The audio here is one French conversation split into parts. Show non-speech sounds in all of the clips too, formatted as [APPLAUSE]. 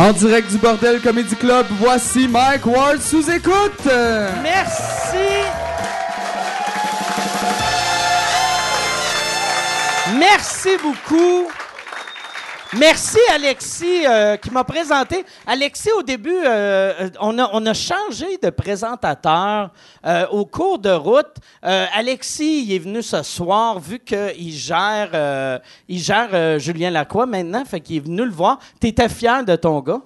En direct du Bordel Comedy Club, voici Mike Ward sous écoute. Merci. Merci beaucoup. Merci Alexis euh, qui m'a présenté. Alexis, au début, euh, on, a, on a changé de présentateur euh, au cours de route. Euh, Alexis, il est venu ce soir vu qu'il gère, euh, il gère euh, Julien Lacroix maintenant, fait qu'il est venu le voir. T'étais fier de ton gars?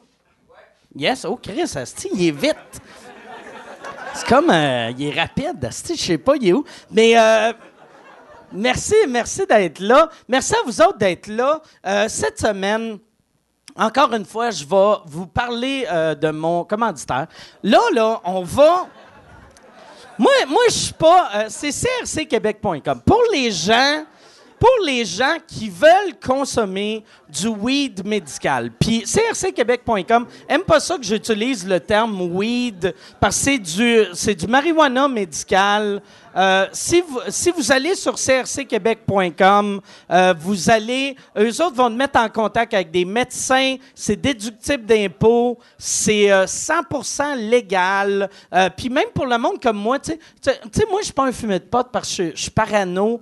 Yes, oh Chris, asti, il est vite. C'est comme, euh, il est rapide, asti, je sais pas, il est où. Mais euh, merci, merci d'être là. Merci à vous autres d'être là. Euh, cette semaine, encore une fois, je vais vous parler euh, de mon commanditaire. Là, là, on va... [LAUGHS] Moi, moi je suis pas... euh, c'est crcquebec.com. Pour les gens... Pour les gens qui veulent consommer du weed médical. Puis crcquebec.com aime pas ça que j'utilise le terme weed parce que c'est du, c'est du marijuana médical. Euh, si, vous, si vous allez sur crcquebec.com, euh, vous allez, eux autres vont te mettre en contact avec des médecins, c'est déductible d'impôts, c'est euh, 100% légal. Euh, Puis même pour le monde comme moi, tu sais, moi je suis pas un fumeur de pote parce que je suis parano.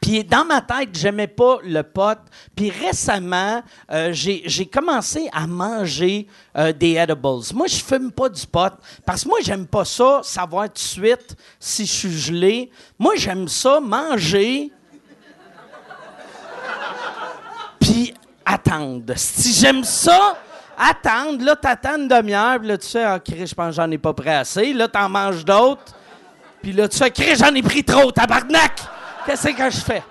Puis dans ma tête, j'aimais pas le pot. Puis récemment, euh, j'ai commencé à manger euh, des edibles. Moi, je fume pas du pot parce que moi, j'aime pas ça, savoir tout de suite si je suis gelé. Moi, j'aime ça, manger, puis attendre. Si j'aime ça, attendre, là, t'attends une demi-heure, là, tu sais, ah, Chris, je pense que j'en ai pas pris assez. Là, t'en manges d'autres. Puis là, tu fais, Chris, j'en ai pris trop, tabarnak! Qu'est-ce que je fais?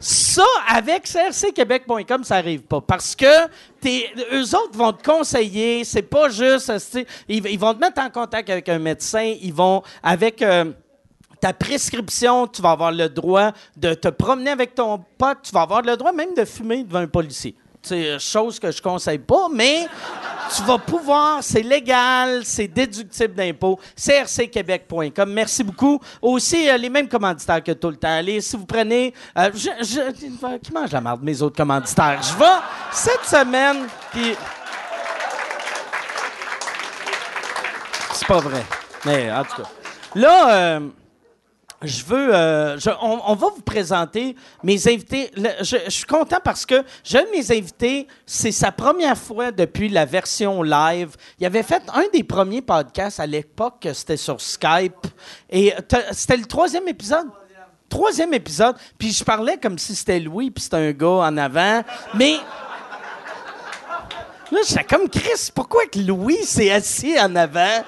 Ça, avec crcquebec.com, ça arrive pas. Parce que t'es, eux autres vont te conseiller. C'est pas juste. Ils, ils vont te mettre en contact avec un médecin. Ils vont. Avec. euh, ta prescription, tu vas avoir le droit de te promener avec ton pote, tu vas avoir le droit même de fumer devant un policier. C'est chose que je conseille pas, mais tu vas pouvoir, c'est légal, c'est déductible d'impôts, crcquebec.com. Merci beaucoup. Aussi, euh, les mêmes commanditaires que tout le temps. Allez, si vous prenez... euh, je- je- qui mange la marde, mes autres commanditaires? Je vais, cette semaine, puis... C'est pas vrai. Mais en tout cas. Là, euh, je veux. euh, je- on, on va vous présenter mes invités. Je, je suis content parce que j'ai mes invités, c'est sa première fois depuis la version live. Il avait fait un des premiers podcasts à l'époque, que c'était sur Skype. Et c'était le troisième épisode? Troisième épisode. Puis je parlais comme si c'était Louis, puis c'était un gars en avant. Mais. Là, j'étais comme Chris, pourquoi que Louis s'est assis en avant?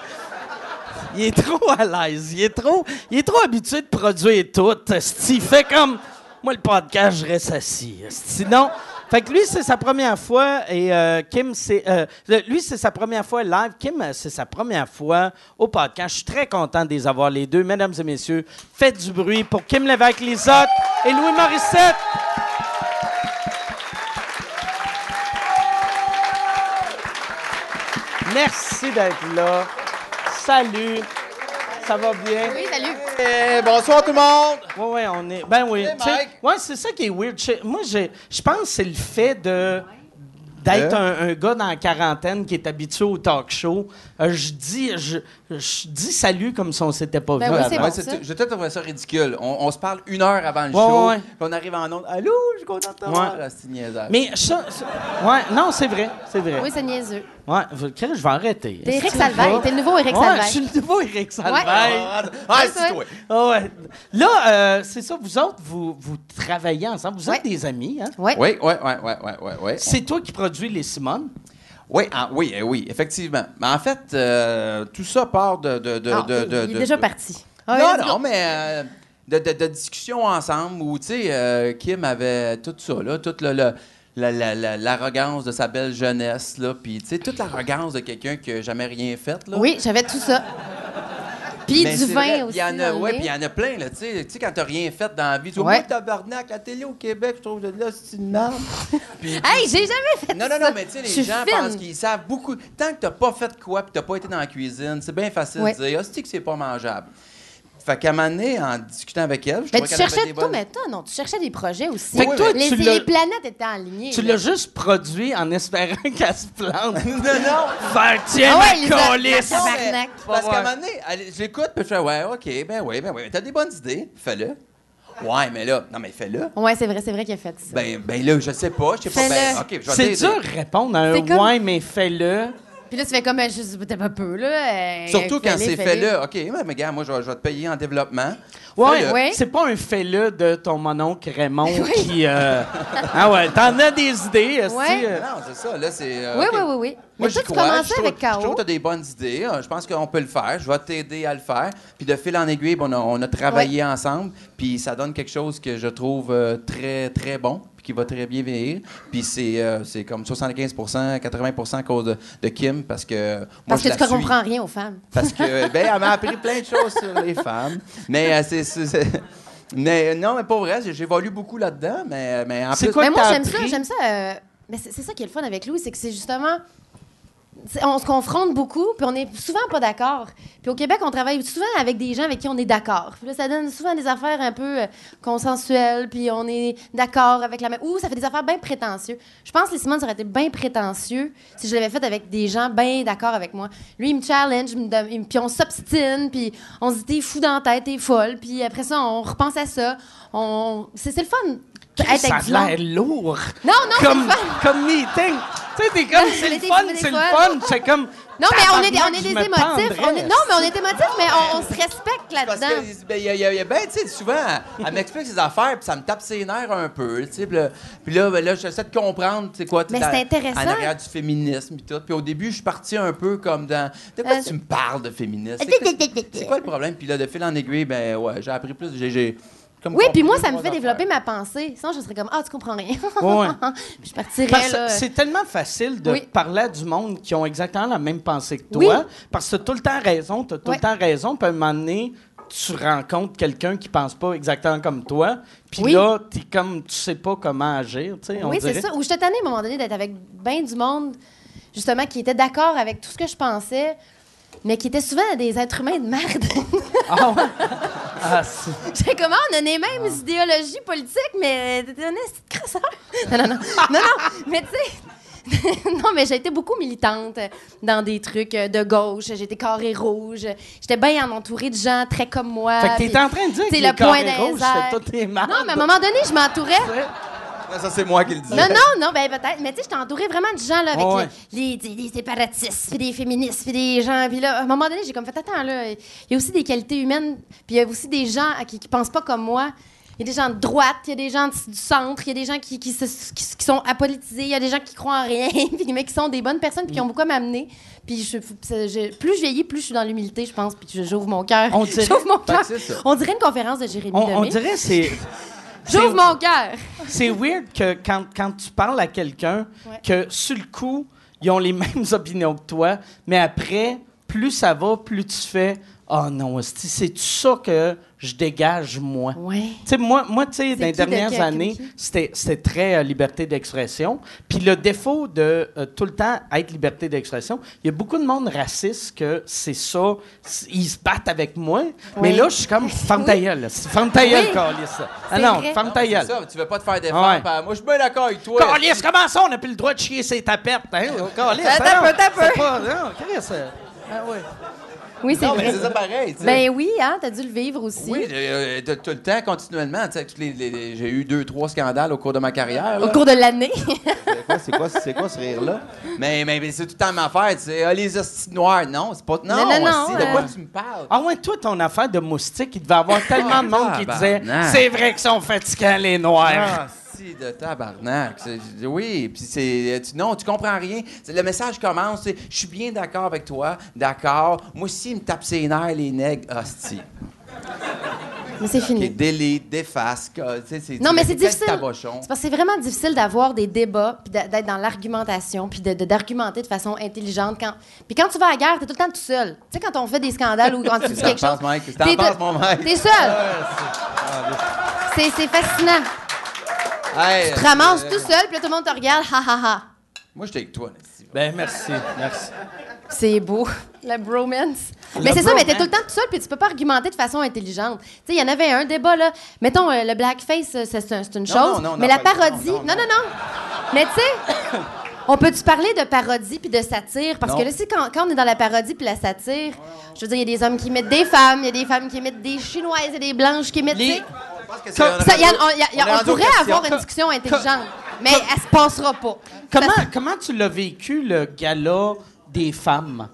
Il est trop à l'aise. Il est trop, il est trop habitué de produire tout. Il fait comme moi le podcast, je reste assis. esti. Non. Fait que lui, c'est sa première fois et euh, Kim, c'est euh, lui, c'est sa première fois live. Kim, euh, c'est sa première fois au podcast. Je suis très content de les avoir les deux, mesdames et messieurs. Faites du bruit pour Kim Lévesque-Lisotte et Louis Morissette. Merci d'être là. Salut. Ça va bien? Oui, salut. Eh, bonsoir tout le monde! Oui, oui, on est. Ben oui. Hey, ouais, c'est ça qui est weird. Moi, je, je pense que c'est le fait de d'être Euh? un, un gars dans la quarantaine qui est habitué au talk show. Euh, je dis je, je dis salut comme si on s'était pas Ben vu oui, avant. Ouais, bon, ça. je te trouvé ça ridicule. On, on se parle une heure avant le Ouais, show, ouais. puis on arrive en onde. Allô, je suis content de te Ouais. voir. niaisage. Mais ça, ça- ouais, non, c'est vrai, c'est vrai. Oui, c'est niaiseux. Ouais, je, vais arrêter. T'es Eric Salvaille. T'es le nouveau Eric Ouais, Salvaille. je suis le nouveau Eric Salvaille. Ah, ah, Ouais, c'est toi. Ah ouais. Là, euh, c'est ça, vous autres, vous, vous travaillez ensemble. Vous êtes Ouais. des amis, hein? Oui. Oui, oui, oui, oui, oui, oui, oui. C'est toi qui produis les Simone. Oui, ah, oui, eh oui, effectivement. Mais en fait, euh, tout ça part de... de, de, Non, de- il, de- il est de- déjà de- parti. Ah, non, non, go. mais euh, de, de, de discussions ensemble où, tu sais, euh, Kim avait tout ça, là, toute le- le- la- la- la- l'arrogance de sa belle jeunesse, là, puis, tu sais, toute l'arrogance de quelqu'un qui n'a jamais rien fait, là. Oui, j'avais tout ça. Puis du vin vrai, aussi. Il y en a, ouais, puis il y en a plein, là, tu sais, tu sais, quand t'as rien fait dans la vie, tu dis, Ouais. tabarnak, la télé au Québec, je trouve de là, c'est une merde. [LAUGHS] Hey, j'ai jamais fait non, ça. non, non, mais tu sais, les gens fine. pensent qu'ils savent beaucoup. Tant que t'as pas fait quoi, puis t'as pas été dans la cuisine, c'est bien facile Ouais. de dire, ah, c'est que c'est pas mangeable? Fait qu'à un moment donné, en discutant avec elle, je Mais trouvais tu qu'elle avait cherchais, des toi, bonnes... mais toi, non, tu cherchais des projets aussi. Fait que toi, les, tu les l'as- planètes étaient alignées. Tu là. l'as juste produit en espérant [LAUGHS] qu'elle se plante. [LAUGHS] non, non! Faire tiens, Ah ouais, ma les a- calisse. la Non, mais Tabarnak. Parce qu'à un moment donné, elle- j'écoute, puis je fais, ouais, OK, ben oui, ben oui. T'as des bonnes idées, fais-le. Ouais, mais là, non, mais fais-le. Ouais, c'est vrai, c'est vrai qu'il a fait ça. Ben, ben là, je sais pas, je sais pas. Ben, Fais-le. OK, je vais C'est t'aider. dur de répondre à un C'est comme- ouais, mais fais-le. Puis là, tu fais comme, ben, je t'es pas peu, là. euh, Surtout quand c'est fais-les. fait là. OK, mais, gars, moi, je vais, je vais te payer en développement. Ouais. Ouais. c'est pas un fais-le de ton mononcle Raymond [LAUGHS] qui. euh, Ah ouais, t'en as des idées, Ouais. euh? Non, c'est ça, là, c'est. euh, Oui, oui, oui, oui. Moi, tu crois. commençais Je trouve- avec Je trouve Caro. que tu as des bonnes idées. Euh, Je pense qu'on peut le faire. Je vais t'aider à le faire. Puis de fil en aiguille, on, a, on a travaillé ensemble. Puis ça donne quelque chose que je trouve euh, très, très bon. Puis qui va très bien vieillir. Puis c'est euh, c'est comme 75% 80 à cause de, de Kim. Parce que. moi, Parce je que tu ne comprends rien aux femmes. Parce que, [LAUGHS] ben, elle m'a appris plein de choses sur les femmes. Mais euh, c'est. c'est- c'est- Mais non, mais pas vrai, j'ai- j'évolue beaucoup là-dedans, mais, mais en C'est plus. quoi Mais moi, j'aime ça, j'aime ça. euh, mais c'est c'est ça qui est le fun avec Louis, c'est que c'est justement. On se confronte beaucoup, puis on est souvent pas d'accord. Puis au Québec, on travaille souvent avec des gens avec qui on est d'accord. Puis là, ça donne souvent des affaires un peu euh, consensuelles, puis on est d'accord avec la même. Ou ça fait des affaires bien prétentieux. Je pense que les Simone, ça aurait été bien prétentieux si je l'avais fait avec des gens bien d'accord avec moi. Lui, il me challenge, puis on s'obstine, puis on se dit t'es fou dans la tête, t'es folle. Puis après ça, on repense à ça. On... C'est le fun. Être Ça a l'air lourd. Non, non, comme, fun. [LAUGHS] comme meeting. Tu sais, t'es comme, [LAUGHS] c'est le fun, c'est le fun. C'est comme. Non, mais on est des, on est des émotifs. pendrais. On est- non, mais on est émotifs, mais on, on se respecte Parce là-dedans. que, ben, il y y a- ben, tu sais, souvent, elle, m'explique ses affaires, puis ça me tape ses nerfs un peu, tu sais. Puis là, puis là, ben, là, j'essaie de comprendre, tu sais quoi, tu sais, Mais c'est intéressant. En arrière du féminisme, puis tout. Puis au début, je suis parti un peu comme dans. De quoi Euh, tu me parles de féminisme? C'est [LAUGHS] quoi, c'est quoi le problème? Puis là, de fil en aiguille, ben, ouais, j'ai appris plus. J'ai. Comme Oui, puis moi, ça me fait développer ma pensée. Sinon, je serais comme, ah, tu comprends rien. [LAUGHS] Ouais. Puis je partirais, là. c'est tellement facile de Oui. parler à du monde qui ont exactement la même pensée que toi. Oui. Parce que t'as tout le temps raison, t'as tout Ouais. le temps raison. Puis à un moment donné, tu rencontres quelqu'un qui pense pas exactement comme toi. Puis Oui. là, t'es comme, tu sais pas comment agir, tu sais, Oui, c'est ça. Ou je te à un moment donné d'être avec bien du monde, justement, qui était d'accord avec tout ce que je pensais, mais qui était souvent des êtres humains de merde. Ah ouais? Ah, c'est- [LAUGHS] J'étais comme, Ah, on a les mêmes idéologies politiques, mais t'es un crasseur. Non, non, non. Non, non. Mais tu sais. [LAUGHS] non, mais j'ai été beaucoup militante dans des trucs de gauche. J'ai été carré rouge. J'étais bien entourée de gens très comme moi. Fait que t'es en train de dire que le point d'un rouges, airs. c'est toutes mardes. Non, mais à un moment donné, je m'entourais. Ah, Ça, c'est moi qui le dis. Non, non, non, ben peut-être. Mais tu sais, j'étais entourée vraiment de gens, là, avec Ouais. les, les, les séparatistes, puis des féministes, puis des gens. Puis là, à un moment donné, j'ai comme fait, attends, là, il y a aussi des qualités humaines, puis il y a aussi des gens qui, qui pensent pas comme moi. Il y a des gens de droite, il y a des gens du centre, il y a des gens qui, qui, se- qui- qui sont apolitisés, il y a des gens qui croient en rien, [LAUGHS] puis mais qui sont des bonnes personnes, puis qui ont beaucoup à m'amener. Puis je, je- plus je vieillis, plus je suis dans l'humilité, je pense, puis je- j'ouvre mon cœur. On dirait- [LAUGHS] mon cœur. On dirait une conférence de Jérémy On, on dirait c'est. J'ouvre c'est- mon cœur. C'est weird que quand, quand tu parles à quelqu'un, Ouais. que sur le coup, ils ont les [LAUGHS] mêmes opinions que toi, mais après, plus ça va, plus tu fais Oh non, c'est ça que je dégage, moi. Ouais. Tu sais, moi, moi tu sais, dans les de dernières qui, années, c'était très euh, liberté d'expression. Puis le défaut de euh, tout le temps être liberté d'expression, il y a beaucoup de monde raciste que c'est ça, ils se battent avec moi. Mais Oui. là, je suis comme, [LAUGHS] ferme ta gueule, ferme ta gueule, Oui. Ah non, ferme ta gueule. ça, tu veux pas te faire défendre. Ouais. par- Moi, je suis bien d'accord avec toi. Câlisse, comment ça, on n'a plus le droit de chier ses tapettes? Hein? Câlisse, Attends hein? un peu, attends un C'est peu. pas- Non, Chris, euh, ah ouais. Oui, c'est Non, vrai. mais c'est ça pareil. Ben oui, hein, t'as dû le vivre aussi. Oui, euh, tout, tout le temps, continuellement. tu sais, tous les- les- les- j'ai eu deux, trois scandales au cours de ma carrière. Au là. cours de l'année. [LAUGHS] C'est quoi, c'est quoi, c'est quoi ce rire-là? Mais, mais, mais c'est tout le temps ma affaire. Tu sais, ah, les hosties noirs, non, c'est pas. Non, Non, non, non, hostie, de euh. quoi tu me parles? Ah ouais, toi, ton affaire de moustique, il devait y avoir tellement de monde qui disait tabarnak. C'est vrai qu'ils sont fatigants, les Noirs. De tabarnak. Oui, puis c'est. tu- non, tu comprends rien. Le message commence, c'est Je suis bien d'accord avec toi, d'accord. Moi aussi, ils me tapent ses nerfs, les nègres. Hostie. Mais c'est fini. délite, déface. Non, mais c'est difficile. C'est parce que c'est vraiment difficile d'avoir des débats, puis d'être dans l'argumentation, puis de- de- d'argumenter de façon intelligente. Quand... Puis quand tu vas à la guerre, t'es tout le temps tout seul. Tu sais, quand on fait des scandales ou quand tu [LAUGHS] dis quelque t'en chose. penses, Mike? T'en de- penses, mon Mike? T'es seul. C'est fascinant. Hey, Tu te ramasses euh, tout seul, puis là, tout le monde te regarde, ha ha ha. Moi, j'étais avec toi. Ben, merci, merci. C'est beau. La bromance. Mais c'est ça, mais t'es tout le temps tout seul, puis tu peux pas argumenter de façon intelligente. Tu sais, il y en avait un débat, là. Mettons, euh, le blackface, euh, c'est c'est un- c'est une Non, chose. non, non, mais non, la parodie. non, Non, non, non, non. Mais tu sais. [COUGHS] On peut-tu parler de parodie puis de satire? Parce Non. que là, quand, quand on est dans la parodie puis la satire, je veux dire, il y a des hommes qui imitent des femmes, il y a des femmes qui imitent des chinoises et des blanches qui imitent. Les- pense que c'est- Comme- on Ça, y a- y a- pourrait avoir une discussion intelligente, mais elle se passera pas. Comment, Ça- comment tu l'as vécu, le gala des femmes?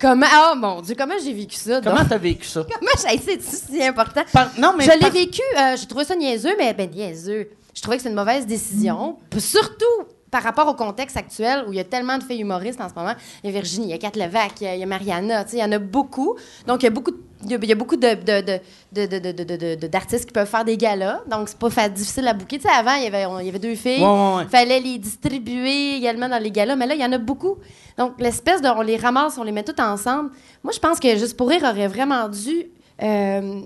Comment? Oh mon Dieu, comment j'ai vécu ça? donc? Comment t'as vécu ça? [LAUGHS] Comment j'ai c'est si important? Par- non, mais je l'ai par- vécu, euh, j'ai trouvé ça niaiseux, mais ben niaiseux. Je trouvais que c'est une mauvaise décision. Puis Surtout par rapport au contexte actuel où il y a tellement de filles humoristes en ce moment. Il y a Virginie, il y a Kat Levac, il y a, il y a Mariana, il y en a beaucoup. Donc, il y a beaucoup de- il y a, il beaucoup d'artistes qui peuvent faire des galas. Donc, c'est pas difficile à bouquer. Tu sais, avant, il y avait, on- il y avait deux filles. Ouais, ouais. fallait les distribuer également dans les galas. Mais là, il y en a beaucoup. Donc, l'espèce de... On les ramasse, on les met toutes ensemble. Moi, je pense que Juste pour rire aurait vraiment dû... euh,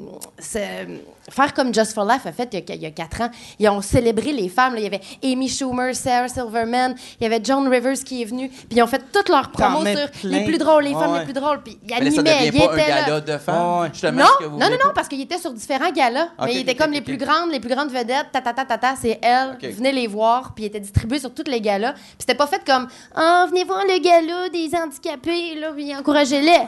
faire comme Just for Life a fait il y a, il y a quatre ans. Ils ont célébré les femmes. là. Il y avait Amy Schumer, Sarah Silverman, il y avait Joan Rivers qui est venu. Puis ils ont fait toutes leurs promos sur plein. les plus drôles, les femmes ouais. les plus drôles. Puis ils Mais là, ça animaient, ils pas un étaient là. gala de femmes. Ouais, Non, que vous non, non, non, pas. parce qu'ils étaient sur différents galas. Mais ils étaient comme les plus grandes, les plus grandes vedettes, ta ta ta ta ta, c'est elles. Venez les voir, puis ils étaient distribués sur toutes les galas. Puis c'était pas fait comme Ah, venez voir le gala des handicapés, là, puis encouragez-les.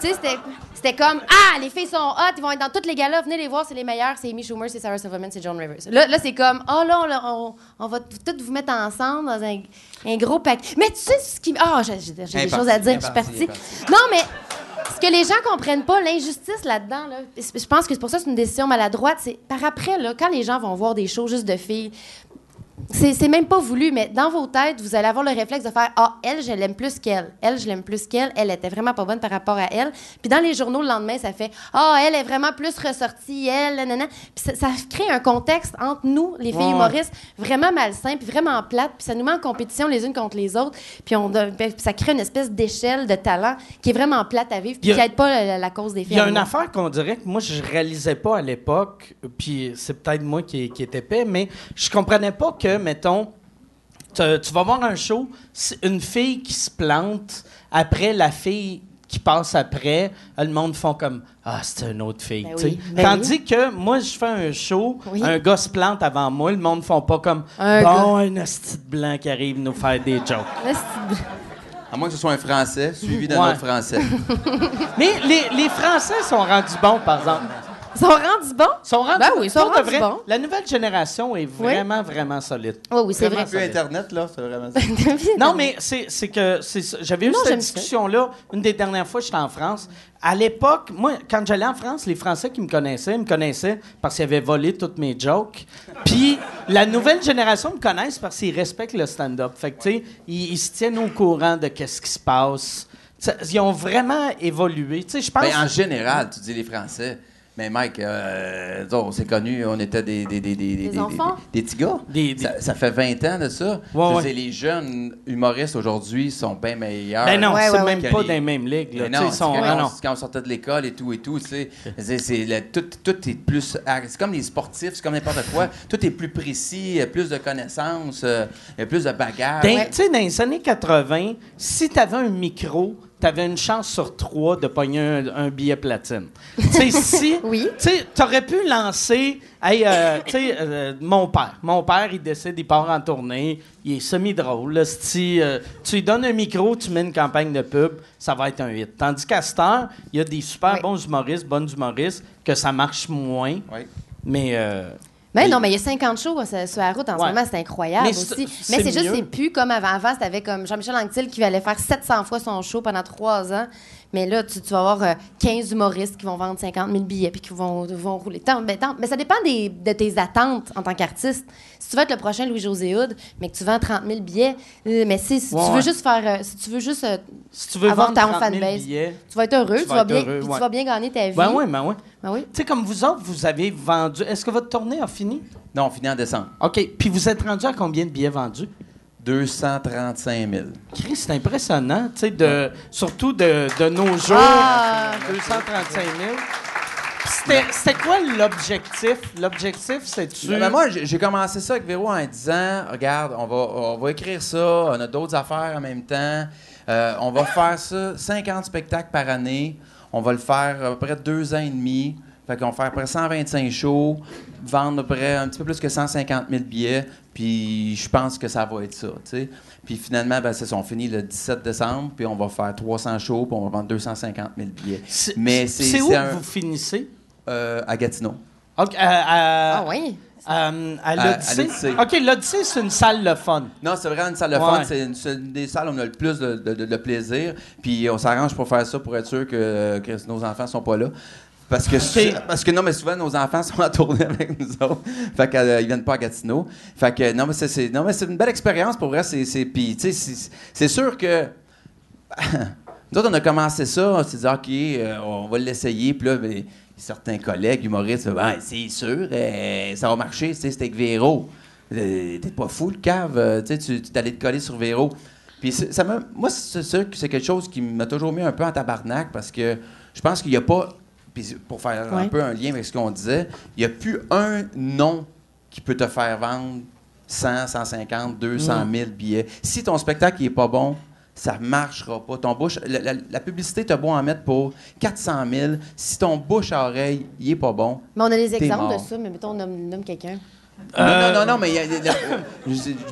tu sais, c'était. C'était comme Ah, les filles sont hot, ils vont être dans toutes les galas, venez les voir, c'est les c'est Amy Schumer, c'est Sarah Silverman, c'est Joan Rivers. Là, là c'est comme Oh là, on, on, on va toutes vous mettre ensemble dans un, un gros paquet. Mais tu sais ce qui. Ah, j'ai j'ai- des choses à dire, je suis partie. Non, mais ce que les gens comprennent pas, l'injustice là-dedans, là, je pense que c'est pour ça que c'est une décision maladroite. C'est par après, là, quand les gens vont voir des shows juste de filles, c'est même pas voulu, mais dans vos têtes, vous allez avoir le réflexe de faire Ah, elle, je l'aime plus qu'elle. Elle, je l'aime plus qu'elle. Elle était vraiment pas bonne par rapport à elle. Puis dans les journaux le lendemain, ça fait Ah, elle est vraiment plus ressortie, elle, nanana. Puis ça, ça crée un contexte entre nous, les filles Ouais, humoristes, vraiment malsain, puis vraiment plate. Puis ça nous met en compétition les unes contre les autres. Puis on, puis ça crée une espèce d'échelle de talent qui est vraiment plate à vivre, puis a- qui aide pas la, la cause des filles. Il y a une moi. affaire qu'on dirait que moi, je réalisais pas à l'époque, puis c'est peut-être moi qui, qui est épais, mais je comprenais pas que, mettons, tu, tu vas voir un show, une fille qui se plante, après la fille qui passe après, le monde font comme Ah, c'est une autre fille. Ben oui, ben Tandis que moi, je fais un show, Oui. un gars se plante avant moi, le monde font pas comme Un Bon, un hostie blanc qui arrive nous faire des [LAUGHS] jokes. À moins que ce soit un Français suivi d'un Ouais. autre Français. [LAUGHS] Mais les, les Français sont rendus bons, par exemple. Ils sont rendus bons? Sont rendus Ben oui, ils sont rendus bons. La nouvelle génération est vraiment, vraiment solide. Oui, oui, c'est vrai. Plus Internet, là, c'est vraiment [LAUGHS] ça. Non, mais c'est c'est que j'avais eu cette discussion-là une des dernières fois que j'étais en France. À l'époque, moi, quand j'allais en France, les Français qui me connaissaient, ils me connaissaient parce qu'ils avaient volé toutes mes jokes. Puis la nouvelle génération me connaissent parce qu'ils respectent le stand-up. Fait que, tu sais, ils, ils se tiennent au courant de qu'est-ce qui se passe. Ça- Ils ont vraiment évolué. Tu sais, je pense... Ben, en général, tu dis les Français. Mais Mike, euh, on s'est connus, on était des, des, des, des, Des enfants? des, des petits gars. Des- des- Ça, ça fait 20 ans de ça. Ouais, Je ouais. sais, les jeunes humoristes aujourd'hui sont bien meilleurs. ben non, Ouais, c'est ouais, même ouais. pas dans les- mêmes ligues. Là. Non, ils c'est sont- quand, on- quand on sortait de l'école et tout et tout, tu sais, c'est, tout, tout est plus, c'est comme les sportifs, c'est comme n'importe quoi, [LAUGHS] tout est plus précis, il y a plus de connaissances, euh, il y a plus de bagages. Dans- Tu sais, dans les années 80, si tu avais un micro, tu avais une chance sur trois de pogner un, un billet platine. Tu sais, si. [LAUGHS] Oui. Tu t'aurais pu lancer. Hey, euh, tu sais, euh, mon père. Mon père, il décide, il part en tournée. Il est semi-drôle. Si euh, tu lui donnes un micro, tu mets une campagne de pub, ça va être un hit. Tandis qu'à cette heure, il y a des super Oui. bons humoristes, bonnes humoristes, que ça marche moins. Oui. Mais. Euh, Ben non, mais il y a 50 shows euh, sur la route en ce Ouais. moment, c'est incroyable Mais c'est- aussi. c'est Mais c'est juste, mieux. c'est plus comme avant. Avant, c'était comme Jean-Michel Anctil qui allait faire 700 fois son show pendant trois ans. Mais là, tu, tu vas avoir euh, 15 humoristes qui vont vendre 50 000 billets puis qui vont, vont rouler. Tant- ben, tant- mais ça dépend des- de tes attentes en tant qu'artiste. Si tu veux être le prochain Louis-José Hood, mais que tu vends 30 000 billets, euh, mais si, si Ouais, tu veux ouais. juste faire... euh, si tu veux juste... euh, si tu veux Avoir ta 30 000 fanbase. billets. tu vas être heureux, Tu tu, vas bien, heureux, puis ouais. tu vas bien gagner ta vie. Ben oui, ben oui. Ben oui. Tu sais, comme vous autres, vous avez vendu. Est-ce que votre tournée a fini? Non, on finit en décembre. OK. Puis vous êtes rendu à combien de billets vendus? 235 000. Chris, c'est impressionnant, tu sais, de, surtout de, de nos jours. Ah! 235 000. Puis C'était c'était quoi l'objectif? L'objectif, c'est-tu... Ben, moi, j'ai j'ai commencé ça avec Véro en disant regarde, on va, on va écrire ça, on a d'autres affaires en même temps. Euh, on va faire ça, 50 spectacles par année. On va le faire à peu près deux ans et demi. Fait qu'on va faire à peu près 125 shows, vendre à peu près un petit peu plus que 150 000 billets. Puis je pense que ça va être ça, tu sais. Puis finalement, ben, c'est ça, on finit le 17 décembre, puis on va faire 300 shows, puis on va vendre 250 000 billets. C'est- Mais c'est C'est où c'est que un- vous finissez? euh, à Gatineau. OK, euh, euh, Ah oui? euh, à à l'Odyssée? l'Odyssée. OK, l'Odyssée, c'est une salle de fun. Non, c'est vraiment une salle de Ouais. fun. C'est une, c'est une des salles où on a le plus de, de- de- de plaisir. Puis on s'arrange pour faire ça pour être sûr que, que nos enfants sont pas là. Parce que, Ok. parce que non, mais souvent nos enfants [LAUGHS] sont à tourner avec nous autres. Fait qu'ils viennent pas à Gatineau. Fait que non, mais c'est, non, mais c'est une belle expérience pour vrai. C'est, c'est, puis, tu sais, c'est, sûr que. [LAUGHS] nous autres, on a commencé ça. On s'est dit, OK, euh, on va l'essayer. Puis là, ben, certains collègues humoristes, ben, c'est sûr, euh, ça va marcher. C'était avec Véro. Euh, T'es pas fou, le cave. euh, tu t'allais te coller sur Véro. Puis ça m'a- moi, c'est sûr que c'est quelque chose qui m'a toujours mis un peu en tabarnak parce que je pense qu'il n'y a pas. Puis pour faire un peu un lien avec ce qu'on disait, il n'y a plus un nom qui peut te faire vendre 100, 150, 200 000 billets. Si ton spectacle n'est pas bon, ça marchera pas. Ton bouche, la, la- la publicité, tu as beau en mettre pour 400 000. Si ton bouche à oreille, il n'est pas bon, Mais on a des exemples mort. de ça, mais mettons, on nomme, nomme quelqu'un. Non, Euh, non, non, non, mais il y a,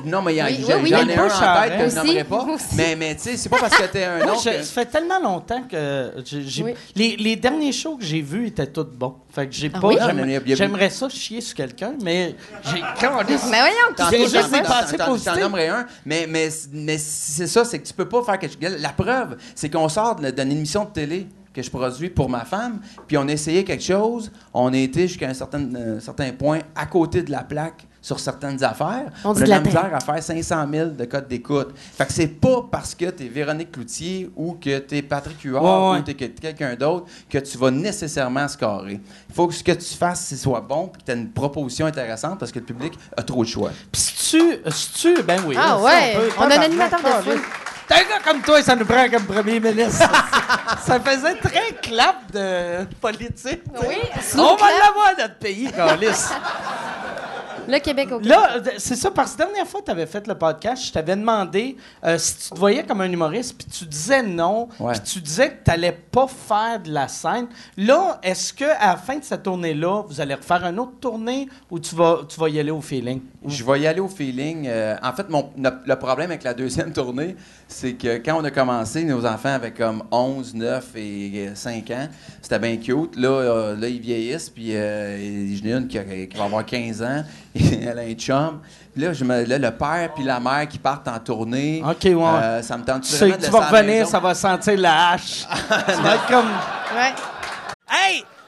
non, mais il y a- Oui, j'en oui, j'en ai a un en tête que je nommerai pas. Mais, mais tu sais, c'est pas parce que t'es un que- ça fait tellement longtemps que j'ai, Oui. les, les derniers shows que j'ai vus étaient tous bons. Fait que j'ai Ah pas. J'aimerais ça chier sur quelqu'un, mais j'ai. Quand Mais voyons, J'ai juste positives. T'en nommerais un, mais, mais, mais c'est ça, c'est que tu peux pas faire quelque chose. La preuve, c'est qu'on sort d'une émission de télé que je produis pour ma femme, puis on a essayé quelque chose, on a été jusqu'à un certain, euh, certain point à côté de la plaque sur certaines affaires. On dit a de la misère à faire 500 000 de code d'écoute. Fait que c'est pas parce que t'es Véronique Cloutier ou que t'es Patrick Huard Ouais, ouais. ou t'es que- quelqu'un d'autre que tu vas nécessairement scorer. Il faut que ce que tu fasses, ce soit bon, puis que tu aies une proposition intéressante parce que le public a trop de choix. Puis si tu. Si tu. Ben oui. Ah ça, ouais, peut- on a un animateur de foule. T'es un gars comme toi, ça nous prend comme premier ministre. [LAUGHS] ça faisait très clap de politique. Oui, On slow va clap. l'avoir, notre pays, Calis. Le Québec au Québec. Là, d- c'est ça, parce que la dernière fois que tu avais fait le podcast, je t'avais demandé euh, si tu te voyais comme un humoriste, puis tu disais non, Ouais. puis tu disais que tu n'allais pas faire de la scène. Là, est-ce qu'à la fin de cette tournée-là, vous allez refaire une autre tournée ou tu vas, tu vas y aller au feeling? Je vais y aller au feeling. Euh, en fait, mon, no- le problème avec la deuxième [LAUGHS] tournée, c'est que quand on a commencé, nos enfants avaient comme 11, 9 et euh, 5 ans. C'était bien cute. Là, euh, là, ils vieillissent, puis euh, j'en ai une qui, a- qui va avoir 15 ans. [LAUGHS] Elle a un chum. Puis là, je me, là, le père puis la mère qui partent en tournée. OK, ouais. euh, ça me tente Tu sais que tu vas revenir, ça va sentir la hache. [LAUGHS] tu vas être comme... Ouais. Hey,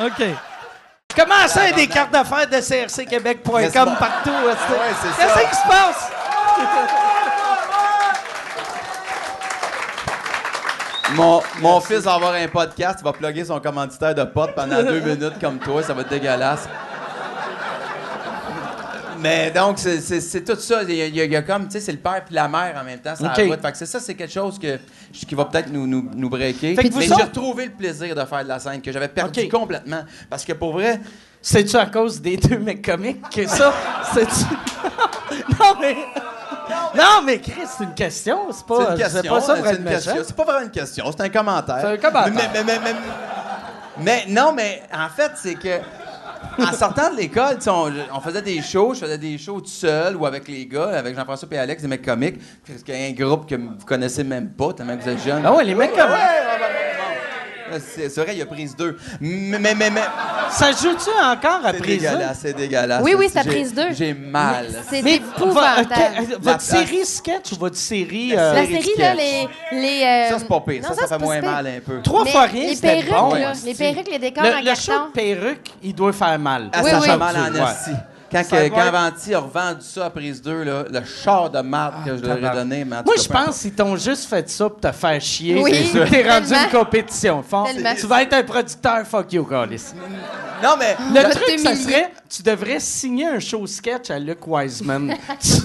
OK. Comment ça, il y a des cartes d'affaires de crcquebec.com partout? Qu'est-ce qui se passe? Mon, mon fils va avoir un podcast, il va plugger son commanditaire de potes pendant deux minutes comme toi, ça va être dégueulasse. Mais donc, c'est- tout ça. Il y, a- il y comme, tu sais, c'est le père puis la mère en même temps. Ça. Fait que c'est ça, c'est quelque chose que, qui va peut-être nous, nous, nous breaker. Fait que vous Mais autres- j'ai retrouvé le plaisir de faire de la scène que j'avais perdu complètement. Parce que pour vrai, C'est-tu à cause des deux mecs comiques que ça? C'est-tu... [LAUGHS] non, mais... Non, mais Chris, c'est une question. C'est pas, une question. c'est pas ça c'est être une méchant. question. C'est pas vraiment une question, c'est un commentaire. C'est un commentaire. Mais, mais, mais, mais- mais non, mais en fait, c'est que en sortant de l'école, on, on faisait des shows, je faisais des shows tout seul ou avec les gars, avec Jean-François et Alex, des mecs comiques. Parce qu'il y a un groupe que vous connaissez même pas, tellement que vous êtes jeunes. Ah ouais, les mecs comiques. Ouais, ouais, ouais, [LAUGHS] c'est c'est vrai, il a prise 2. Mais, mais, mais, mais Ça joue-tu encore c'est après ça? dégueulasse, c'est dégueulasse. Oui, oui, c'est J'ai- prise 2. J'ai mal. C'est Mais épouvantable. va- euh, que- La- votre série sketch ou votre série... La euh, La série là, les. les euh, Ça, c'est pas pire. non, Ça, ça, c'est fait moins pire. mal un peu. Trois Mais fois rien, les perruques, bon. là, les perruques, les décors le, en le carton. show de perruque, il doit faire mal. Ah, Oui, ça oui. fait mal en Ouais. Quand, que- va quand Avanti a revendu ça à prise 2, là, le char de marque que je leur ai donné, Moi, je pense qu'ils t'ont juste fait ça pour te faire chier. Oui. T'es rendu une compétition. Tu vas être un producteur, fuck you, Carlis. Non, mais Le va truc, ça serait, tu devrais signer un show sketch à Luke Wiseman. [LAUGHS] tu jouer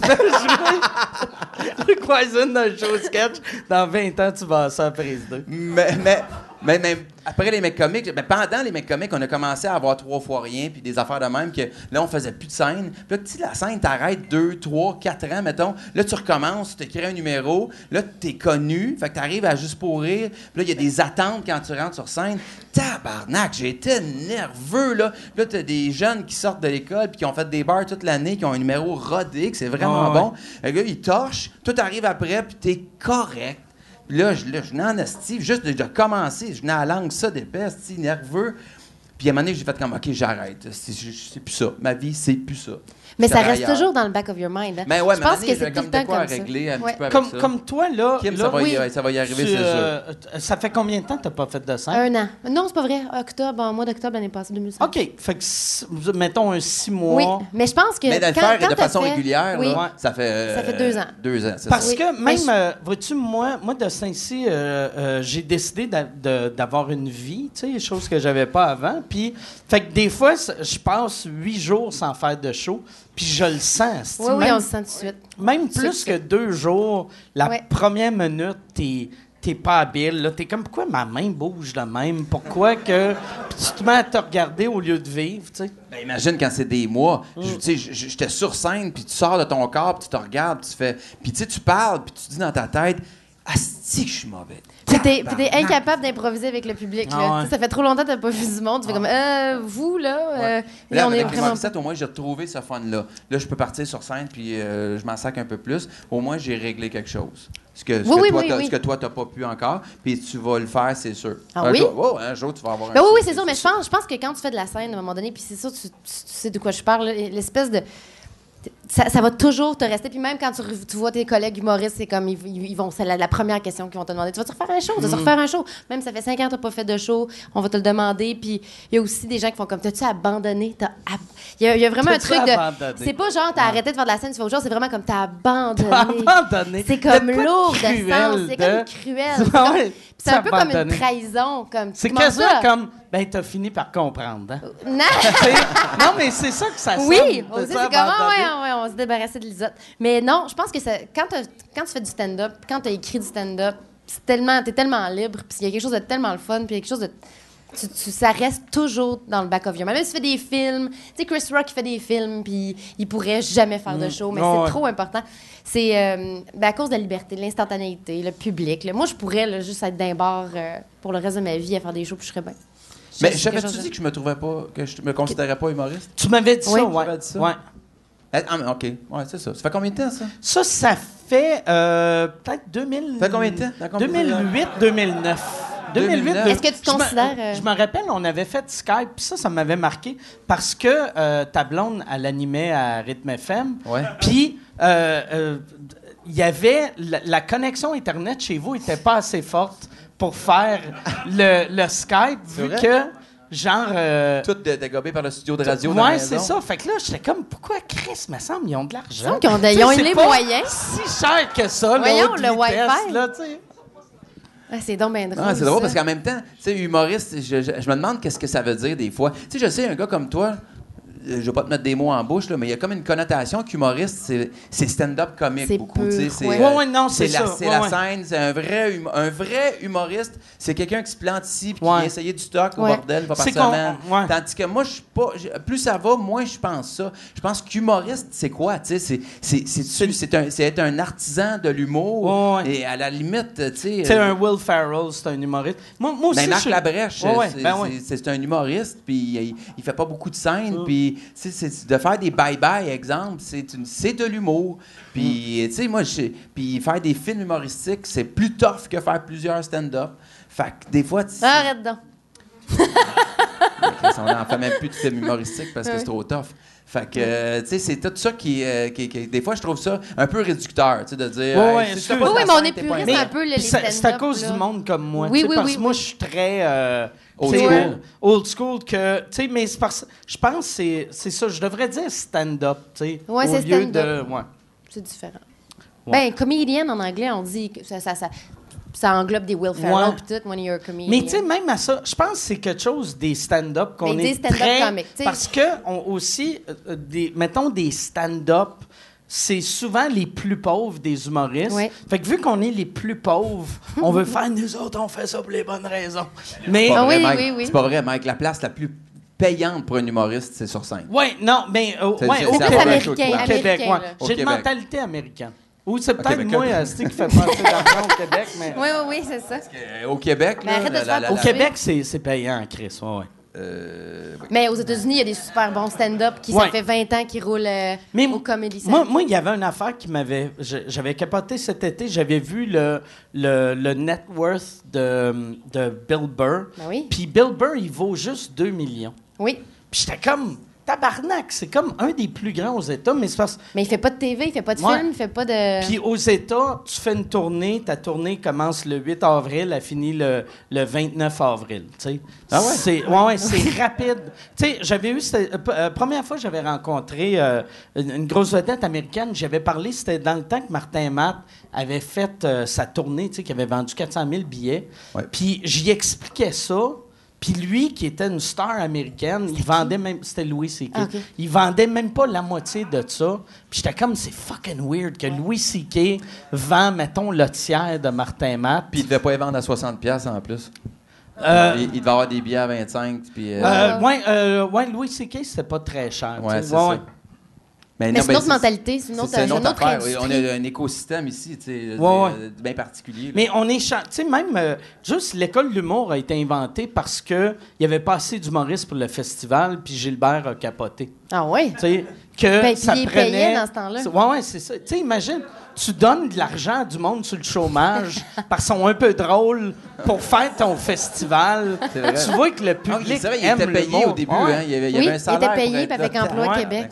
Luke Wiseman dans un show sketch. Dans 20 ans, tu vas à ça à prise 2. Mais, mais, mais, mais après les mecs comiques, ben, pendant les mecs comiques, on a commencé à avoir trois fois rien, puis des affaires de même, que là, on faisait plus de scène. Puis là, tu sais, la scène t'arrête deux, trois, quatre ans, mettons. Là, tu recommences, tu t'écris un numéro. Là, t'es connu. Fait que t'arrives à juste pour rire. Puis là, il y a des attentes quand tu rentres sur scène. Tabarnak, j'étais nerveux, là. Puis là, t'as des jeunes qui sortent de l'école, puis qui ont fait des bars toute l'année, qui ont un numéro rodé, que c'est vraiment Ah ouais. bon. Le gars, il torche. Tout arrive après, puis t'es correct. Là, je, là, je juste de, de commencer, je venais à la langue ça d'épais, nerveux. Puis à un moment donné, j'ai fait comme, OK, j'arrête. C'est plus ça. Ma vie, c'est plus ça. Mais ça reste ailleurs. toujours dans le back of your mind. hein. Ben ouais, je mais pense que c'est tout comme le de temps quoi comme à ça. régler un Ouais. petit peu avec Comme, ça. comme toi, là. Kim, là, ça, va oui. y, ça va y arriver, tu, c'est sûr. euh, ça fait combien de temps que t'as pas fait de scène? Un an. Non, c'est pas vrai. Octobre, en mois d'octobre l'année passée, 2005. OK. Fait que, mettons, un six mois. Oui, mais je pense que. Mais de le quand, faire quand de façon fait- régulière, oui. là, ça fait... euh, Ça fait deux ans. Deux ans, c'est Parce ça. Que Mais même, je- euh, vois-tu, moi, moi de Saint-Cy, euh, euh, j'ai décidé d'avoir une vie, tu sais, chose que j'avais pas avant. Puis, fait que des fois, je passe huit jours sans faire de show, puis je le sens. Oui, même, on le sent tout de suite. même plus que deux jours, la Ouais. première minute, t'es t'es pas habile. là. T'es comme, pourquoi ma main bouge de même? Pourquoi que... Puis tu te mets à te regarder au lieu de vivre, tu sais? Ben, imagine quand c'est des mois. Mm. Je- Tu sais, j'étais sur scène, puis tu sors de ton corps, puis tu te regardes, puis tu fais. Puis tu sais, tu parles, puis tu dis dans ta tête, Asti, que je suis mauvais. Puis t'es, puis t'es Tabarnak. incapable d'improviser avec le public. là. Ah ouais. Ça fait trop longtemps que t'as pas vu du monde. Tu fais comme, euh, vous, là, euh, Mais Là, là, on est avec les vraiment. Morissette, au moins, j'ai retrouvé ce fun-là. Là, je peux partir sur scène, puis euh, je m'en sac un peu plus. Au moins, j'ai réglé quelque chose. Ce que, ce Oui, que oui, toi, oui, t'as- oui. ce que toi, t'as pas pu encore, puis tu vas le faire, c'est sûr. Ah un oui? Jour, oh, un jour, tu vas avoir un Ben oui, show, oui, c'est sûr, mais je pense, je pense que quand tu fais de la scène à un moment donné, puis c'est sûr, tu, tu- tu sais de quoi je parle, l'espèce de. Ça, ça va toujours te rester. Puis même quand tu, vois tes collègues humoristes, c'est comme ils, vont. C'est la, la première question qu'ils vont te demander. Tu vas-tu refaire un show? Tu Mm. vas refaire un show? Même ça fait cinq ans que tu pas fait de show, on va te le demander. Puis il y a aussi des gens qui font comme T'as-tu abandonné? T'as ab- Il y, a- il y a vraiment un truc de. abandonné? C'est pas genre t'as arrêté de faire de la scène, tu fais chose, c'est vraiment comme t'as abandonné. abandonné? C'est De comme lourd de sens. C'est de- [LAUGHS] comme cruel. C'est ouais, un peu comme une trahison. Comme, C'est quasiment ça? comme, ben, t'as fini par comprendre. Hein? [LAUGHS] Non! [LAUGHS] Non, mais c'est ça que ça Oui, sonne. aussi, c'est T'as comme, ah, ouais, ouais, on se débarrassait de Lisotte. Mais non, je pense que ça- quand, t'as- quand tu fais du stand-up, quand tu as écrit du stand-up, c'est tellement, t'es tellement libre, puis il y a quelque chose de tellement le fun, puis il y a quelque chose de. Tu, tu- ça reste toujours dans le back of your mind. Même si tu fais des films, tu sais, Chris Rock il fait des films, puis il pourrait jamais faire de show, mais c'est ouais. trop important. C'est euh, ben, à cause de la liberté, de l'instantanéité, le public. là. Moi, je pourrais là, juste être d'un bar euh, pour le reste de ma vie à faire des shows, puis je serais bien. Mais j'avais-tu dit que je me trouvais pas, que je me considérais pas humoriste? Tu m'avais dit Oui. ouais. m'avais dit ça? ouais. Ah, ah, mais OK. Ouais, c'est ça. Ça fait combien de temps, ça? Ça, ça fait euh, peut-être 2000... Ça fait combien de temps? Dans combien de temps? 2008, 2009. 2008, 2009. Est-ce que tu te Je me- considères, euh, Je me rappelle, on avait fait Skype, puis ça, ça m'avait marqué parce que euh, ta blonde, elle animait à Rhythm FM. Ouais. Puis, euh, euh, il y avait. La, la connexion Internet chez vous n'était pas assez forte pour faire le, le Skype, vu vrai? que, genre. euh, Tout dé- dégobé par le studio de radio. Ouais, c'est ça. Fait que là, j'étais comme, pourquoi Chris, me semble, ils ont de l'argent? Il me semble qu'ils ont de- ils ont c'est les pas moyens. si cher que ça, Voyons, le Wi-Fi. là, tu sais. Ah, c'est donc bien drôle. Ah, c'est drôle ça. parce qu'en même temps, tu sais, humoriste, je, je- je me demande qu'est-ce que ça veut dire des fois. Tu sais, je sais, un gars comme toi, je vais pas te mettre des mots en bouche, là, mais il y a comme une connotation qu'humoriste, c'est, c'est stand-up comique C'est beaucoup. c'est, ouais. Ouais, ouais, non, c'est la, c'est Ouais, ouais. scène, c'est un vrai, hum- un vrai humoriste, c'est quelqu'un qui se plante ici puis qui Ouais. vient essayer du stock au Ouais. bordel, pas par C'est semaine. ouais. Tandis que moi, je suis pas. plus ça va, moins je pense ça. Je pense qu'humoriste, c'est quoi? Tu sais, c'est, c'est, c'est, c'est, c'est un, c'est être un artisan de l'humour. Ouais, ouais. Et à la limite, tu sais. Sais, euh, un Will Ferrell, c'est un humoriste. Moi, moi aussi, ben, Marc je- Labrèche, Ouais, ouais, c'est, ben ouais. c'est- c'est un humoriste, puis il, il fait pas beaucoup de scènes, puis Puis, c'est- c'est- de faire des bye-bye, exemple, c'est une- c'est de l'humour. Puis, tu sais, moi, je- puis faire des films humoristiques, c'est plus tough que faire plusieurs stand-up. Fait que des fois, tu Arrête donc. [LAUGHS] On n'en fait même plus de films humoristiques parce que c'est trop tough. Fait que, euh, tu sais, c'est tout ça qui, euh, qui- qui- Des fois, je trouve ça un peu réducteur, tu sais, de dire. Si Oui, oui, mais on est puriste un- un peu, les c'est à cause là. du monde comme moi. Oui, tu sais, oui, parce oui, que moi, je suis très euh, Old school. euh, old school que, tu sais, mais c'est parce je pense que c'est- c'est ça. Je devrais dire stand-up, tu sais, Ouais, au c'est lieu de, stand-up. ouais. C'est différent. Ouais. Ben, comédienne en anglais, on dit que ça, ça, ça, ça englobe des Will Ferrell Ouais. tout, when you're a comedian. Mais tu sais, même à ça, je pense que c'est quelque chose des stand-up qu'on des est stand-up très... sais. Parce que on aussi, euh, des, mettons des stand-up, c'est souvent les plus pauvres des humoristes. Ouais. Fait que vu qu'on est les plus pauvres, on veut [LAUGHS] faire nous autres, on fait ça pour les bonnes raisons. Mais C'est pas Ah vrai, oui, Mike. oui, oui. C'est pas vrai, Mike. La place la plus payante pour un humoriste, c'est sur scène. Ouais, non, mais euh, ouais, au c'est Québec, américain, au Québec, ouais. J'ai une mentalité américaine. Ou c'est peut-être moi, qui fait passer d'argent au Québec, mais Oui, oui, oui, c'est ça. Euh, Au Québec, Mais là, la- la- au. Québec, c'est payant, Chris. Ouais, ouais. euh, oui. Mais aux États-Unis, il y a des super bons stand-up qui, Ouais. ça fait 20 ans qu'ils roulent euh, Mais au Comedy Moi, Central. moi, il y avait une affaire qui m'avait. J'avais capoté cet été. J'avais vu le, le, le net worth de, de Bill Burr. Ben oui. Puis Bill Burr, il vaut juste 2 millions. Oui. Puis j'étais comme. Tabarnak, c'est comme un des plus grands aux États, mais c'est parce Mais il fait pas de TV, il fait pas de Ouais. film, il fait pas de. Puis aux États, tu fais une tournée, ta tournée commence le 8 avril, elle finit le, le 29 avril. tu sais. Ah ouais? C'est ouais, ouais, c'est rapide. Tu sais, j'avais eu cette- euh, euh, première fois que j'avais rencontré euh, une, une grosse vedette américaine, j'avais parlé, c'était dans le temps que Martin Matt avait fait euh, sa tournée, tu sais, qui avait vendu 400 000 billets. Ouais. Puis j'y expliquais ça. Puis lui, qui était une star américaine, il vendait même. C'était Louis C.K. Ah. Il vendait même pas la moitié de ça. Puis j'étais comme, c'est fucking weird que Louis C.K. vend, mettons, le tiers de Martin Matt. Puis il devait pas les vendre à 60$ piastres en plus. Euh, il, il devait avoir des billets à 25$. Puis, euh, euh, ouais, euh, ouais, Louis C.K., c'était pas très cher. ouais, c'est Ouais, ça. Mais c'est ben, une autre mentalité, c'est une autre, une affaire. On a un écosystème ici, tu sais, Ouais, ouais. bien particulier. là. Mais on est. Tu sais, même. euh, juste l'école de l'humour a été inventée parce qu'il n'y avait pas assez d'humoristes pour le festival, puis Gilbert a capoté. Ah oui? Tu sais, que Ben, ça il prenait... payé dans ce temps-là. C'est- Ouais, ouais, c'est ça. Tu sais, imagine, tu donnes de l'argent à du monde sur le chômage [LAUGHS] parce qu'ils sont un peu drôles pour faire ton festival. Vrai. Tu vois que le Ah, public oui, c'est vrai, il aime était payé au début. Ouais. Hein, il y avait, il y Oui, avait un il salaire était pour payé, avec. Emploi Ouais. Québec.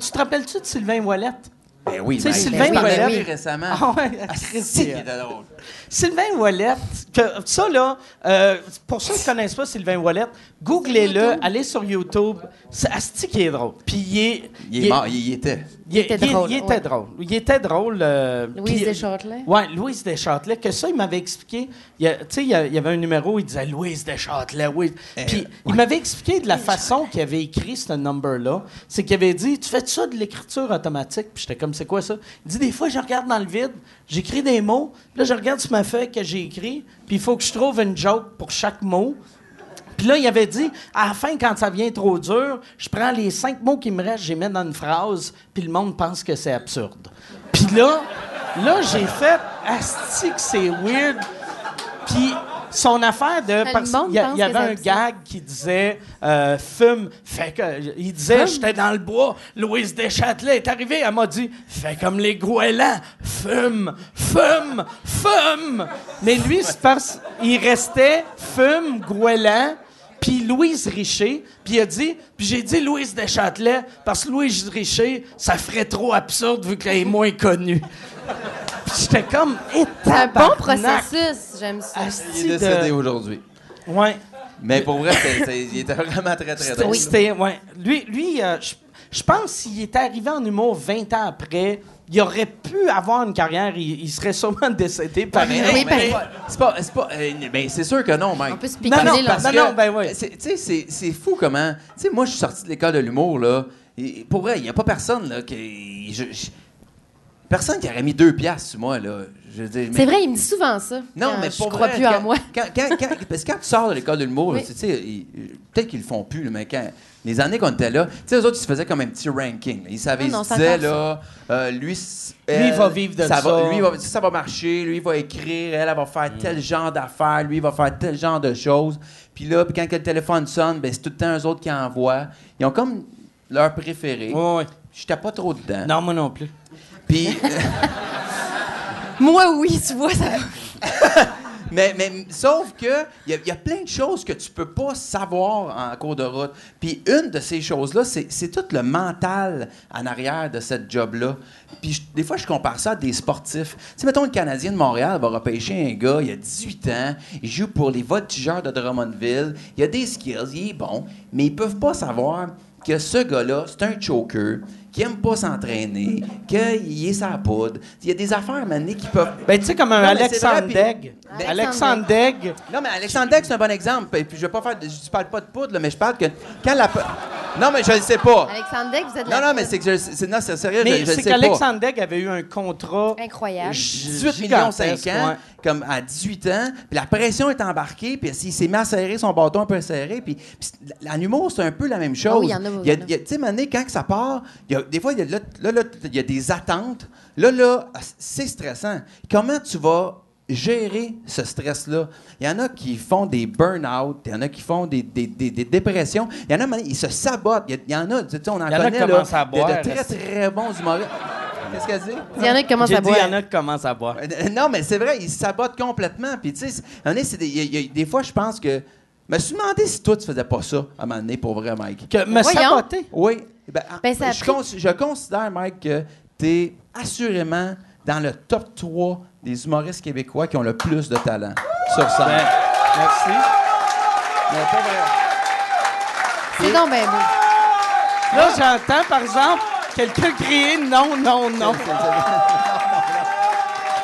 Tu te rappelles-tu de Sylvain Ouellette? Ben oui, Tu sais, Sylvain Ouellette. récemment. Ah ouais, Ah, était drôle? Sylvain Ouellette, que, ça là, euh, pour ceux qui ne connaissent pas Sylvain Ouellette, googlez-le, allez sur YouTube. C'est asti qui est drôle? Puis il est. Il est mort, il y était. Il, était il- drôle, il était ouais. drôle. Il était drôle. euh, Louise Deschâtelet? Oui, Louise Deschâtelet, que ça, il m'avait expliqué. il y a- Tu sais, il y, avait un numéro, il disait Louise Deschâtelet, oui. Eh, Puis il m'avait expliqué de la façon qu'il avait écrit ce number-là. C'est qu'il avait dit Tu fais ça de l'écriture automatique Puis j'étais comme C'est quoi ça? Il dit Des fois, je regarde dans le vide, j'écris des mots, puis là, je regarde sur ma feuille que j'ai écrit, puis il faut que je trouve une joke pour chaque mot. Puis là, il avait dit, à la fin, quand ça vient trop dur, je prends les cinq mots qui me restent, je les mets dans une phrase, puis le monde pense que c'est absurde. Puis là, là, j'ai fait, asti que c'est weird. Puis son affaire de... Parce y, a- il y avait un gag qui disait euh, fume. Fait que, il disait, j'étais dans le bois, Louise Deschâtelet est arrivée, elle m'a dit, fais comme les goélands, fume, fume, fume. Mais lui, c'est parce qu'il restait fume, goéland, puis Louise Richer, puis il a dit, puis j'ai dit Louise Deschâtelet, parce que Louise Richer, ça ferait trop absurde vu qu'elle est moins connue. Puis j'étais comme, C'est un bon processus, j'aime ça. Il est décédé aujourd'hui. Ouais. Mais pour vrai, il était vraiment très, très C'était, drôle. c'était- ouais. Lui, lui euh, je, je pense s'il était arrivé en humour 20 ans après, il aurait pu avoir une carrière, il, il serait sûrement décédé par Mais non, Oui, mais ben- c'est pas, c'est pas, euh, ben, c'est sûr que non, Mike. On peut Non, non, parce que, non, ben oui. c'est- Tu sais, c'est- c'est fou comment. Tu sais, moi, je suis sorti de l'école de l'humour, là. Et pour vrai, il n'y a pas personne, là, qui. je- je- personne qui aurait mis deux piastres sur moi, là. Mais- C'est vrai, il me dit souvent ça. Non, quand mais je pour crois vrai, plus quand- en moi. Quand, quand- quand- parce que quand tu sors de l'école de l'humour, Oui. tu sais, peut-être qu'ils le font plus, mais quand, les années qu'on était là, tu sais, eux autres, ils se faisaient comme un petit ranking. Ils savaient, ils non, se disaient, là, euh, lui, Lui, il va vivre de ça. ça. Va, lui, il va- ça va marcher, lui, il va écrire, elle, elle va faire tel genre d'affaires, lui, il va faire tel genre de choses. Puis là, puis quand le téléphone sonne, ben, c'est tout le temps eux autres qui envoient. Ils ont comme leur préféré. Ouais, ouais. J'étais pas trop dedans. Non, moi non plus. Puis, [LAUGHS] Moi, oui, tu vois, ça [LAUGHS] mais, mais sauf que il y, a- il y a plein de choses que tu peux pas savoir en cours de route. Puis une de ces choses-là, c'est c'est tout le mental en arrière de cette job-là. Puis je- des fois, je compare ça à des sportifs. Tu sais, mettons, le Canadien de Montréal va repêcher un gars, il a 18 ans, il joue pour les voltigeurs de Drummondville, il a des skills, il est bon, mais ils peuvent pas savoir que ce gars-là, c'est un choker, qui aime pas s'entraîner, qu'il est sa poudre. Il y a des affaires, mané, qui peuvent... Ben, tu sais, comme un Non, Alexandre Degg. Ben- Alexandre Degg. Non, mais Alexandre Deck, c'est un bon exemple. Et puis, je vais pas faire. de- Je parle pas de poudre, là, mais je parle que quand la. Non, mais je le sais pas. Alexandre Deck, vous êtes Non, la non, mais c'est que je. c'est- Non, c'est sérieux, Mais je c'est sais pas. qu'Alexandre Degg avait eu un contrat. Incroyable. 18 millions 5 gigantesque, ans, ouais. comme à 18 ans, puis la pression est embarquée, puis il s'est mis à serrer son bâton un peu serré, puis, puis en humour, c'est un peu la même chose. Ah oui, il y en a, Tu sais, Mané, quand que ça part, il y a- des fois, il y a, là, là, là, il y a des attentes. Là, là, c'est stressant. Comment tu vas gérer ce stress-là? Il y en a qui font des burn-out, il y en a qui font des, des- des- des dépressions, il y en a, ils se sabotent. Il y en a, tu sais, on en Il y en a connaît, qui là, commencent à de- boire, de, très, très bons humoristes. Qu'est-ce qu'elle dit? Il y en a qui commencent à dit, il boire. y en a qui commencent à boire. Euh, Non, mais c'est vrai, ils se sabotent complètement. Puis, tu sais, des, il y a- il y a- des fois, je pense que. Je me suis demandé si toi, tu faisais pas ça à un moment donné, pour vrai, Mike. Que me Voyons. saboter. Oui. Ben, en- Ben, ça a je, pris- cons- je considère, Mike, que tu es assurément dans le top 3 des humoristes québécois qui ont le plus de talent sur scène. Ben, merci. Mais pas vrai. C'est donc ben beau. Là, j'entends, par exemple, quelqu'un crier non, non, non.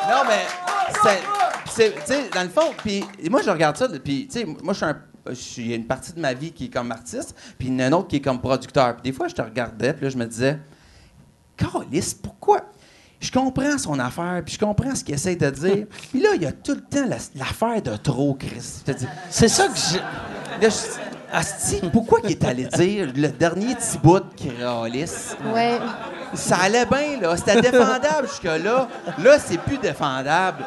Non, mais c'est. c'est- Tu sais, dans le fond, puis moi, je regarde ça, puis, tu sais, moi, je suis un. Il y a une partie de ma vie qui est comme artiste, puis une autre qui est comme producteur. Puis des fois, je te regardais, puis là, je me disais, Carlis, pourquoi? Je comprends son affaire, puis je comprends ce qu'il essaie de dire. [LAUGHS] Puis là, il y a tout le temps la- l'affaire de trop, Chris. C'est ça que je. là, je- Asti, pourquoi il est allé dire le dernier petit bout de Carlis? Ouais. Ça allait bien, là. C'était défendable jusque-là. Là, c'est plus défendable.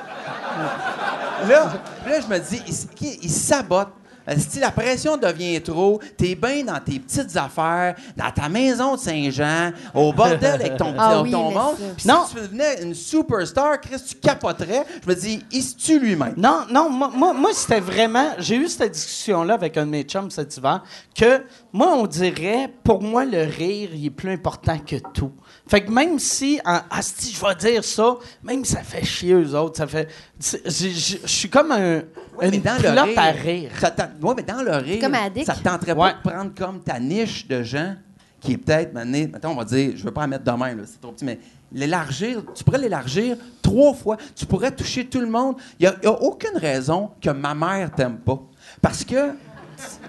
Là, là je me dis, il, qui- il sabote. Si la pression devient trop, t'es bien dans tes petites affaires, dans ta maison de Saint-Jean, au bordel avec ton, [LAUGHS] Ah ton oui, ton mais monde. ça. Puis Non. si tu devenais une superstar, Chris, tu capoterais. Je me dis, il se tue lui-même. Non, non, moi, moi, moi, c'était vraiment. J'ai eu cette discussion-là avec un de mes chums cet hiver, que moi, on dirait, pour moi, le rire, il est plus important que tout. Fait que même si, en Asti, je vais dire ça, même ça fait chier eux autres, ça fait. Je suis comme un. Ouais, mais dans le rire, à rire. ça ouais, mais dans le rire, comme Addict. ça te tenterait Ouais. pas de prendre comme ta niche de gens qui est peut-être, maintenant, on va dire, je veux pas en mettre de même, là, c'est trop petit, mais l'élargir, tu pourrais l'élargir trois fois, tu pourrais toucher tout le monde. Il n'y a, aucune raison que ma mère t'aime pas. Parce que.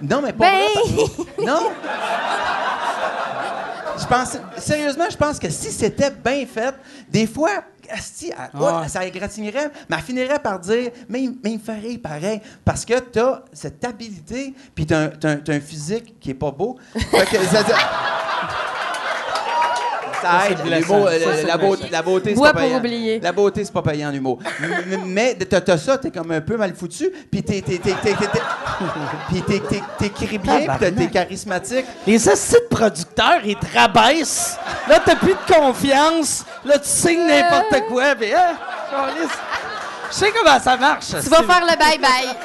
Non, mais pas Ben! vrai, parce que- Non! Je pense, sérieusement, je pense que si c'était bien fait, des fois, asti, elle- Ouais. ça égratignerait, mais elle finirait par dire, mais, mais il me rire pareil, parce que tu as cette habilité, puis tu as, un physique qui est pas beau. Fait que ça, aide, l'humour, euh, la, beauté, blessant. la beauté, c'est pas pour payant. oublier. La beauté, c'est pas payant en humour. Mais t'as t'as ça, t'es comme un peu mal foutu, puis t'es t'es- t'es- t'es- t'es- t'es- puis t'es- t'es- t'écris bien, puis t'es- charismatique. Les assis de producteurs, ils te rabaissent. Là, t'as plus de confiance. Là, tu signes n'importe quoi. Puis, hein, je sais comment ça marche. Tu vas faire le bye-bye.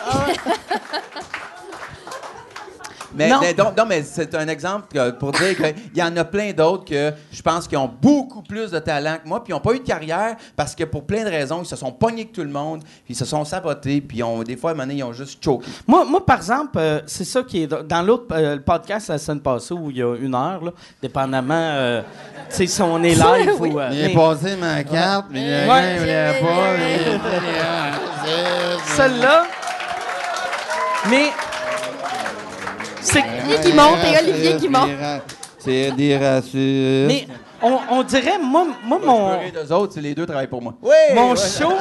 Mais, Non. mais donc, non, mais c'est un exemple que- pour dire qu'il y en a plein d'autres que je pense qui ont beaucoup plus de talent que moi, puis ils n'ont pas eu de carrière parce que pour plein de raisons, ils se sont pognés avec tout le monde, puis ils se sont sabotés, puis ils ont, des fois, à un moment donné, ils ont juste choqué. Moi, moi, par exemple, euh, c'est ça qui est. Dans l'autre euh, le podcast la semaine passée, où il y a une heure, là, dépendamment, euh, tu sais, si on est live ou. euh, mais passé ma carte, mais Ouais. il voulait pas. mais- Celle-là. Mais. C'est. Olivier qui monte et Olivier qui monte. C'est des racistes. Mais on, on dirait, moi, moi mon. rire d'eux autres, c'est les deux travaillent pour moi. Oui! Mon ouais. show.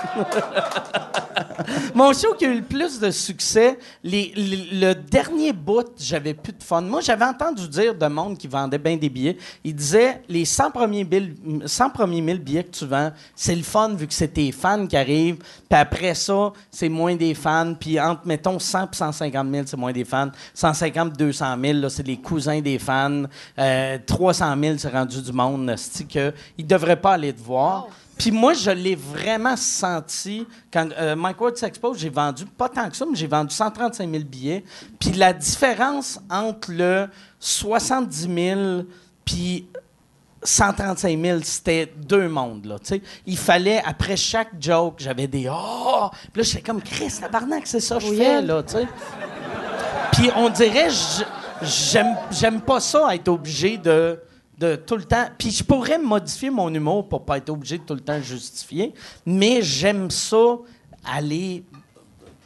[LAUGHS] Mon show qui a eu le plus de succès, le dernier bout, j'avais plus de fun. Moi, j'avais entendu dire de monde qui vendait bien des billets. Il disait les 100 premiers, bill- 100 premiers 1000 billets que tu vends, c'est le fun vu que c'est tes fans qui arrivent. Puis après ça, c'est moins des fans. Puis entre, mettons, 100 et 150 000, c'est moins des fans. 150 200 000, là, c'est les cousins des fans. Euh, 300 000, c'est rendu du monde. C'est que ils devraient pas aller te voir. Puis moi, je l'ai vraiment senti quand euh, Mike Ward s'expose, j'ai vendu pas tant que ça, mais j'ai vendu 135 000 billets. Puis la différence entre le 70 000 puis 135 000, c'était deux mondes, là. Il fallait, après chaque joke, j'avais des « Oh! » Puis là, j'étais comme « Chris, tabarnak, c'est ça que je fais, là, tu sais. » Puis on dirait, j'aime pas ça, être obligé de, de tout le temps. Puis je pourrais modifier mon humour pour pas être obligé de tout le temps justifier, mais j'aime ça aller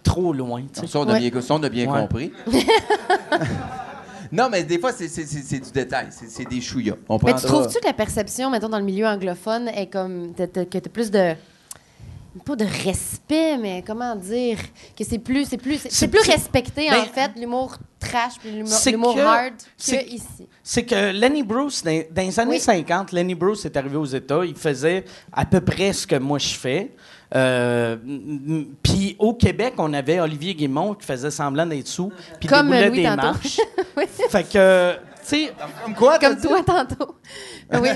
trop loin. Ça, on a Ouais. bien, ça, on a bien Ouais. compris. [LAUGHS] non, mais des fois, c'est, du détail. C'est, des chouillas. On Mais tu trouves-tu que la perception, mettons, dans le milieu anglophone, est comme. que t'as plus de. Pas de respect, mais comment dire? Que c'est plus. C'est plus, c'est, plus respecté, ben, en fait, l'humour trash puis l'humour, hard que c'est- ici. C'est que Lenny Bruce, dans, dans les années Oui. 50, Lenny Bruce est arrivé aux États. Il faisait à peu près ce que moi je fais. Euh, Puis au Québec, on avait Olivier Guémon qui faisait semblant d'être sous, puis déboulait Louis des tantôt. marches. [LAUGHS] Oui. fait que, sais, Comme quoi, Comme dit? toi tantôt. oui,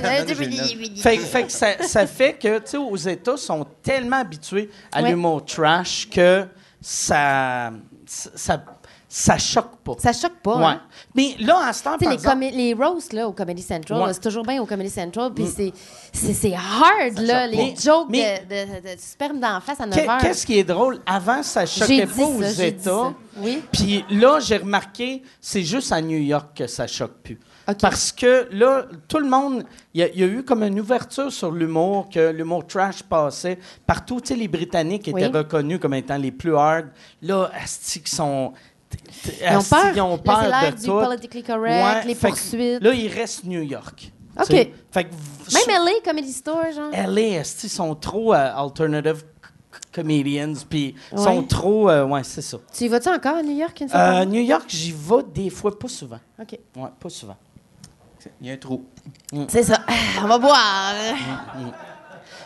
Fait, fait que ça, ça fait que, tu sais, aux États, sont tellement habitués à Ouais. l'humour trash que ça, ça, ça choque pas. Ça choque pas. ouais. hein? Mais là, en ce temps, par les, exemple, les roasts là, au Comedy Central, Ouais. c'est toujours bien au Comedy Central, puis c'est, c'est, hard, là, les jokes Mais- de, de, de sperme d'en face à 9 qu'est- heures. qu'est-ce qui est drôle? Avant, ça choquait pas aux ça, États. Oui. Puis là, j'ai remarqué, c'est juste à New York que ça choque plus. Parce que là, tout le monde, il y, a- il y a eu comme une ouverture sur l'humour, que l'humour trash passait partout. Tu sais, les Britanniques Oui. étaient reconnus comme étant les plus hard. Là, asti, sont. Ils ont asti, peur. Ils ont Là, peur de du tout. politically correct, les poursuites. Là, il reste New York. OK. Fait que Même LA, Comedy Store, genre. LA, asti, ils sont trop euh, alternative comedians, puis ils Ouais. sont trop. euh, ouais, c'est ça. Tu y vas-tu encore à New York une fois Euh? New York, j'y vais des fois, pas souvent. OK. Ouais, pas souvent. Il y a un trou. C'est ça. Ah, [LAUGHS] On va boire.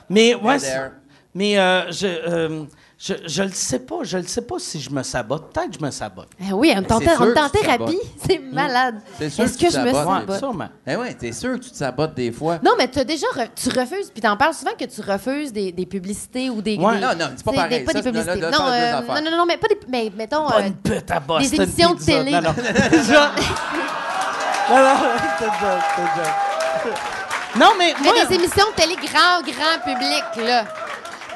Mais ouais, Hey c'est- there. mais euh, je, euh, je je le sais pas, je le sais pas si je me sabote. Peut-être que je me sabote. Ah oui, on Mais sûr que tu te thérapie. C'est malade. C'est sûr Est-ce que que, tu je me sabotes. Ouais, sabote? sûrement. Eh ouais, t'es sûr que tu te sabotes des fois. Non, mais as déjà re- tu refuses, puis t'en parles souvent que tu refuses des, des publicités ou des. Ouais. des- Non, non, c'est pas sais, pareil. des- pas Ça, des c'est- là, publicités. là, Non, parle euh, affaires. non, non, non, mais pas des. Mais mettons. Pas euh, une pute à des Boston émissions de Pizza. télé. Non, non. [LAUGHS] Déjà- [LAUGHS] non, non, c'est une joke, c'est une joke. Non, mais mais moi, des émissions de télé grand, grand public, là.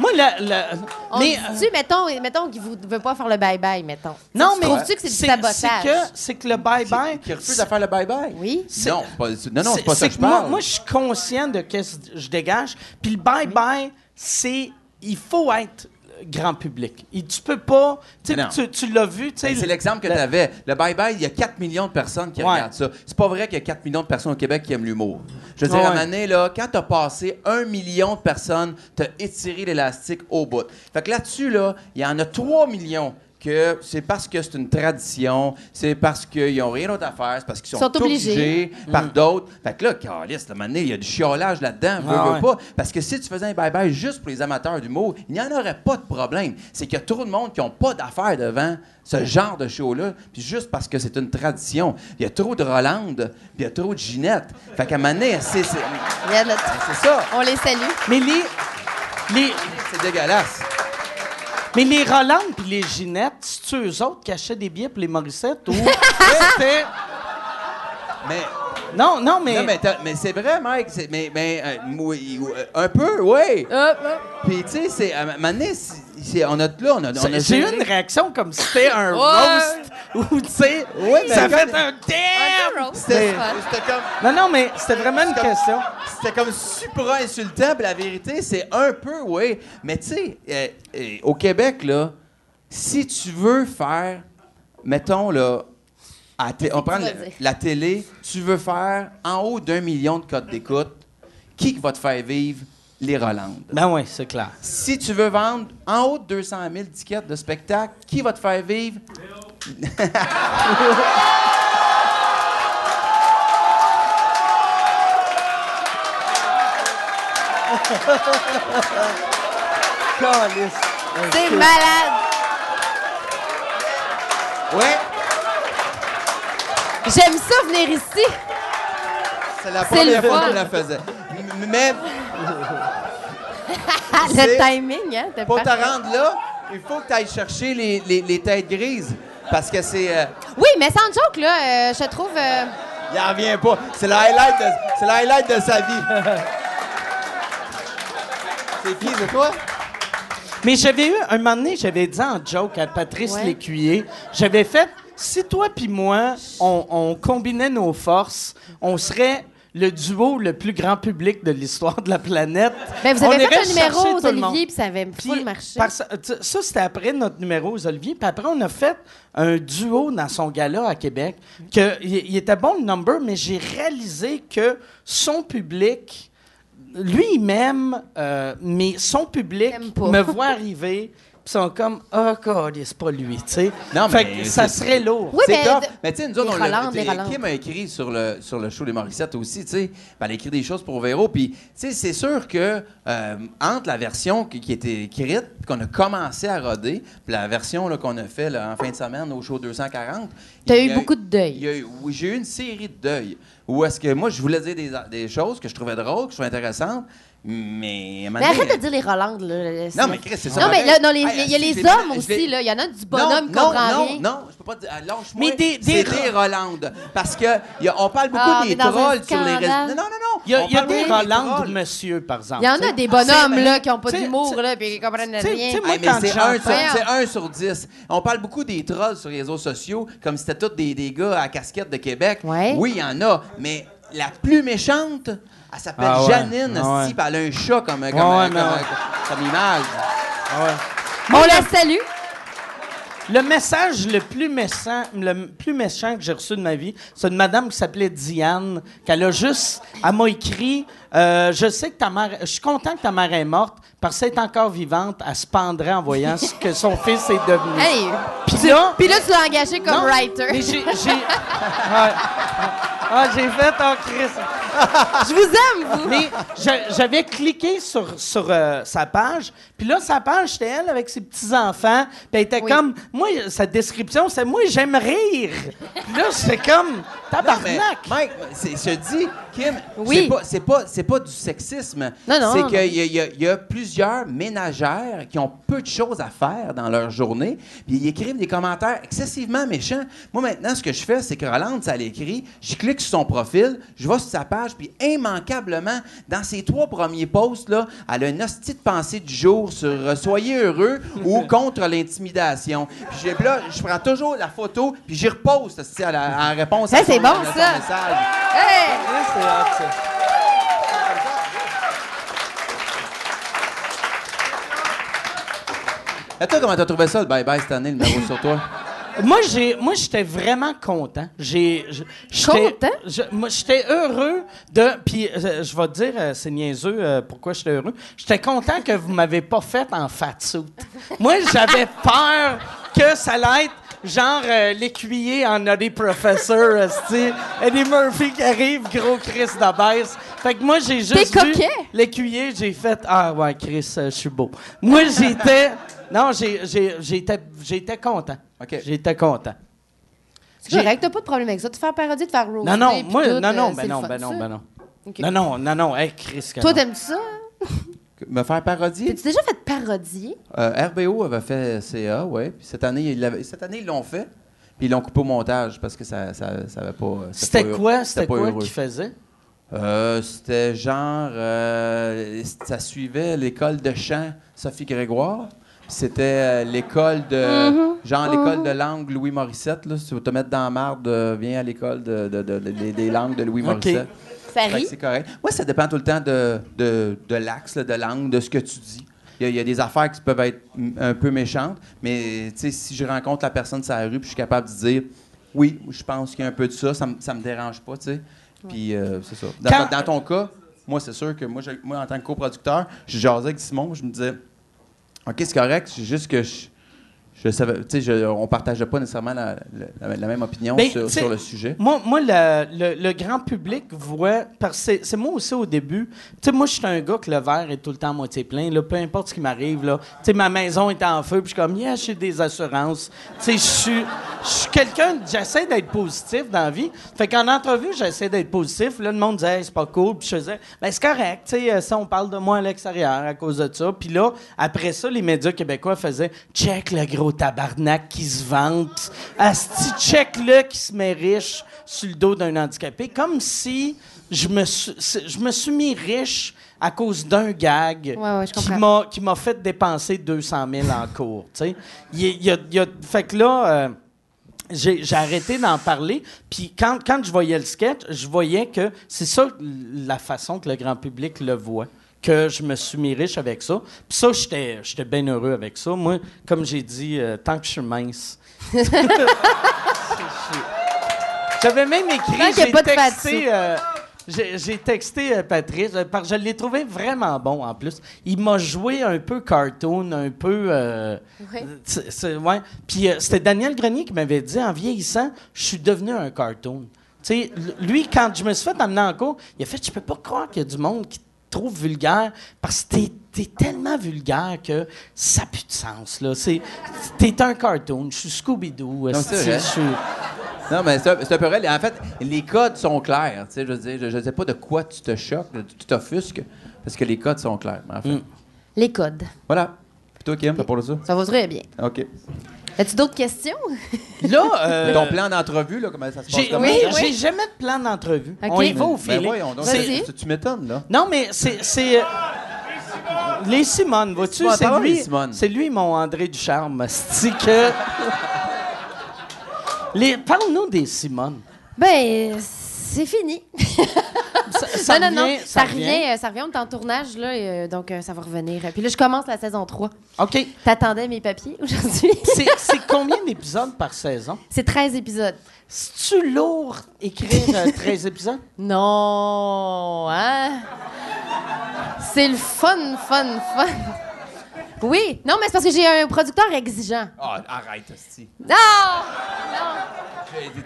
Moi la, la- On mais, dit-tu, mettons, mettons qu'il ne veut pas faire le bye-bye, mettons. non, Tu mais Trouves-tu que c'est du C'est sabotage? que, c'est que le bye-bye... Qui refuse de faire le bye-bye? Oui. Non, pas, non, non, c'est pas ça que je moi, parle. moi, je suis conscient de ce que je dégage. Puis le bye-bye, c'est... Il faut être grand public. Et tu peux pas... Tu tu, tu l'as vu, tu. Ben, c'est l'exemple que tu avais. Le bye-bye, il y a 4 millions de personnes qui Ouais. regardent ça. C'est pas vrai qu'il y a 4 millions de personnes au Québec qui aiment l'humour. Je veux dire, à un moment donné, là, quand t'as passé un million de personnes, t'as étiré l'élastique au bout. Fait que là-dessus, là, il y en a 3 millions que c'est parce que c'est une tradition, c'est parce qu'ils n'ont rien d'autre à faire, c'est parce qu'ils sont, Sont obligés. par d'autres. Fait que là, calice, à un moment donné, il y a du chiolage là-dedans, Ah veux ouais. pas. Parce que si tu faisais un bye-bye juste pour les amateurs d'humour, il n'y en aurait pas de problème. C'est qu'il y a trop de monde qui n'ont pas d'affaires devant ce genre de show-là, puis juste parce que c'est une tradition. Il y a trop de Rolande, puis il y a trop de Ginette. Fait qu'à un moment donné, c'est c'est- ça. On les salue. Mais les... les C'est dégueulasse. Mais les Roland puis les Ginette, c'est eux autres qui achetaient des billets pour les Morissettes ou [LAUGHS] c'était Mais, Non, non, mais, non, mais, c'est vrai, Mike. c'est- Mais, mais euh, oui, euh, un peu, oui. Hop, hop. Puis, tu sais, c'est- à un moment donné, on a, là, on a, on a C'est- j'ai eu une réaction comme si c'était un roast où tu sais Ouais, mais ça comme- fait un damn. roast, C'était comme... Non, non, mais c'était vraiment une question. C'était comme super insultant, puis la vérité, c'est un peu, oui. Mais tu sais, euh, euh, au Québec, là, si tu veux faire, mettons, là, à on prend la télé, tu veux faire en haut d'un million de codes d'écoute, qui va te faire vivre les Rolandes? Ben oui, c'est clair. Si tu veux vendre en haut de 200 000 tickets de spectacle, qui va te faire vivre? [LAUGHS] C'est malade. Ouais, J'aime ça venir ici. c'est la première fois qu'on la faisait. Mais [LAUGHS] C'est- le timing, hein? pour te rendre là, il faut que tu ailles chercher les, les- les têtes grises. Parce que c'est. euh, Oui, mais sans joke, là, euh, je trouve. euh, il en revient pas. C'est le highlight de, c'est le highlight de sa vie. [LAUGHS] c'est qui, c'est toi? Mais j'avais eu, un moment donné, j'avais dit en joke à Patrice Ouais. Lécuyer, j'avais fait, si toi puis moi, on, on combinait nos forces, on serait le duo le plus grand public de l'histoire de la planète. Ben, vous On avez fait un numéro aux. Olivier, puis ça avait full marché. ça, c'était après notre numéro aux Olivier. Puis après, on a fait un duo dans son gala à Québec. Que, il, il était bon le number, mais j'ai réalisé que son public, lui, il m'aime, euh, mais son public me voit arriver. Puis ils sont comme, oh, God, c'est pas lui, tu sais. Non, fait mais que ça serait lourd. Oui, mais de- Mais tu sais, nous autres, on l'a-. Kim a écrit sur le, sur le show Les Morissettes aussi, tu sais. Ben, elle a écrit des choses pour Véro. Puis, tu sais, c'est sûr que euh, entre la version qui, qui était écrite, qu'on a commencé à roder, puis la version là, qu'on a fait là, en fin de semaine au show 240. T'as eu beaucoup de il deuil. y a eu- oui, j'ai eu une série de deuils. Où est-ce que moi, je voulais dire des, des choses que je trouvais drôles, que je trouvais intéressantes, mais. Mais arrête de dire les Rolandes, là. Non, mais Chris, c'est ça. Non, mais pareil. là, non, les- Hey, il y a les hommes aussi, là. Il y en a du bonhomme non, qui non, comprend non, rien. Non, je peux pas dire. ah, Lâche-moi. Mais des- c'est des des Rolandes. Parce que y a- on parle beaucoup Ah, des trolls sur les réseaux. Non, non, non, non. Il y a, y des beaucoup Rolandes trolls. monsieur, par exemple. Il y en a des bonhommes, C'est- là, qui n'ont pas d'humour, puis qui comprennent rien. c'est un, sur, Voyons. c'est un sur dix. On parle beaucoup des trolls sur les réseaux sociaux, comme si c'était tous des, des gars à casquette de Québec. Oui, il y en a, mais la plus méchante, elle s'appelle Ah ouais. Janine, Ah ouais. elle a un chat comme, comme, ouais, comme, image. On la salue. Le message le plus méchant, le plus méchant que j'ai reçu de ma vie, c'est une madame qui s'appelait Diane, qu'elle a juste, elle m'a écrit, euh, je sais que ta mère, je suis content que ta mère est morte, parce qu'elle est encore vivante, elle se pendrait en voyant ce que son fils est devenu. Hey. Puis là, Puis là, tu l'as engagé comme non, writer. mais j'ai, j'ai, [LAUGHS] Ouais. ah, j'ai fait en crise. Je vous aime, vous. Mais j'a- j'avais cliqué sur, sur euh, sa page, puis là, sa page, c'était elle avec ses petits-enfants, puis elle était Oui. comme... Moi, sa description, c'est « Moi, j'aime rire ». Puis là, c'était comme... Non, mais, Tabarnak! Mike, c'est- je dis, Kim, Oui. c'est pas, c'est pas, c'est pas du sexisme. Non, non, C'est qu'il y, a- y y plusieurs ménagères qui ont peu de choses à faire dans leur journée, puis ils écrivent des commentaires excessivement méchants. Moi, maintenant, ce que je fais, c'est que Rolande, ça l'écrit, je clique sur son profil, je vais sur sa page, puis immanquablement, dans ses trois premiers posts, là, elle a une hostie de pensée du jour sur euh, Soyez heureux ou [LAUGHS] contre l'intimidation. Puis là, je prends toujours la photo, puis j'y à la- en réponse à Ça, c'est son- bon, à son ça. message. Hey! C'est hot, ça. Et toi, comment t'as trouvé ça, le bye-bye cette année, le numéro sur toi? Moi, j'ai, moi, j'étais vraiment content. J'ai, j'étais- Content? je- moi, j'étais heureux de. Puis, euh, je vais te dire, euh, c'est niaiseux, euh, pourquoi j'étais heureux. J'étais content que vous m'avez pas fait en fat suit. Moi, j'avais peur que ça allait être genre euh, l'écuyer en Nutty Professor, esti. Eddie Murphy qui arrive, gros Chris d'abaisse. Fait que moi, j'ai juste T'es vu coquet? l'écuyer, j'ai fait Ah ouais, Chris, euh, je suis beau. Moi, j'étais. Non, j'étais content. OK. J'étais content. C'est correct, t'as pas de problème avec ça. De faire parodie, de faire roaster. Non, non, puis moi, tout, non, euh, non, c'est ben le non, ben non, ben non. Non, non, non, non, hey, Chris. Toi, non. t'aimes ça? Me faire parodier? T'as-tu déjà fait parodier? Euh, RBO avait fait CA, oui. Puis cette année, ils cette année, ils l'ont fait. Puis ils l'ont coupé au montage parce que ça ça, ça avait pas. C'était quoi, c'était quoi heureux. qu'il faisait? Euh, C'était genre. euh, ça suivait l'école de chant Sophie Grégoire. C'était euh, l'école de. Mm-hmm. Genre l'école de langue Louis Morissette. Là. Si tu veux te mettre dans la marde, euh, viens à l'école de, de- de- des- des langues de Louis OK. Morissette. C'est correct. Moi, ça dépend tout le temps de, de, de l'axe, de l'angle, de ce que tu dis. Il y, a, il y a des affaires qui peuvent être un peu méchantes, mais tu sais, si je rencontre la personne sur la rue puis je suis capable de dire oui, je pense qu'il y a un peu de ça, ça me, ça me dérange pas, tu sais. Puis euh, c'est ça. Dans, Quand- dans ton cas, moi, c'est sûr que moi, je- moi, en tant que coproducteur, je jasais avec Simon, je me disais, OK, c'est correct, c'est juste que je, je savais, je- on partageait pas nécessairement la, la- la même opinion Ben, sur, le sujet. Moi, moi le, le- le grand public voit. Parce que c'est- moi aussi au début. Tu sais, moi, je suis un gars que le verre est tout le temps à moitié plein. Là, peu importe ce qui m'arrive. là. Tu sais, ma maison est en feu, puis je suis comme, yeah, j'ai des assurances. Tu sais, je suis. Je suis quelqu'un. J'essaie d'être positif dans la vie. Fait qu'en entrevue, j'essaie d'être positif. Là, le monde disait, Hey, c'est pas cool. Puis je faisais, ben, c'est correct. Tu sais, ça, on parle de moi à l'extérieur à cause de ça. Puis là, après ça, les médias québécois faisaient, check le gros tabarnak qui se vante. Asti, check-le qui se met riche sur le dos d'un handicapé. Comme si je me suis, je me suis mis riche à cause d'un gag Ouais, ouais, je qui m'a qui m'a fait dépenser 200 000 en cours. Il y a- il y a- il y a- fait que là, euh, j'ai j'ai arrêté d'en parler. Puis quand, quand je voyais le sketch, je voyais que c'est ça la façon que le grand public le voit. Que je me suis mis riche avec ça. Puis ça, j'étais j'étais bien heureux avec ça. Moi, comme j'ai dit, euh, tant que je suis mince. [LAUGHS] J'avais même écrit, Tant qu'il y a j'ai pas de texté, euh, j'ai j'ai texté euh, Patrice, euh, parce que je l'ai trouvé vraiment bon en plus. Il m'a joué un peu cartoon, un peu. euh, Ouais. c'est- c'est- ouais. Puis euh, c'était Daniel Grenier qui m'avait dit en vieillissant, je suis devenu un cartoon. Tu sais, l- lui, quand je me suis fait amener en cours, il a fait Je peux pas croire qu'il y a du monde qui trouve vulgaire parce que t'es es tellement vulgaire que ça n'a plus de sens. là. C'est- T'es un cartoon. Je suis Scooby-Doo. Non, c'est suis- Non, mais c'est un, peu vrai. En fait, les codes sont clairs. Tu sais, je veux dire, je ne sais pas de quoi tu te choques, tu t'offusques, parce que les codes sont clairs. En fait. Mm. Les codes. Voilà. Puis toi, Kim, t'as pour ça? Ça va très bien. OK. As-tu d'autres questions? [LAUGHS] Là, euh, Ton plan d'entrevue, là, comment ça se passe? j'ai comment? oui, oui. j'ai jamais de plan d'entrevue. On y va au Ben feeling. voyons donc, Vas-y. tu- m'étonnes, là. Non, mais c'est. c'est, euh, les Simone, vois-tu? Simone, C'est lui, c'est lui, mon André Ducharme. C'est que. [LAUGHS] Les, parle-nous des Simone. Ben, c'est fini. Ça, ça [LAUGHS] non, non, non. revient, Ça, revient, euh, ça revient, on est en tournage, là, et, euh, donc euh, ça va revenir. Puis là, je commence la saison 3. OK. T'attendais mes papiers aujourd'hui? [LAUGHS] C'est, combien d'épisodes par saison? c'est 13 épisodes. C'est-tu lourd écrire euh, 13 [LAUGHS] épisodes? Non, hein? C'est le fun, fun, fun. Oui, non, mais c'est parce que j'ai un producteur exigeant. Ah, arrête, hostie. Non!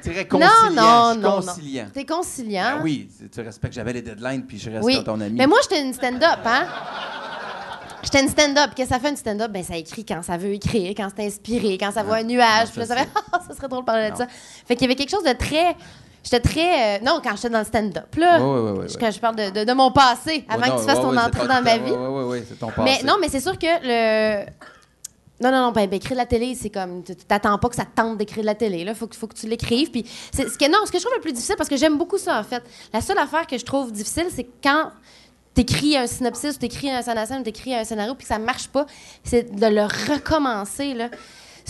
T'es très Non, conciliant. non, non, conciliant. non. T'es conciliant. Ah oui, tu respectes, j'avais les deadlines, puis je reste Oui. ton ami. Mais moi, j'étais une stand-up, hein? J'étais une stand-up. Qu'est-ce que ça fait une stand-up? Ben, ça écrit quand ça veut écrire, quand c'est inspiré, quand ça voit un nuage. non, Puis là, ça, ça fait, [LAUGHS] ah, ça serait drôle de parler de ça. Fait qu'il y avait quelque chose de très. J'étais très. euh, non, quand j'étais dans le stand-up, là. Ouais, je- ouais. Quand je parle de, de- de mon passé, avant que tu fasses ton entrée dans ma vie. Ouais, ouais, ouais, c'est ton passé. Mais non, mais c'est sûr que le. Non, non, non, ben, ben, écrire de la télé, c'est comme. tu- T'attends pas que ça te tente d'écrire de la télé, là. Faut, que- faut que tu l'écrives. Puis, c'est- ce que, non, ce que je trouve le plus difficile, parce que j'aime beaucoup ça, en fait. La seule affaire que je trouve difficile, c'est quand t'écris un synopsis, ou t'écris un scénario, ou t'écris un scénario, puis que ça marche pas, c'est de le recommencer, là.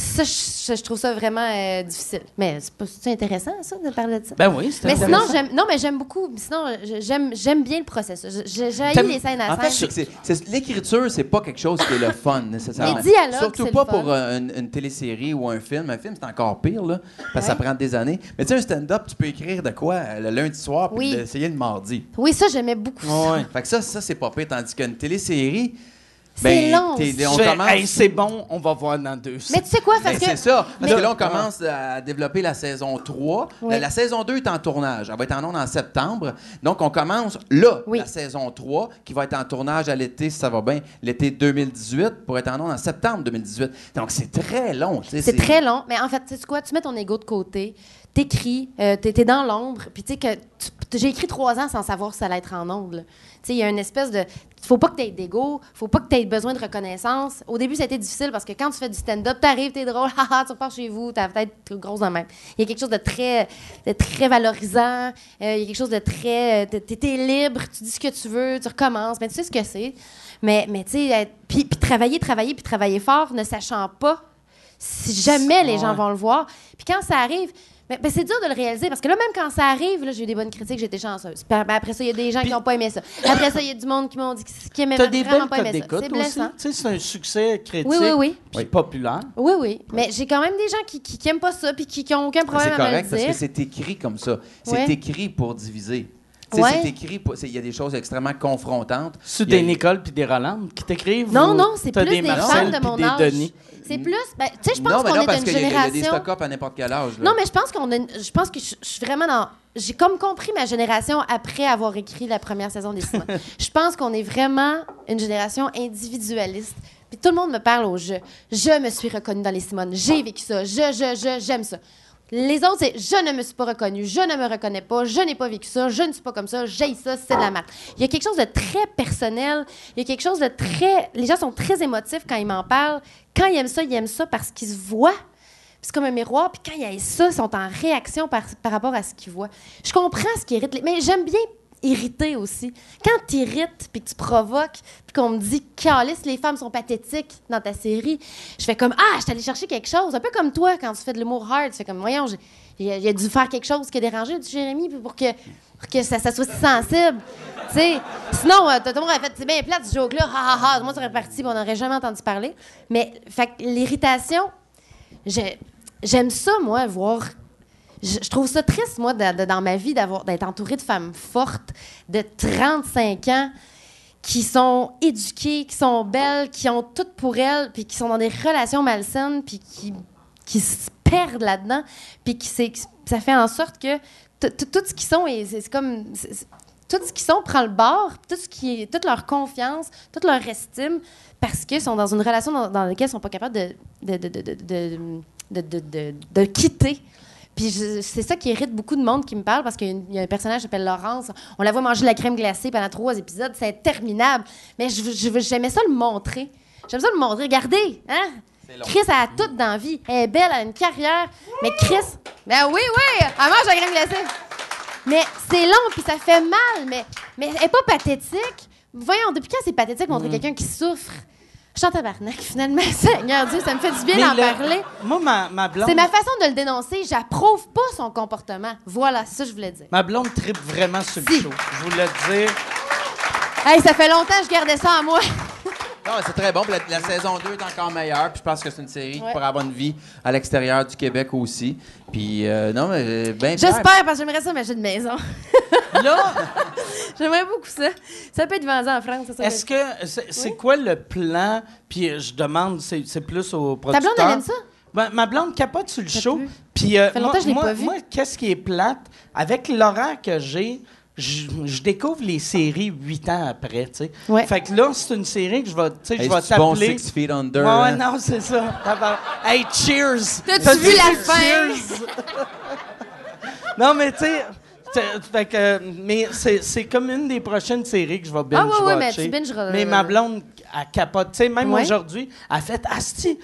Ça, je, je trouve ça vraiment euh, difficile. Mais c'est pas c'est intéressant, ça, de parler de ça? Ben oui, c'est mais sinon, j'aime, non, mais j'aime beaucoup. Sinon, j'aime, j'aime bien le processus. J'ai les scènes à En fait, scène. c'est que c'est- c'est- l'écriture, c'est pas quelque chose qui est le fun, [LAUGHS] nécessairement. Les dialogues, Surtout c'est pas le fun. pour euh, une, une télésérie ou un film. Un film, c'est encore pire, là, parce que ça prend des années. Mais tu sais, un stand-up, tu peux écrire de quoi euh, le lundi soir, puis Oui. l'essayer le mardi. Oui, ça, j'aimais beaucoup ça. Fait que ça, ça c'est pas pire. Tandis qu'une télésérie, C'est long, t'es- c'est- on commence... Hey, c'est bon, on va voir dans deux Mais tu sais quoi, parce Ben, que. c'est ça. Parce Mais- que là, on commence à développer la saison 3. Oui. La, la saison 2 est en tournage. Elle va être en ondes en septembre. Donc, on commence là, Oui. la saison 3, qui va être en tournage à l'été, si ça va bien, l'été 2018, pour être en ondes en septembre 2018. Donc, c'est très long. C'est très long, mais en fait, tu sais quoi, tu mets ton ego de côté, t'écris, euh, t'es dans l'ombre, puis tu sais que j'ai écrit trois ans sans savoir si ça allait être en ondes. là. Tu sais, il y a une espèce de... Faut pas que t'aies d'ego, faut pas que t'aies besoin de reconnaissance. Au début, ça a été difficile parce que quand tu fais du stand-up, t'arrives, t'es drôle, [LAUGHS] haha, tu repars chez vous, t'as la tête grosse dans même. Il y a quelque chose de très, de très valorisant, euh, il y a quelque chose de très... euh, T'es libre, tu dis ce que tu veux, tu recommences, mais tu sais ce que c'est. Mais, mais tu sais, puis travailler, travailler, puis travailler fort, ne sachant pas si jamais les gens vont le voir. Puis quand ça arrive, ben, c'est dur de le réaliser parce que là, même quand ça arrive, là, j'ai eu des bonnes critiques, j'étais chanceuse. Puis ben, après ça, il y a des gens qui n'ont pas aimé ça. Après ça, il y a du monde qui m'ont dit vraiment belles pas aimé ça. C'est aussi. blessant. Tu sais, c'est un succès critique Oui, oui, oui. puis populaire. Oui, oui. Mais j'ai quand même des gens qui, qui, qui aiment pas ça puis qui, qui ont aucun Mais problème C'est à me le correct parce que c'est écrit comme ça. C'est Ouais. écrit pour diviser. Sais, Ouais. c'est écrit, il y a des choses extrêmement confrontantes. C'est y a- des Nicole puis des Roland qui t'écrivent? Non, non, c'est plus des, Marcel femmes de mon des âge. Denis? C'est plus, ben, tu sais, je pense non, mais qu'on non, est parce d'une qu'il y, a- il y a des génération. stock-up à n'importe quel âge. là. Non, mais je pense qu'on une- je pense que je, suis vraiment dans. J'ai comme compris ma génération après avoir écrit la première saison des cinémas. [LAUGHS] je pense qu'on est vraiment une génération individualiste. Puis tout le monde me parle au je. Je me suis reconnue dans les Simones. J'ai vécu ça. Je, je, je, j'aime ça. Les autres, c'est je ne me suis pas reconnue, je ne me reconnais pas, je n'ai pas vécu ça, je ne suis pas comme ça, j'ai ça, c'est de la merde. Il y a quelque chose de très personnel, il y a quelque chose de très. Les gens sont très émotifs quand ils m'en parlent. Quand ils aiment ça, ils aiment ça parce qu'ils se voient. C'est comme un miroir, puis quand il y a ça, ils sont en réaction par, par rapport à ce qu'ils voient. Je comprends ce qui irrite, les- mais j'aime bien irriter aussi. Quand tu irrites, puis que tu provoques, puis qu'on me dit « Calice, les femmes sont pathétiques dans ta série », je fais comme « Ah, je suis allée chercher quelque chose ». Un peu comme toi, quand tu fais de l'humour hard, tu fais comme « Voyons, j'ai- j'ai j'ai dû faire quelque chose qui a dérangé Jérémy pour que, que ça, soit si sensible. » sinon, euh, tout le monde aurait fait « C'est bien plate, ce joke-là, ha ha ha », moi, ça aurait parti, puis on n'aurait jamais entendu parler. Mais, l'irritation, j'ai- j'aime ça, moi, voir. Je, trouve ça triste, moi, dans ma vie, d'être entourée de femmes fortes de 35 ans qui sont éduquées, qui sont belles, qui ont tout pour elles, puis qui sont dans des relations malsaines, puis qui, qui se perdent là-dedans, puis qui ça fait en sorte que tout ce qu'ils sont, c'est comme tout ce qu'ils sont prend le bord, tout ce qui toute leur confiance, toute leur estime, parce qu'ils sont dans une relation dans, laquelle ils sont pas capables de- de- de- de quitter. Puis c'est ça qui irrite beaucoup de monde qui me parle parce qu'il y a y, un personnage qui s'appelle Laurence. On la voit manger de la crème glacée pendant trois épisodes. C'est interminable. Mais j'aimais ça le montrer. J'aime ça le montrer. Regardez, hein? Chris, elle a tout dans la vie. Elle est belle, elle a une carrière. Mais Chris, ben oui, oui, elle mange de la crème glacée. Mais c'est long, puis ça fait mal. Mais, mais elle n'est pas pathétique. Voyons, depuis quand c'est pathétique de montrer Mm. quelqu'un qui souffre? Je suis en tabarnak, finalement. [LAUGHS] Seigneur Dieu, ça me fait du bien d'en le- parler. Moi, ma, ma blonde... C'est ma façon de le dénoncer. J'approuve pas son comportement. Voilà, ça que je voulais dire. Ma blonde tripe vraiment sur le Si. show. Je voulais dire. Hey, ça fait longtemps que je gardais ça en moi. Non, mais c'est très bon. La, la saison 2 est encore meilleure. Puis je pense que c'est une série qui Ouais. pourrait avoir une vie à l'extérieur du Québec aussi. Puis euh, non, mais euh, ben J'espère, parce que j'aimerais ça m'acheter une maison. [LAUGHS] Là, [LAUGHS] j'aimerais beaucoup ça. Ça peut être vendu en France, ça. ça est-ce que c'est c'est quoi le plan? Puis euh, je demande, c'est c'est plus au Ta producteur. blonde, elle aime ça? Ben, ma blonde capote sur le show. Puis euh, moi, moi- moi, qu'est-ce qui est plate? Avec l'horaire que j'ai, je je découvre les séries huit ans après, tu sais. Ouais. Fait que là, c'est une série que je vais, tu sais, je Hey, vais bon. Six Feet Under. Ouais, ouais, hein? non, c'est ça. Hey, cheers! T'as-tu vu la fin? Cheers! [LAUGHS] non, mais tu sais, t'sais, fait que, euh, mais c'est c'est comme une des prochaines séries que je vais binge Ah ouais, ouais, mais watcher. tu bingeras, Mais ma blonde, elle capote. Tu sais, même Ouais. aujourd'hui, elle a fait Asti,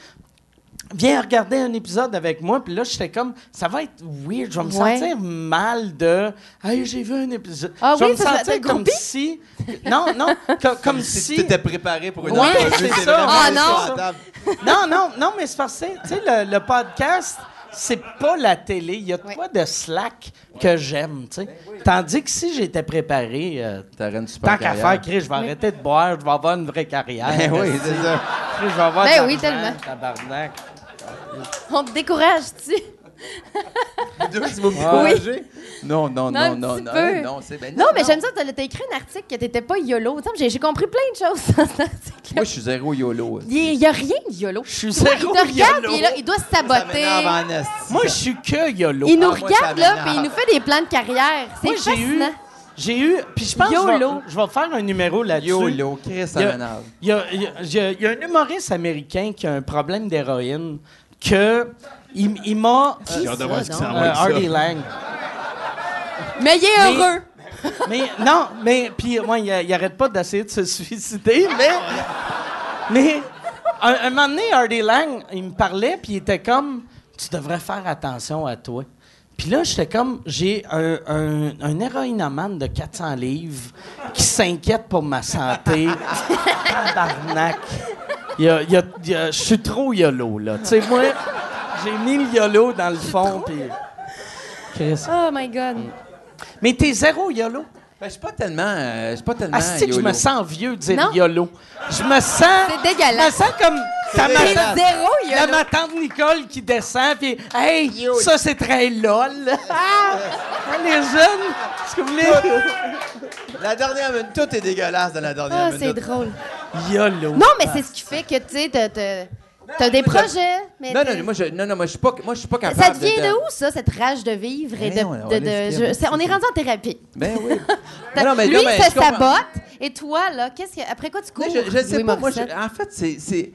viens regarder un épisode avec moi. Puis là, j'étais comme, ça va être weird. Je vais me Ouais. sentir mal de, hey, j'ai vu un épisode. Ah je vais oui, me sentir comme groupie? si. Non, non, comme, comme Si si. tu t'étais préparé pour une Ouais, entrevue, c'est ça. Ah, non. à la table. Non, non, non, mais c'est parce que, tu sais, le, le podcast, c'est pas la télé. Il y a de Ouais. quoi de slack que j'aime, tu sais. Tandis que si j'étais préparé, euh, une super tant qu'à faire, Chris, je vais arrêter de boire, je vais avoir une vraie carrière. Ben oui, c'est ça. Chris, je vais avoir Ben oui, tellement. Tabarnak. On te décourage-tu? Deux, tu me décourager? Non, non, Non, non, non, non, non, ben Non, mais j'aime ça. T'as t'as écrit un article que t'étais pas YOLO. Tu J'ai compris plein de choses dans cet article. Moi, je suis zéro YOLO. Il n'y a rien de YOLO. Je suis Tu zéro Il te regarde, YOLO. là, il doit se saboter. en. Moi, je suis que YOLO. Il nous Ah, moi, ça regarde, là, puis il nous fait des plans de carrière. C'est Moi, j'ai eu, fascinant. J'ai eu, puis je pense que je vais, YOLO. je vais faire un numéro là-dessus. YOLO, Chris, Il y a-. Il y a, il y a- il y a- il y a un humoriste américain qui a un problème d'héroïne que il, il m'a Qui hâte de ça, voir ce qui donc? s'en va. euh. Hardy Lang. Mais il est Mais- heureux. Mais non, mais puis moi il, il arrête pas d'essayer de se suicider, mais mais un, un moment donné Hardy Lang, il me parlait puis il était comme tu devrais faire attention à toi. Puis là, j'étais comme, j'ai un, un, un héroïnomane de 400 livres qui s'inquiète pour ma santé. [LAUGHS] Tabarnak. Je suis trop YOLO, là. Tu sais, moi, j'ai mis le YOLO dans le fond, puis... [LAUGHS] Oh my God. Mais t'es zéro YOLO. Ben, je suis pas tellement. euh, suis pas tellement. Ah, c'est que je me sens vieux de dire Non. YOLO. Je me sens. C'est dégueulasse. Je me sens comme. ta C'est ma- zéro, y a la ma tante Nicole qui descend, puis hey, ça c'est très lol. Ah, les jeunes, est-ce que vous voulez? La dernière minute, tout est dégueulasse dans la dernière Ah, minute. c'est drôle. YOLO. Non, mais c'est ce qui fait que, tu sais, t'as- t'as t'as des projets. Mais Non, non, moi, je, non, non, moi, je suis pas, moi, je suis pas capable Ça te vient de... de où, ça, cette rage de vivre et de. Ben, on- on de- de- je- on est rendu en thérapie. Ben oui. [LAUGHS] Non, mais- Lui, non, mais je comprends. sabote. Et toi, là, qu'est-ce que. Après quoi tu cours? Mais je, je sais Louis pas, moi, je- en fait, c'est...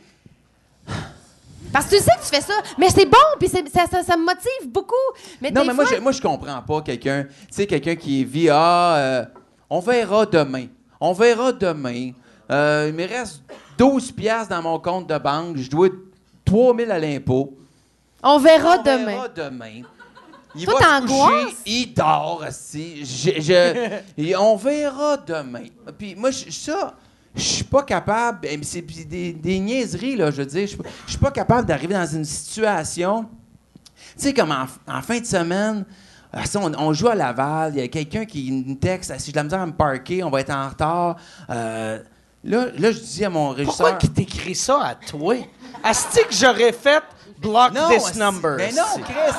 Parce que tu sais que tu fais ça, mais c'est bon, puis ça, ça, ça me motive beaucoup. Mais Non, mais moi, je, moi, je comprends pas quelqu'un, tu sais, quelqu'un qui vit, ah, euh, on verra demain. On verra demain. Euh, il me reste 12 piastres dans mon compte de banque. Je dois 3000 à l'impôt. on verra on demain. verra demain. Il Toi, va se t'angoisses? coucher, il dort, esti. Je, je- [LAUGHS] et on verra demain. Puis moi, je- ça, je suis pas capable. eh, C'est des, des niaiseries, là, je veux dire. Je suis pas- je suis pas capable d'arriver dans une situation. Tu sais, comme en, en fin de semaine, ah, on, on joue à Laval, il y a quelqu'un qui me texte, Ah, si j'ai de la misère à me parker, on va être en retard. Euh, là, là, je dis à mon régisseur... Pourquoi qu'il t'écrit ça à toi? Asti que j'aurais fait block Non, this number. Mais non. Chris!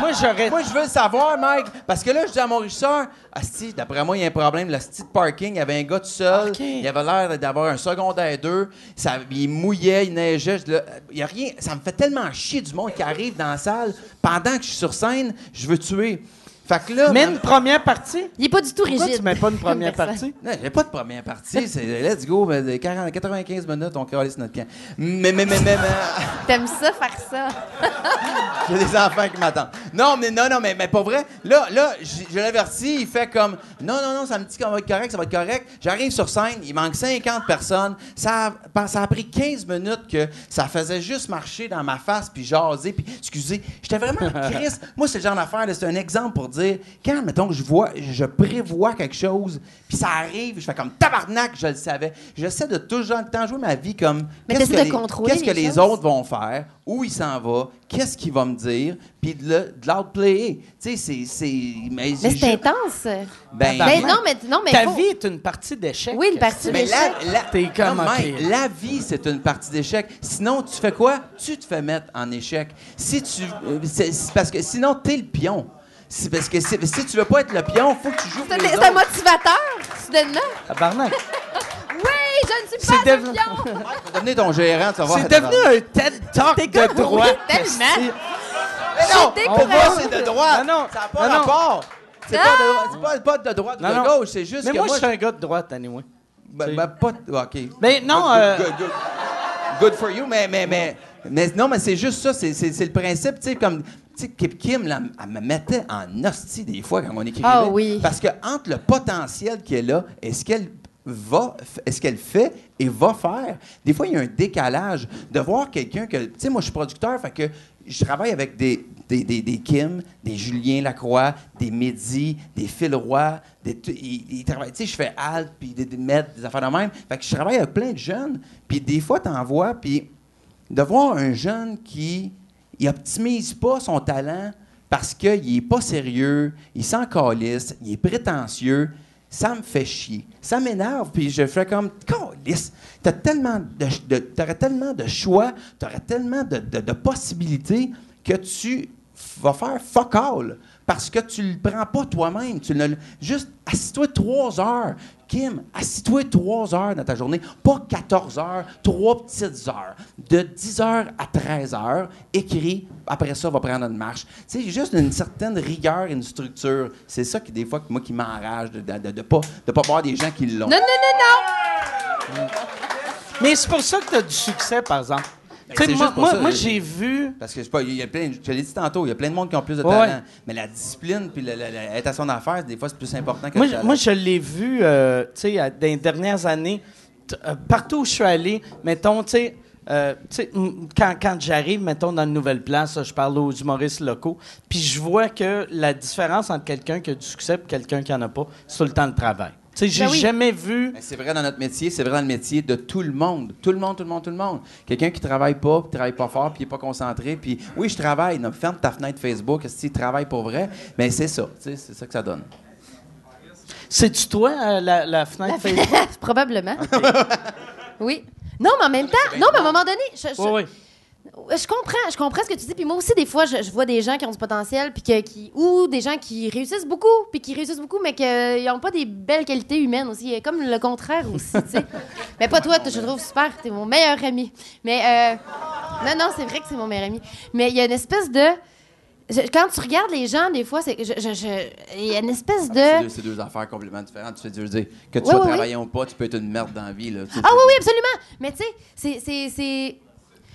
Moi, j'aurais. Moi, je veux le savoir, Mike. Parce que là, je dis à mon régisseur, Asti, d'après moi, il y a un problème. Le style parking, il y avait un gars tout seul. Ok. Il avait l'air d'avoir un secondaire 2. Ça, il mouillait, il neigeait. Je dis là, Il y a rien. Ça me fait tellement chier du monde qui arrive dans la salle. Pendant que je suis sur scène, je veux tuer. Fait que là. Mets une première partie? Il est pas du tout Pourquoi rigide. tu mets pas une première [LAUGHS] partie? Non, j'ai pas de première partie. C'est let's go. mais de 40, 95 minutes, on calisse notre camp. Mais, mais, mais, mais, mais. T'aimes ça, faire ça? [LAUGHS] J'ai des enfants qui m'attendent. Non, mais non, non, mais, mais pas vrai. Là, là, je l'avertis, il fait comme Non, non, non, ça me dit qu'on va être correct, ça va être correct. J'arrive sur scène, il manque 50 personnes. Ça a, ça a pris 15 minutes que ça faisait juste marcher dans ma face, puis jaser, puis excusez. J'étais vraiment [LAUGHS] Chris. Moi, c'est le genre d'affaire, là, c'est un exemple pour dire quand, mettons, que je vois, je prévois quelque chose, puis ça arrive, je fais comme tabarnak, je le savais. J'essaie de toujours le temps jouer ma vie comme Mais qu'est-ce t'essaies que de les- contrôler qu'est-ce que les les choses. autres vont faire, où il s'en va, qu'est-ce qu'il va me dire, puis de, le- de l'outplayer. Tu sais, c'est. c'est- Mais, Mais c'est intense. Ben, Ben non, mais non, mais Ta faut- vie est une partie d'échec. Oui, une partie mais d'échec. la, la, T'es comme, non, la vie, c'est une partie d'échec. Sinon, tu fais quoi? Tu te fais mettre en échec. Si tu, euh, c'est- c'est parce que sinon, t'es le pion. C'est parce que si, si tu veux pas être le pion, faut que tu joues C'est les c'est un motivateur, soudainement. Tabarnak. Oui, je ne suis C'est pas devenu- [LAUGHS] devenir ton gérant, tu vas voir. C'est devenu un TED Talk de droite. tellement. Mais non, comme- va, c'est de droite. Non, non, Ça n'a pas non, rapport. C'est pas, de- c'est pas, pas de droite ou de non. gauche, c'est juste Mais que moi, moi, je suis un gars de droite, anyway. Ben, ben, pas. OK. Mais non, Good, euh, good, good. Good for you, mais, mais, mais, mais non, mais c'est juste ça, c'est, c'est, c'est le principe, tu sais, comme. Tu sais, Kim, Kim, là, elle me mettait en hostie des fois quand on écrivait. Ah oui. Parce que entre le potentiel qui est là et ce qu'elle est-ce qu'elle fait et va faire, des fois, il y a un décalage de voir quelqu'un que. Tu sais, moi, je suis producteur, fait que je travaille avec des, des, des, des Kim, des Julien Lacroix, des Mehdi, des Phil Roy, des, ils, travaillent, tu sais, je fais Alt, puis des, des des affaires de même. Fait que je travaille avec plein de jeunes, puis des fois, t'en vois, puis de voir un jeune qui il optimise pas son talent parce qu'il est pas sérieux, il s'en calisse, il est prétentieux, ça me fait chier. Ça m'énerve, puis je fais comme calisse. T'as tellement de, t'aurais tellement de choix, t'aurais tellement de, de- possibilités que tu vas faire fuck all parce que tu le prends pas toi-même. Tu juste assis-toi trois heures. Kim, assis-toi trois heures dans ta journée, pas 14 heures, trois petites heures. De 10 heures à 13 heures, écris, après ça, va prendre une marche. Tu sais, juste une certaine rigueur et une structure. C'est ça qui, des fois, que moi, qui m'enrage de ne de, de pas, de pas voir des gens qui l'ont. Non, non, non, non. mais c'est pour ça que tu as du succès, par exemple. Ben, Tu sais, c'est moi, juste pour moi, ça, moi, j'ai vu. Parce que je sais pas, il y a plein, je te l'ai dit tantôt, il y a plein de monde qui ont plus de Ouais. talent. Mais la discipline puis le- le- le- être à son affaire, des fois, c'est plus important que Moi, le talent. moi, je l'ai vu, euh, tu sais, dans les dernières années, euh, partout où je suis allé, mettons, tu sais, euh, quand, quand j'arrive, mettons, dans une nouvelle place, je parle aux humoristes locaux, puis je vois que la différence entre quelqu'un qui a du succès et quelqu'un qui en a pas, c'est tout le temps le travail. Tu j'ai Ben oui. jamais vu... Ben, c'est vrai dans notre métier, c'est vrai dans le métier de tout le monde. Tout le monde, tout le monde, tout le monde. Quelqu'un qui travaille pas, qui travaille pas fort, puis qui est pas concentré, puis oui, je travaille. Non, ferme ta fenêtre Facebook, si tu travailles pour vrai? Mais c'est ça, c'est ça que ça donne. C'est-tu toi, euh, la, la fenêtre Facebook? [LAUGHS] Probablement. Oui. Non, mais en même temps, non, mais à un moment donné, je, je- Oui, oui. Je comprends, je comprends ce que tu dis. Puis moi aussi, des fois, je, je vois des gens qui ont du potentiel, puis que, qui, ou des gens qui réussissent beaucoup, puis qui réussissent beaucoup, mais qu'ils n'ont pas des belles qualités humaines aussi. Comme le contraire aussi, tu sais. [LAUGHS] Mais pas toi, je te trouve super, t'es mon meilleur ami. Mais, euh, non, non, c'est vrai que c'est mon meilleur ami. Mais il y a une espèce de. Je- quand tu regardes les gens, des fois, c'est, il y a une espèce C'est de. c'est deux affaires complètement différentes. Tu veux dire, que tu sois travaillant ou pas, tu peux être une merde dans la vie. Là. Ah oui, oui, absolument. Mais tu sais, c'est-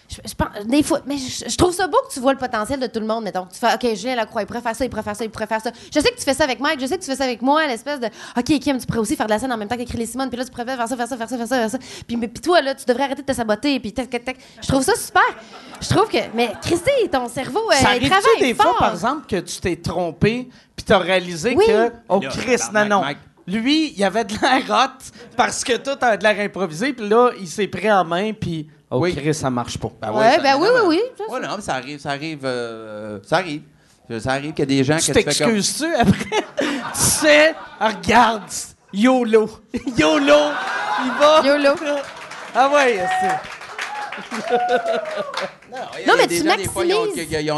Je, je pense, des fois, mais je, je trouve ça beau que tu vois le potentiel de tout le monde, mettons. Tu fais, OK, Julien Lacroix, il pourrait faire ça, il pourrait faire ça, il pourrait faire ça. Je sais que tu fais ça avec Mike, je sais que tu fais ça avec moi, l'espèce de, OK, Kim, tu pourrais aussi faire de la scène en même temps qu'écrire les Simone, puis là, tu pourrais faire ça, faire ça, faire ça, faire ça, faire ça. Puis, mais- puis toi, là, tu devrais arrêter de te saboter, puis tac, tac, tac. Je trouve ça super. Je trouve que, mais Christy, ton cerveau, euh, Ça il arrive-tu travaille des fort. fois, par exemple, que tu t'es trompé puis t'as réalisé Oui. que, oh Là, Chris, non, non. Mike. Lui, il avait de l'air hot parce que tout avait de l'air improvisé, puis là, il s'est pris en main, puis, oh Oui. Chris, ça marche pas. Ben Ouais, ça- ben oui, non, oui, oui. Ouais, non, mais ça arrive, ça arrive, euh, ça arrive. Ça arrive qu'il y a des gens Tu que tu comme... t'excuses-tu après? [LAUGHS] tu sais, regarde, YOLO. [LAUGHS] YOLO, il va. YOLO. Ah ouais, c'est. [LAUGHS] Non, mais tu maximises.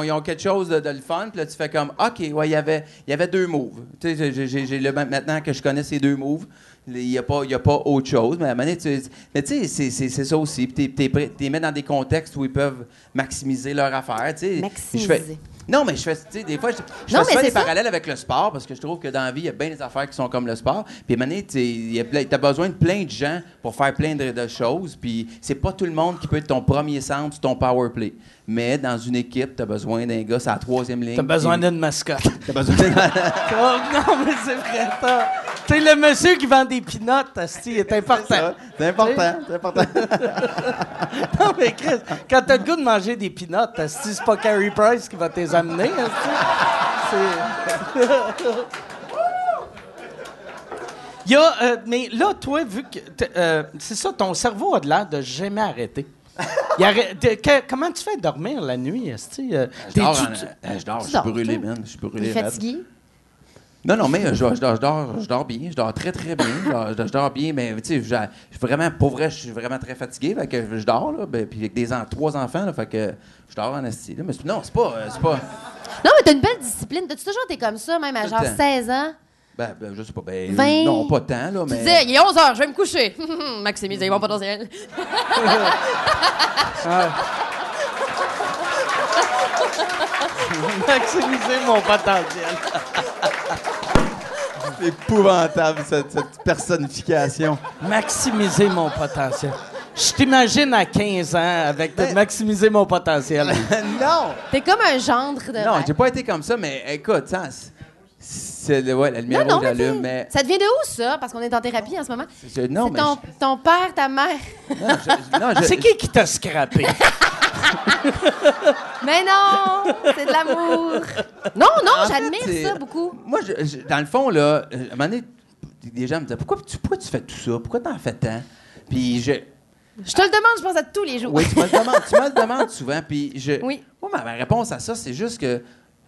ils ont- quelque chose de, de le fun, puis là, tu fais comme, OK, ouais, il y avait, il y avait deux moves. Tu sais, j'ai- j'ai j'ai le maintenant que je connais ces deux moves, il n'y a, pas- il y a pas autre chose. Mais à tu mais tu sais, c'est- c'est c'est ça aussi. Puis tu les mets dans des contextes où ils peuvent maximiser leur affaire. tu sais. Maximiser. Non, mais je fais, tu sais, des fois, je, je Non, fais souvent des ça. parallèles avec le sport parce que je trouve que dans la vie, il y a bien des affaires qui sont comme le sport. Puis donné, tu sais, il y a plein- t'as besoin de plein de gens pour faire plein de, de choses. Puis c'est pas tout le monde qui peut être ton premier centre ton power play. Mais dans une équipe, t'as besoin d'un gars, c'est la troisième ligne. T'as besoin d'une mascotte. [LAUGHS] T'as besoin d'un- [LAUGHS] Oh, non, mais c'est vrai, ça. Tu le monsieur qui vend des pinottes, asti, est important. C'est important, c'est important. [LAUGHS] Non, mais Chris, quand t'as le goût de manger des pinottes, c'est pas Carrie Price qui va te les amener. C'est... Il y a, euh, mais là, toi, vu que. t'es- euh, c'est ça, ton cerveau a de l'air de jamais arrêter. Il arrête- de- que- comment tu fais dormir la nuit, esti? euh, Je dors, t'es-tu- en- tu- euh, je dors, je Tu suis dors, brûlé, toi? man. Je suis brûlé. raide. fatigué? Non, non, mais euh, je, je dors, je, dors, je dors bien. Je dors très, très bien. Je dors, je dors bien, mais tu sais, je je suis vraiment, pour vrai, je suis vraiment très fatigué. Fait que je dors, là. ben, puis avec des en- trois enfants, là, fait que je dors en esti. là. Mais c'est- non, c'est pas. euh, c'est pas Non, mais t'as une belle discipline. T'as-tu toujours été comme ça, même à Tout genre temps. 16 ans? Ben, ben, je sais pas. Ben, 20. Non, pas tant, là, Tu disais, il est 11 h, je vais me coucher. Maximiser mon potentiel. maximiser mon potentiel. C'est épouvantable, cette, cette personnification. Maximiser mon potentiel. Je t'imagine à 15 ans avec de maximiser mon potentiel. [LAUGHS] non! T'es comme un gendre de. Non, j'ai pas été comme ça, mais écoute, ça, c'est- c'est le- ouais, la lumière Non, non, rouge mais allume, t'sais, mais. Ça devient de où, ça? Parce qu'on est en thérapie en ce moment. c'est- Non, mais. ton, ton père, ta mère. non, je- non, je- C'est qui qui t'a scrappé? [LAUGHS] Mais non! C'est de l'amour. Non, non, j'admire ça beaucoup. Moi, je- je- dans le fond, là, euh, à un moment donné, des gens me disaient pourquoi tu, pourquoi tu fais tout ça? Pourquoi t'en fais tant? Puis je. Je te le demande, je pense à tous les jours. Oui, tu me le demandes, tu me le [LAUGHS] demandes souvent. Puis je. Oui. Moi, ma, ma réponse à ça, c'est juste que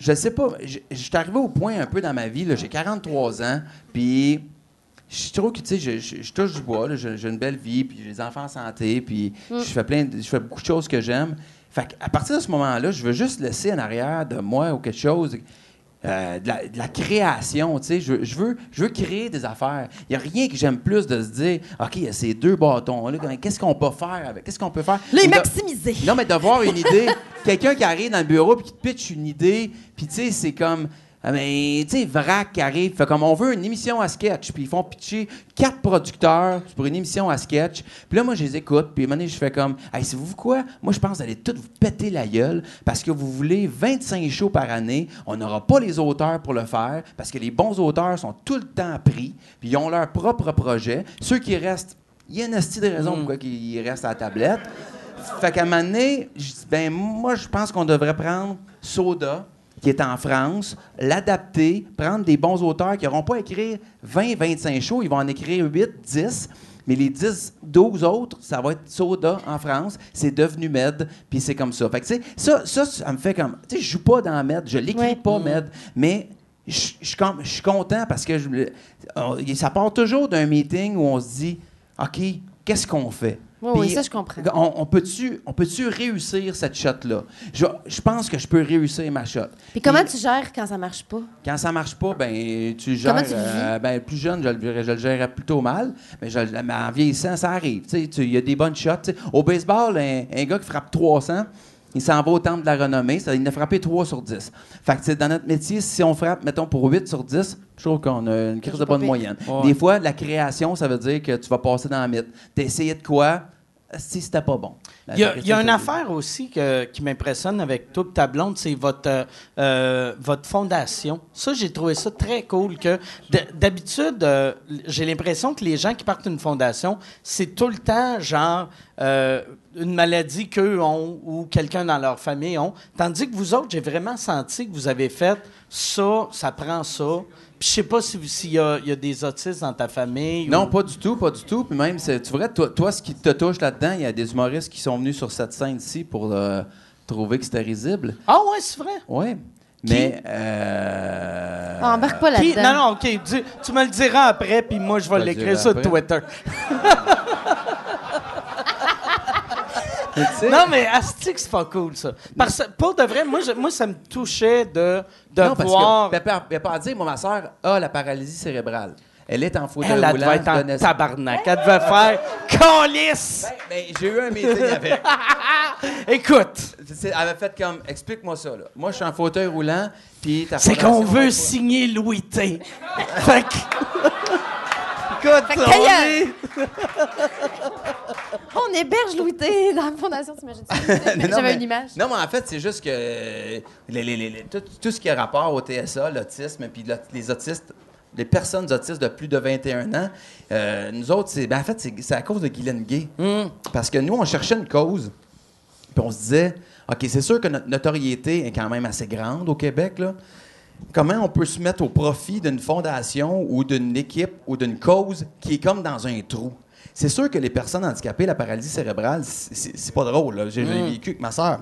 je sais pas. Je suis arrivé au point un peu dans ma vie, j'ai 43 ans, puis. Je trouve que, tu sais, je, je- je touche du bois, j'ai j'ai une belle vie, puis j'ai des enfants en santé, puis Mm. je fais plein de- je fais beaucoup de choses que j'aime. Fait à partir de ce moment-là, je veux juste laisser en arrière de moi ou quelque chose, euh, de, la, de la création, tu sais. Je, je veux, je veux créer des affaires. Il n'y a rien que j'aime plus de se dire, OK, il y a ces deux bâtons-là, qu'est-ce qu'on peut faire avec? Qu'est-ce qu'on peut faire? Les de- maximiser. non, mais d'avoir une idée. [LAUGHS] Quelqu'un qui arrive dans le bureau puis qui te pitch une idée, puis tu sais, c'est comme. Ah, mais, tu sais, Vrac arrive, fait comme on veut une émission à sketch, puis ils font pitcher quatre producteurs pour une émission à sketch. Puis là, moi, je les écoute, puis à un moment donné, je fais comme, hey, c'est vous quoi? Moi, je pense que vous allez tous vous péter la gueule parce que vous voulez 25 shows par année. On n'aura pas les auteurs pour le faire parce que les bons auteurs sont tout le temps pris, puis ils ont leur propre projet. Ceux qui restent, il y a une astuce de raison pourquoi ils restent à la tablette. Fait qu'à un moment donné, je dis, ben, moi, je pense qu'on devrait prendre Soda, qui est en France, l'adapter, prendre des bons auteurs qui n'auront pas écrit 20, 25 shows, ils vont en écrire 8, 10. Mais les 10, 12 autres, ça va être Soda en France. C'est devenu Med, puis c'est comme ça. Fait que, ça, ça, ça me fait comme. Tu sais, je joue pas dans Med, je l'écris Ouais. pas Med, mais je suis content parce que je me- on- ça part toujours d'un meeting où on se dit OK, qu'est-ce qu'on fait? Oui, oui, ça, je comprends. On, on peut-tu on peut-tu réussir cette shot-là? Je, je pense que je peux réussir ma shot. Puis comment tu gères quand ça marche pas? Quand ça marche pas, ben tu gères. Comment tu le euh, ben, plus jeune, je, le- je le gérais plutôt mal. Mais, je, mais en vieillissant, ça arrive. Tu sais, tu- Il y a des bonnes shots. Au baseball, un, un gars qui frappe 300, il s'en va au temple de la renommée. Ça, il a frappé 3 sur 10. Fait que dans notre métier, si on frappe, mettons, pour 8 sur 10, je trouve qu'on a une crise de bonne moyenne. Ouais. Des fois, la création, ça veut dire que tu vas passer dans la mythe. T'as essayé de quoi? Si c'était pas bon. Il y a, il y a une affaire aussi que- qui m'impressionne avec toute ta blonde, c'est votre, euh, euh, votre fondation. Ça, j'ai trouvé ça très cool. que D'habitude, euh, j'ai l'impression que les gens qui partent d'une fondation, c'est tout le temps genre euh, une maladie qu'eux ont ou quelqu'un dans leur famille ont. Tandis que vous autres, j'ai vraiment senti que vous avez fait ça, ça prend ça. Je sais pas si- s'il y, a- il y a des autistes dans ta famille. Non, ou- pas du tout, pas du tout. Puis même, c'est- tu vois, toi, toi, ce qui te touche là-dedans, il y a des humoristes qui sont venus sur cette scène-ci pour euh, trouver que c'était risible. Ah ouais, c'est vrai? Oui. Mais. Euh... Embarque pas là-dedans. Non, non, OK. dis- tu me le diras après, puis moi, je vais l'écrire sur après. Twitter. [LAUGHS] mais Non, mais Asti, c'est pas cool, ça. Parce que, pour de vrai, moi, je- moi ça me touchait de, de non, parce voir... que, Pepper, Pepper a dit, moi, ma soeur a la paralysie cérébrale. Elle est en fauteuil Elle, elle roulant devait être de en naissance. tabarnak. Elle devait faire [LAUGHS] « Calice! Ben, ben, j'ai eu un meeting avec. [LAUGHS] Écoute, Elle m'a fait comme, explique-moi ça, là. Moi, je suis en fauteuil roulant, puis ta c'est qu'on veut signer Louis T. [LAUGHS] fait que... Écoute, Fait que on héberge Louis T dans la fondation, t'imagines [LAUGHS] J'avais une image. Non, mais en fait, c'est juste que les- les- les- les- tout, tout ce qui a rapport au TSA, l'autisme, puis les autistes, les personnes autistes de plus de 21 ans, euh, nous autres, c'est, ben, en fait, c'est, à cause de Guylaine Gay. Hum. Parce que nous, on cherchait une cause, puis on se disait, OK, c'est sûr que notre notoriété est quand même assez grande au Québec, là. Comment on peut se mettre au profit d'une fondation ou d'une équipe ou d'une cause qui est comme dans un trou? C'est sûr que les personnes handicapées, la paralysie cérébrale, c'est pas drôle. J'ai j'ai vécu avec ma sœur.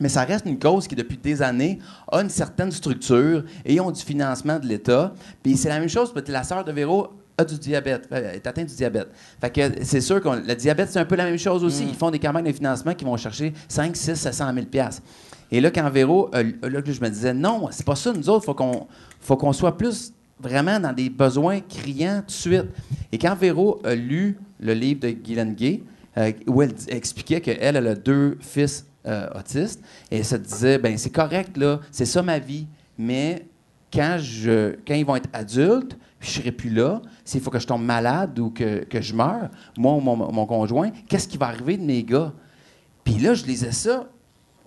Mais ça reste une cause qui, depuis des années, a une certaine structure et ont du financement de l'État. Puis c'est la même chose, parce que la sœur de Véro a du diabète, euh, est atteinte du diabète. Fait que c'est sûr que le diabète, c'est un peu la même chose aussi. Ils font des campagnes de financement qui vont chercher 5, 6, 700 000 piastres. Et là, quand Véro, euh, là, je me disais, non, c'est pas ça, nous autres, faut qu'on faut qu'on soit plus vraiment dans des besoins criants tout de suite. Et quand Véro a lu le livre de Guylaine Gay, euh, où elle expliquait qu'elle, elle a deux fils euh, autistes, et elle se disait, ben c'est correct, là, c'est ça ma vie, mais quand, je, quand ils vont être adultes, puis je serai plus là, s'il faut que je tombe malade ou que, que je meure, moi ou mon, mon conjoint, qu'est-ce qui va arriver de mes gars? Puis là, je lisais ça,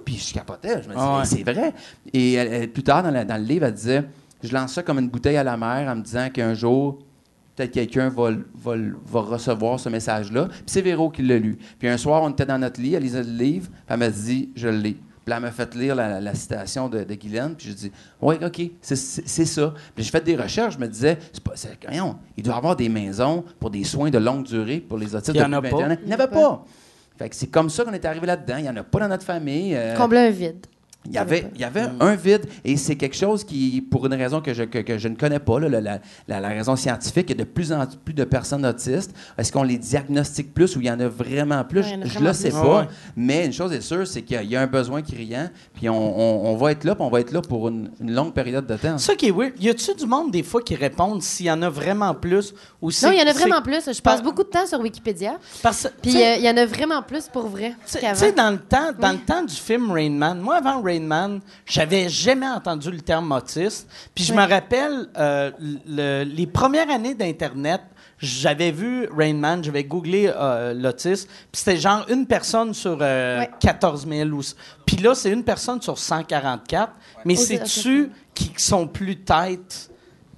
puis je capotais. Je me disais, Ah ouais. C'est vrai. Et elle- elle- plus tard, dans, la- dans le livre, elle disait Je lance ça comme une bouteille à la mer en me disant qu'un jour, peut-être quelqu'un va, recevoir ce message-là. Puis c'est Véro qui l'a lu. Puis un soir, on était dans notre lit, elle lisait le livre, puis elle m'a dit Je le lis. Puis elle m'a fait lire la, la citation de, de Guylaine, puis je dis Oui, OK, c'est- ça. Puis j'ai fait des recherches, je me disais c'est pas, voyons, Il doit y avoir des maisons pour des soins de longue durée pour les autistes Il y en a pas. 21 ans. Il n'y en avait pas. Fait que c'est comme ça qu'on est arrivé là-dedans. Il n'y en a pas dans notre famille. euh, Combler un vide. Il y avait, il y avait un vide et c'est quelque chose qui, pour une raison que je, que, que je ne connais pas, là, la, la- la- raison scientifique, il y a de plus en plus de personnes autistes. Est-ce qu'on les diagnostique plus ou il y en a vraiment plus? Ouais, a je ne le sais plus. pas. Ouais. Mais une chose est sûre, c'est qu'il y a- il y, a un besoin criant, puis on, on- on va être là, puis on va être là pour une, une longue période de temps. Ça qui est weird, y a-tu du monde des fois qui répondent s'il y en a vraiment plus ou Non, il y en a vraiment plus. Je par- passe beaucoup de temps sur Wikipédia. Parce, Puis euh, il y en a vraiment plus pour vrai Tu sais- qu'avant. tu sais, dans le temps, dans Oui. le temps du film Rain Man, moi avant Rain Man, j'avais jamais entendu le terme autiste. Puis je Oui. me rappelle euh, le- les premières années d'internet, j'avais vu Rain Man, j'avais googlé euh, l'autisme, puis c'était genre une personne sur euh, Ouais. 14 000 ou puis là c'est une personne sur 144. Mais c'est-tu qui sont plus têtes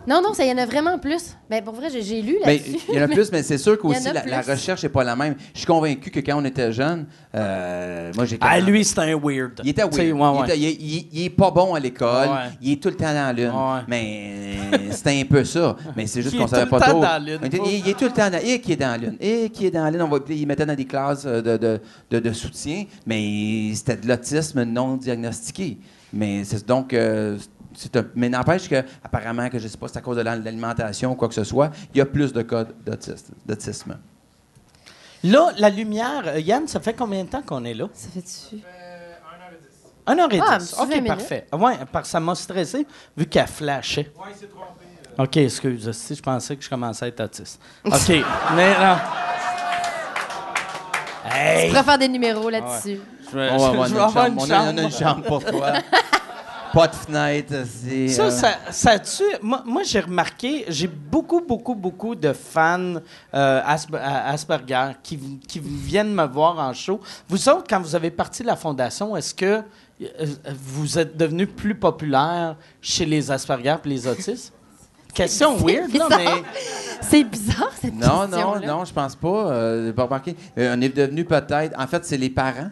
Non, non, ça, il y en a vraiment plus. Ben, pour vrai, j'ai- lu Ben, là-dessus. il y en a plus, mais c'est sûr Il qu'aussi la, la recherche n'est pas la même. Je suis convaincu que quand on était jeune, euh, moi j'ai Ah 40 lui c'est un weird. Il était weird. ouais, Il, était- il est- il est- il est pas bon à l'école. Ouais. Il est tout le temps dans la lune. Ouais. Mais [LAUGHS] c'était un peu ça. Mais c'est juste Il qu'on est savait tout le pas temps trop. dans la lune, Il, pas- il- il est tout le temps dans Et qui est dans la lune. Et qui est dans la lune. On va, il mettait dans des classes euh, de, de, de, de soutien. Mais c'était de l'autisme non diagnostiqué. Mais c'est donc. euh, un- mais n'empêche que, apparemment, que je sais pas, c'est à cause de l'alimentation ou quoi que ce soit, il y a plus de cas d'autisme-. Là, la lumière, euh, Yann, ça fait combien de temps qu'on est là? Ça fait dessus. 1 heure et Ah, 10. un petit 20 OK, parfait. Ah Ouais, parce que ça m'a stressé vu qu'elle flashait. Oui, c'est trompé. OK, excuse. Si je pensais que je commençais à être autiste. [LAUGHS] OK, mais non. Hey! Tu pourrais faire des numéros là-dessus. Je vais, On va avoir une chambre. On a- on a une chambre pour toi. [LAUGHS] Pas de fenêtre. c'est, Ça, euh, ça, ça tue. Moi, moi, j'ai remarqué, j'ai beaucoup, beaucoup, beaucoup de fans euh, Asp- à- Asperger qui, viennent me voir en show. Vous autres, quand vous avez parti de la fondation, est-ce que euh, vous êtes devenu plus populaire chez les Asperger et les autistes? [LAUGHS] Question weird, mais. C'est bizarre, cette Non, question non, non, je pense pas. Euh, pas remarqué. Euh, on est devenu peut-être. En fait, c'est les parents.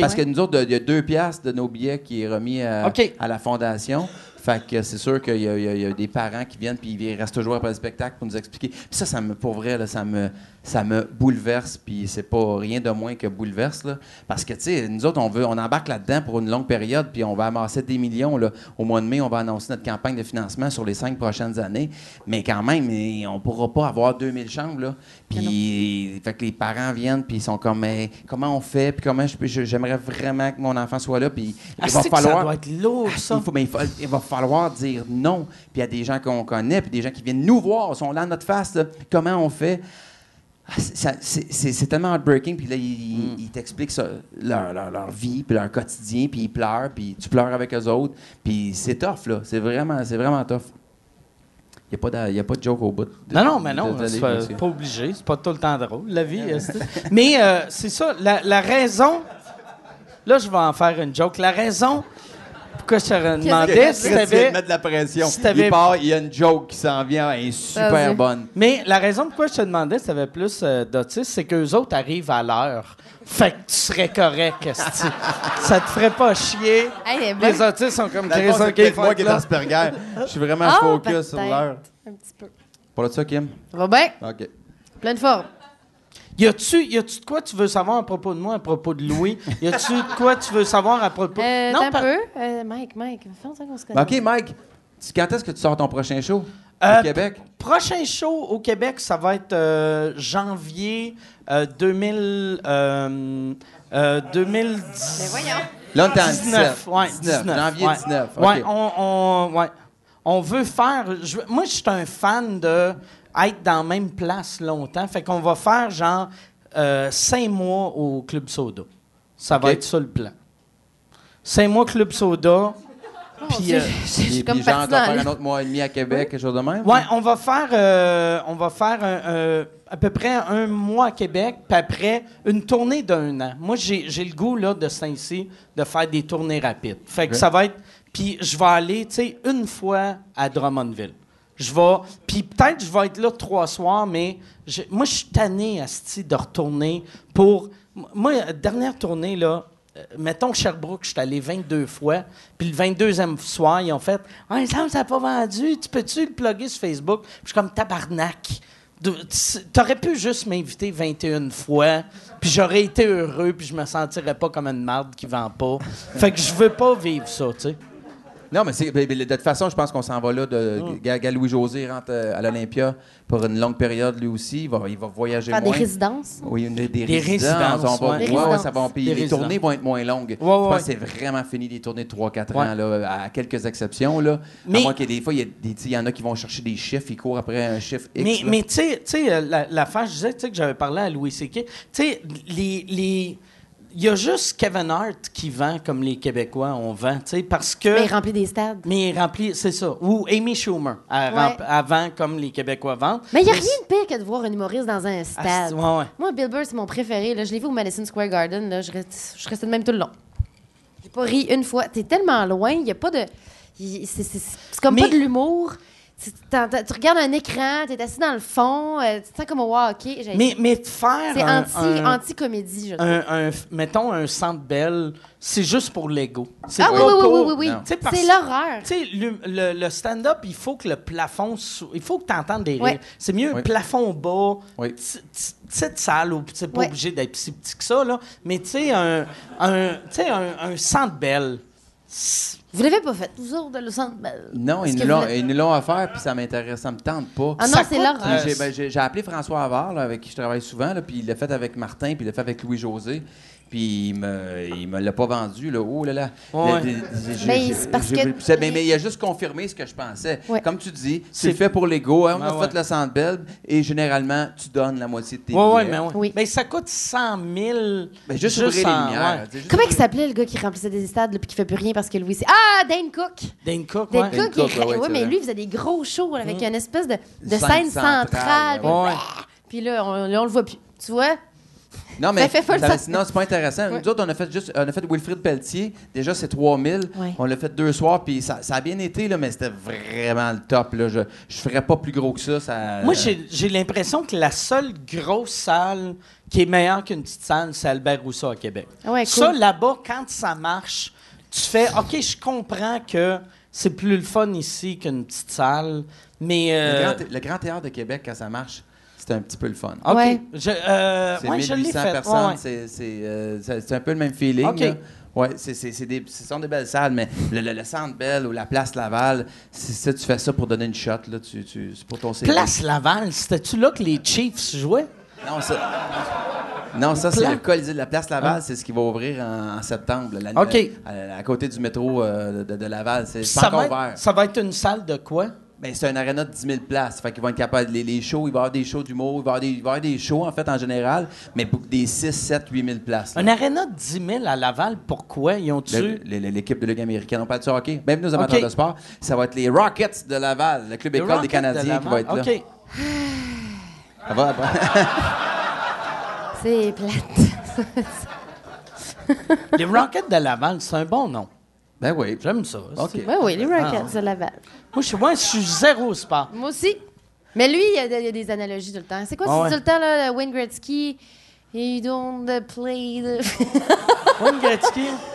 Parce que nous autres, il y a deux piastres de nos billets qui est remis à, la fondation. Fait que c'est sûr qu'il y, a- y y des parents qui viennent puis ils restent toujours après le spectacle pour nous expliquer. Puis ça, ça me, pour vrai, là, ça me, ça me bouleverse. Puis c'est pas rien de moins que bouleverse là. Parce que tu sais, nous autres, on veut, on embarque là-dedans pour une longue période puis on va amasser des millions là. Au mois de mai, on va annoncer notre campagne de financement sur les cinq prochaines années. Mais quand même, eh, on pourra pas avoir 2000 chambres là. Puis fait que les parents viennent puis ils sont comme, mais comment on fait puis comment je peux- j'aimerais vraiment que mon enfant soit là. Puis il va Asti que falloir. Ça doit être lourd, ça. Il, faut, ben, il, faut- il va falloir dire non. Puis il y a des gens qu'on connaît, puis des gens qui viennent nous voir, sont là à notre face. là. Comment on fait? Ah, c'est- tellement heartbreaking. Puis là, ils ils t'expliquent leur, leur- leur vie, puis leur quotidien, puis ils pleurent, puis tu pleures avec eux autres. Puis c'est tough, là. C'est vraiment, c'est vraiment tough. Il n'y a, pas de- y a pas de joke au bout. de- Non, non, mais non, c'est pas, pas obligé. C'est pas tout le temps drôle, la vie. [LAUGHS] mais euh, c'est ça, la, la raison. Là, je vais en faire une joke. La raison pourquoi je te demandais si t'avais. de mettre de la pression. si t'avais- Il part, il y a une joke qui s'en vient, elle est super bonne. Mais la raison pourquoi je te demandais si t'avais plus euh, d'autistes, c'est qu'eux autres arrivent à l'heure. Fait que tu serais correct. [LAUGHS] Ça te ferait pas chier. Hey. Les autistes sont comme Dans le c'est moi qui est. Asperger. Je suis vraiment Ah, focus sur l'heure. Un petit peu. Pour ça, Kim? Ça va bien? OK. Pleine forme. Y a-tu y a-tu de quoi tu veux savoir à propos de moi, à propos de Louis? Y a-tu de quoi tu veux savoir à propos... Euh, non, par- un peu. Euh, Mike, Mike, fait longtemps qu'on se connaît. OK, Mike, quand est-ce que tu sors ton prochain show Euh, au Québec? Prochain show au Québec, ça va être euh, janvier euh, 2000, euh, euh, 2010. Mais voyons. Là, on est en 19, 19. ouais, 19, 19, janvier ouais. 19. OK. Ouais, on, on- ouais. On veut faire. je- moi, je suis un fan de être dans la même place longtemps. Fait qu'on va faire genre euh, cinq mois au Club Soda. Ça va être ça le plan. Cinq mois Club Soda. Puis, euh, [LAUGHS] comme puis, genre, faire un autre mois et demi à Québec, quelque chose de même? Ouais, on va faire, euh, on va faire un- euh, à peu près un mois à Québec, puis après une tournée d'un an. Moi, j'ai j'ai le goût là de Saint-Cy de faire des tournées rapides. Fait que ça va être, puis je vais aller, tu sais, une fois à Drummondville. Je vais, puis peut-être je vais être là trois soirs, mais je- moi, je suis tanné asti, de retourner pour. Moi, dernière tournée là. euh, Mettons Sherbrooke, je suis allé 22 fois, puis le 22e soir, ils ont fait Ah, que ça n'a pas vendu, tu peux-tu le plugger sur Facebook? Puis je suis comme tabarnak. T'aurais pu juste m'inviter 21 fois, puis j'aurais été heureux, puis je me sentirais pas comme une marde qui vend pas. Fait que je veux pas vivre ça, tu sais. Non, mais c'est, de toute façon, je pense qu'on s'en va là. De, Ga- Louis-José rentre euh, à l'Olympia pour une longue période, lui aussi. Il va, il va voyager Faire des résidences? Oui, une, des, Des résidences. résidences, on va, ouais. Des ouais, ouais, résidences. ça va, puis Des les résidences. tournées vont être moins longues. je ouais. pense que c'est vraiment fini des tournées de 3-4 ans, là, à quelques exceptions. Là. Mais- À moins qu'il y ait des fois, il y, a des- tu sais, il y en a qui vont chercher des chiffres, ils courent après un chiffre X. Mais, tu sais- tu sais, euh, la, l'affaire, je disais tu sais, que j'avais parlé à Louis C.K. Tu sais, les. les il y a juste Kevin Hart qui vend comme les Québécois on vend, tu sais, parce que. Mais rempli des stades. Mais il remplit, c'est ça. Ou Amy Schumer, elle Ouais. rempl- elle vend comme les Québécois vendent. Mais il n'y a Mais rien de pire que de voir un humoriste dans un Ah, stade. ouais, ouais. Moi, Bill Burr, c'est mon préféré. Là. Je l'ai vu au Madison Square Garden. Là. Je, reste, je restais de même tout le long. J'ai pas ri une fois. T'es tellement loin, il n'y a pas de. il- C'est comme Mais- pas de l'humour. Tu, tu regardes un écran, t'es assis dans le fond, euh, tu te sens comme au wow, OK. j'ai- Mais, mais de faire. C'est un- anti, un- anti-comédie, je trouve. un, un- mettons un centre belle, c'est juste pour l'ego. C'est Ah oui, oui, oui, pour- oui, oui, oui. Tu parce- C'est l'horreur. Tu sais, le, le- le stand-up, il faut que le plafond. sou- Il faut que tu entendes des Ouais. rires. C'est mieux Oui. plafond bas, Oui. petite- salle, où c'est pas Ouais. obligé d'être si petit que ça, là. Mais tu sais, un, un, tu sais, un, un centre belle, c'est- Vous l'avez pas fait, vous autres, le centre belle. Non, ils nous l'ont- l'ont offert, puis ça m'intéresse, ça me tente pas. Ah non, Ça c'est j'ai, ben, j'ai- j'ai appelé François Havard, là, avec qui je travaille souvent, là, puis il l'a fait avec Martin, puis il l'a fait avec Louis-José. Puis il me, il me l'a pas vendu, là. Oh là là. Ouais. Le- le- j'ai- Mais parce que- c'est- mais, mais il a juste confirmé ce que je pensais. Ouais. Comme tu dis, C'est- fait pour l'ego. Hein, on a ouais. fait le centre Bell et généralement, tu donnes la moitié de tes Oui, oui, billets. mais oui. Oui. Mais ça coûte 100 000. Ben, juste, ouvrir en- les lumières. juste Comment il ouvrir- s'appelait le gars qui remplissait des stades puis qui fait plus rien parce que Louis c'est Ah, Dane Cook. Dane Cook, Dane. Cook, il Cook, mais lui il faisait des gros shows avec une espèce de, de Scène centrale, centrale. puis- ouais. Puis là, on, là, on le voit plus. Tu vois? Non, mais Ça fait ça- sinon, c'est pas intéressant. Ouais. Nous autres, on a fait juste, on a fait Wilfrid Pelletier. Déjà, c'est 3000. Ouais. On l'a fait deux soirs, puis ça, ça a bien été, là, mais c'était vraiment le top. Là. Je, je ferais pas plus gros que ça. ça Moi, j'ai j'ai l'impression que la seule grosse salle qui est meilleure qu'une petite salle, c'est Albert Rousseau à Québec. Ça, là-bas, quand ça marche, tu fais OK, je comprends que c'est plus le fun ici qu'une petite salle, mais. Le, euh, grand, le Grand Théâtre de Québec, quand ça marche, c'est un petit peu le fun. OK. Ouais. Je, euh, C'est ouais, je l'ai 1800 fait. personnes, Ouais, ouais. c'est- c'est euh, c'est- un peu le même feeling. OK. là. Ouais, c'est, c'est, c'est des, ce sont des belles salles, mais le, le- le Centre Bell ou la Place Laval, c'est ça, tu fais ça pour donner une shot, là, tu, tu, c'est pour ton CV. Place Laval, c'était-tu là que les Chiefs jouaient? Non, ça, non, ça c'est le Colisée de la Place Laval, c'est ce qui va ouvrir en, en septembre, là, à, à côté du métro euh, de, de Laval. C'est Ça va, être, ça va être une salle de quoi? Ben, c'est un aréna de 10 000 places. Fait qu'ils vont être capables. Les, les shows, il va y avoir des shows d'humour, il va y avoir des, il va y avoir des shows, en fait, en général, mais pour des 6, 7, 8 000 places. là. Un aréna de 10 000 à Laval, pourquoi? Ils le- le- L'équipe de Ligue américaine. On parle de ça hockey? Bienvenue aux amateurs OK. de sport. Ça va être les Rockets de Laval, le club Le école des Canadiens de qui va être Laval. là. OK. Ça va? [LAUGHS] C'est plate. [LAUGHS] Les Rockets de Laval, c'est un bon nom. Ben oui. J'aime ça. OK. C'est- Oui, oui, les Rockets Ah. de Laval. Moi, je, moi, je suis zéro sport. Moi aussi. Mais lui, il y, a, il y a des analogies tout le temps. C'est quoi, Ah ouais. tout le temps, là, Wayne Gretzky? You don't play the... Wayne Gretzky? [LAUGHS]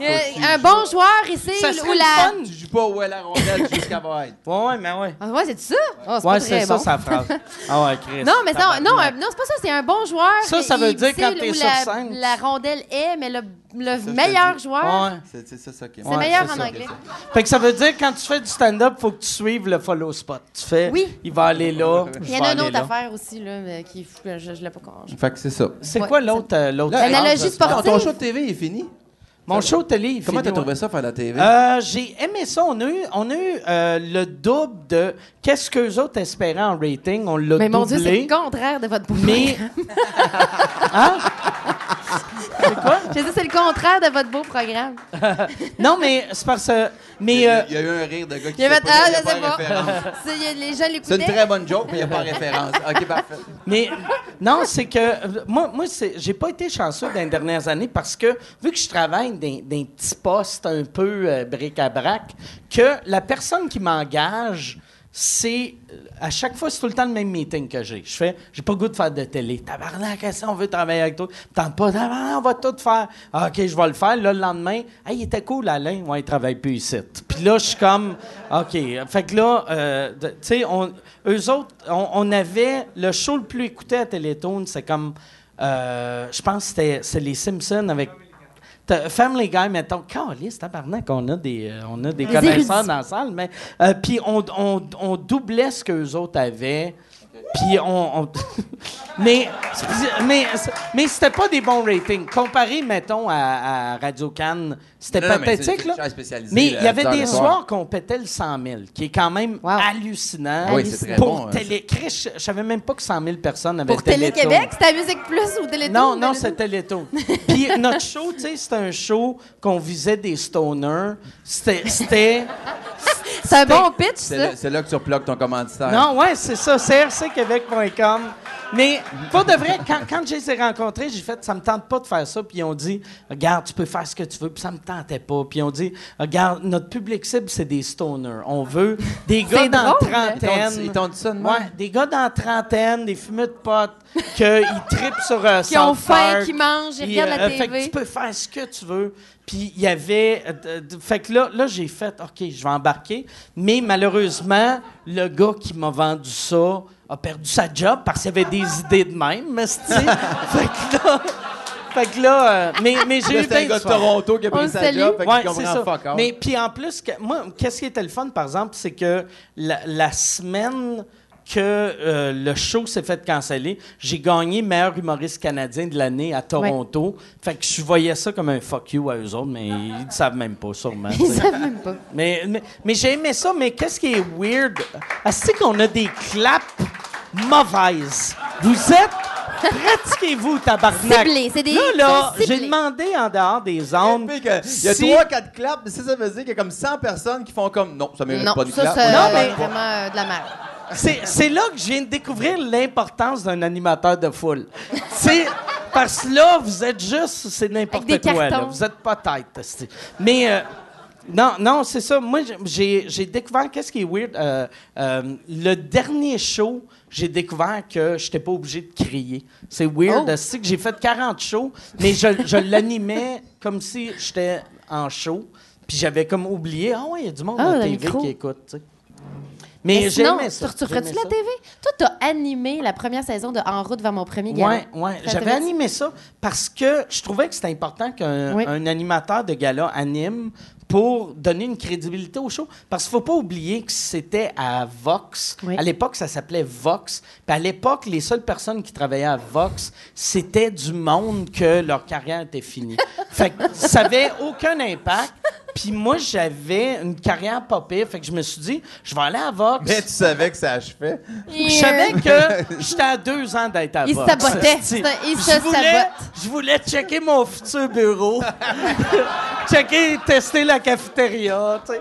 un bon joueur ici, Ça ou serait le la... fun. Tu joues pas où est la rondelle [LAUGHS] jusqu'à va être. Ouais, ouais, mais ouais. Ah ouais, c'est ça? Oh, c'est Ouais, c'est ça, bon. sa phrase. [LAUGHS] Ah ouais, Chris. Non, mais non, non, un- non c'est pas ça, c'est un bon joueur. Ça, ça Il- veut il dire quand t'es sur la, scène, La rondelle est, mais le, le meilleur joueur, Ouais. C'est c'est ça, ça qui est c'est Ouais, meilleur en ça. anglais. Fait que ça veut dire quand tu fais du stand-up, faut que tu suives le follow spot. Tu fais, Oui. il va aller là. Il y en a une autre affaire aussi, là, mais qui je, je, je l'ai pas compris. Fait que c'est ça. C'est Ouais, quoi l'autre euh, l'autre L'analogie sportive. Ton show de TV est fini? Mon show télé, il Comment t'as trouvé ça, faire la TV? Euh, j'ai aimé ça. On a eu, on a eu euh, le double de qu'est-ce qu'eux autres espéraient en rating. On l'a Mais mon Dieu, c'est doublé. le contraire de votre beau mais. programme. [LAUGHS] hein? [LAUGHS] C'est quoi? J'ai dit, c'est le contraire de votre beau programme. [LAUGHS] Non, mais c'est parce que. il, Mais. y a, euh, il y a eu un rire de gars qui Il y avait- ah, il y a je pas sais pas. référence. C'est- les gens C'est une très bonne joke, mais il n'y a pas référence. [LAUGHS] OK, parfait. Mais non, c'est que moi, moi j'ai pas été chanceux dans les dernières années parce que vu que je travaille dans dans des petits postes un peu euh, bric-à-brac, que la personne qui m'engage, c'est euh, à chaque fois c'est tout le temps le même meeting que j'ai. Je fais, j'ai pas le goût de faire de télé. Tabarnak, qu'est-ce qu'on veut travailler avec toi? Tente pas, tabarnak, on va tout faire. Ah, ok, je vais le faire. Là, le lendemain, hey, il était cool, Alain. Ouais, il travaille plus ici. Puis là, je suis comme, ok. Fait que là, euh, tu sais, eux autres, on, on avait le show le plus écouté à Télétoon, c'est comme, euh, je pense que c'était c'est les Simpsons avec. Family Guy, mettons, caliste, tabarnak, on a des, euh, on a des connaisseurs dans la salle, mais euh, puis on, on, on doublait ce qu'eux autres avaient, puis on, on- [LAUGHS] mais mais mais c'était pas des bons ratings. Comparé, mettons à, à Radio Cannes, c'était Non, non, mais pathétique là. Mais il y avait des soirs soir. qu'on pétait le 100 000, qui est quand même Wow. hallucinant. Oui, c'est très pour bon, hein, télé, je je savais même pas que 100 000 personnes avaient Pour. Télé-Québec, c'était à Musique Plus ou Télétoon? Non, non, c'était Télétoon. [LAUGHS] Puis notre show, tu sais, c'était un show qu'on visait des stoners. C'était. C'est un bon pitch, C'est ça. là, c'est là que tu reploques ton commanditaire. non, ouais, c'est ça, crcquebec.com. Mais pour de vrai, quand, quand je les ai rencontrés, j'ai fait, ça me tente pas de faire ça. Puis ils ont dit, regarde, tu peux faire ce que tu veux. Puis ça me tentait pas. Puis ils ont dit, regarde, notre public cible, c'est des stoners. On veut des gars dans la drôle, hein? Ils t'ont trentaine. dit- ils t'ont dit ça de? Ouais, des gars dans la trentaine, des fumeux de potes, qu'ils [LAUGHS] trippent sur euh, Qui ont faim, qui mangent, ils Puis, regardent la euh, Fait que TV. tu peux faire ce que tu veux. Puis il y avait. euh, fait que là, là j'ai fait, OK, je vais embarquer. Mais malheureusement, le gars qui m'a vendu ça a perdu sa job parce qu'il avait des idées de même. esti. [LAUGHS] fait que là. fait que là, euh, mais, mais j'ai eu un bien gars de fun. Toronto qui a pris sa job, fait Ouais, qu'il c'est comprend ça. fuck all. Mais puis en plus, que, moi, qu'est-ce qui était le fun, par exemple, c'est que la, la semaine que euh, le show s'est fait canceller, j'ai gagné meilleur humoriste canadien de l'année à Toronto. Fait que je voyais ça comme un fuck you à eux autres, mais ils ne savent même pas, sûrement. Ils sais. savent même pas. mais mais, mais j'ai aimé ça, mais qu'est-ce qui est weird? Est-ce qu'on a des claps mauvaises? Vous êtes... Pratiquez-vous, tabarnak? C'est des- Là, là, j'ai demandé en dehors des ondes... Il y a si- 3-4 claps, mais ça, ça veut dire qu'il y a comme 100 personnes qui font comme non, ça mérite Non, pas de ça, clap. c'est Non, euh, mais- vraiment euh, de la merde. C'est, là que je viens de découvrir l'importance d'un animateur de foule. c'est parce que là, vous êtes juste, c'est n'importe quoi. Là. Vous êtes pas tête. Mais euh, non, non, c'est ça. Moi, j'ai, découvert qu'est-ce qui est weird. euh, euh, le dernier show, j'ai découvert que je n'étais pas obligé de crier. C'est weird. Oh. C'est que j'ai fait 40 shows, mais je, je l'animais comme si j'étais en show. Puis j'avais comme oublié, ah ouais, il y a du monde Ah, à le TV qui écoute. Mais, Mais j'ai sinon, aimé ça. tu referais-tu la TV? Toi, t'as animé la première saison de En route vers mon premier gala. Ouais, ouais. J'avais animé ça parce que je trouvais que c'était important qu'un Oui. un animateur de gala anime pour donner une crédibilité au show. Parce qu'il faut pas oublier que c'était à Vox. Oui. À l'époque, ça s'appelait Vox. Puis à l'époque, les seules personnes qui travaillaient à Vox, c'était du monde que leur carrière était finie. [LAUGHS] fait que ça avait aucun impact. Puis moi, j'avais une carrière pas pire. Fait que je me suis dit, je vais aller à Vox. Mais tu savais que ça achevait. Je savais que j'étais à deux ans d'être à Il Vox. sabotait. C'est- Il je se voulais, sabote. Je voulais checker mon futur bureau. [LAUGHS] checker, tester la cafétéria, tu sais.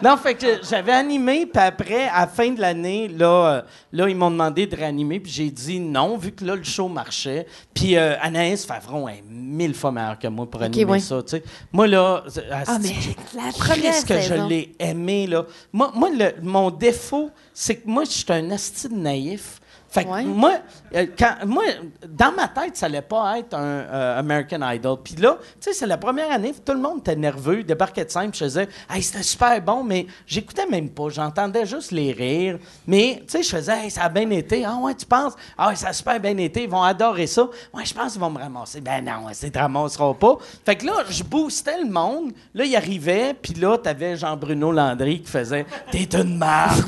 Non, fait que j'avais animé, puis après, à la fin de l'année, là, euh, là ils m'ont demandé de réanimer, puis j'ai dit non, vu que là, le show marchait. Puis euh, Anaïs Favron est mille fois meilleure que moi pour animer ouais. ça, tu sais. Moi, là... c'est- Ah, mais la première que je l'ai aimé, là. Moi, moi le- mon défaut, c'est que moi, je suis un asti naïf. Fait que Ouais. moi, euh, quand, moi, dans ma tête, ça allait pas être un euh, American Idol. Puis là, tu sais, c'est la première année, tout le monde était nerveux, débarquait de scène, puis je faisais « Hey, c'était super bon », mais j'écoutais même pas, j'entendais juste les rires. Mais, tu sais, je faisais « Hey, ça a bien été. Ah ouais, tu penses? Ah ouais, ça a super bien été, ils vont adorer ça. Ouais, je pense qu'ils vont me ramasser. Ben non, ils te ramasseront pas. Fait que là, je boostais le monde. Là, il arrivait, puis là, t'avais Jean-Bruno Landry qui faisait « T'es une marde! »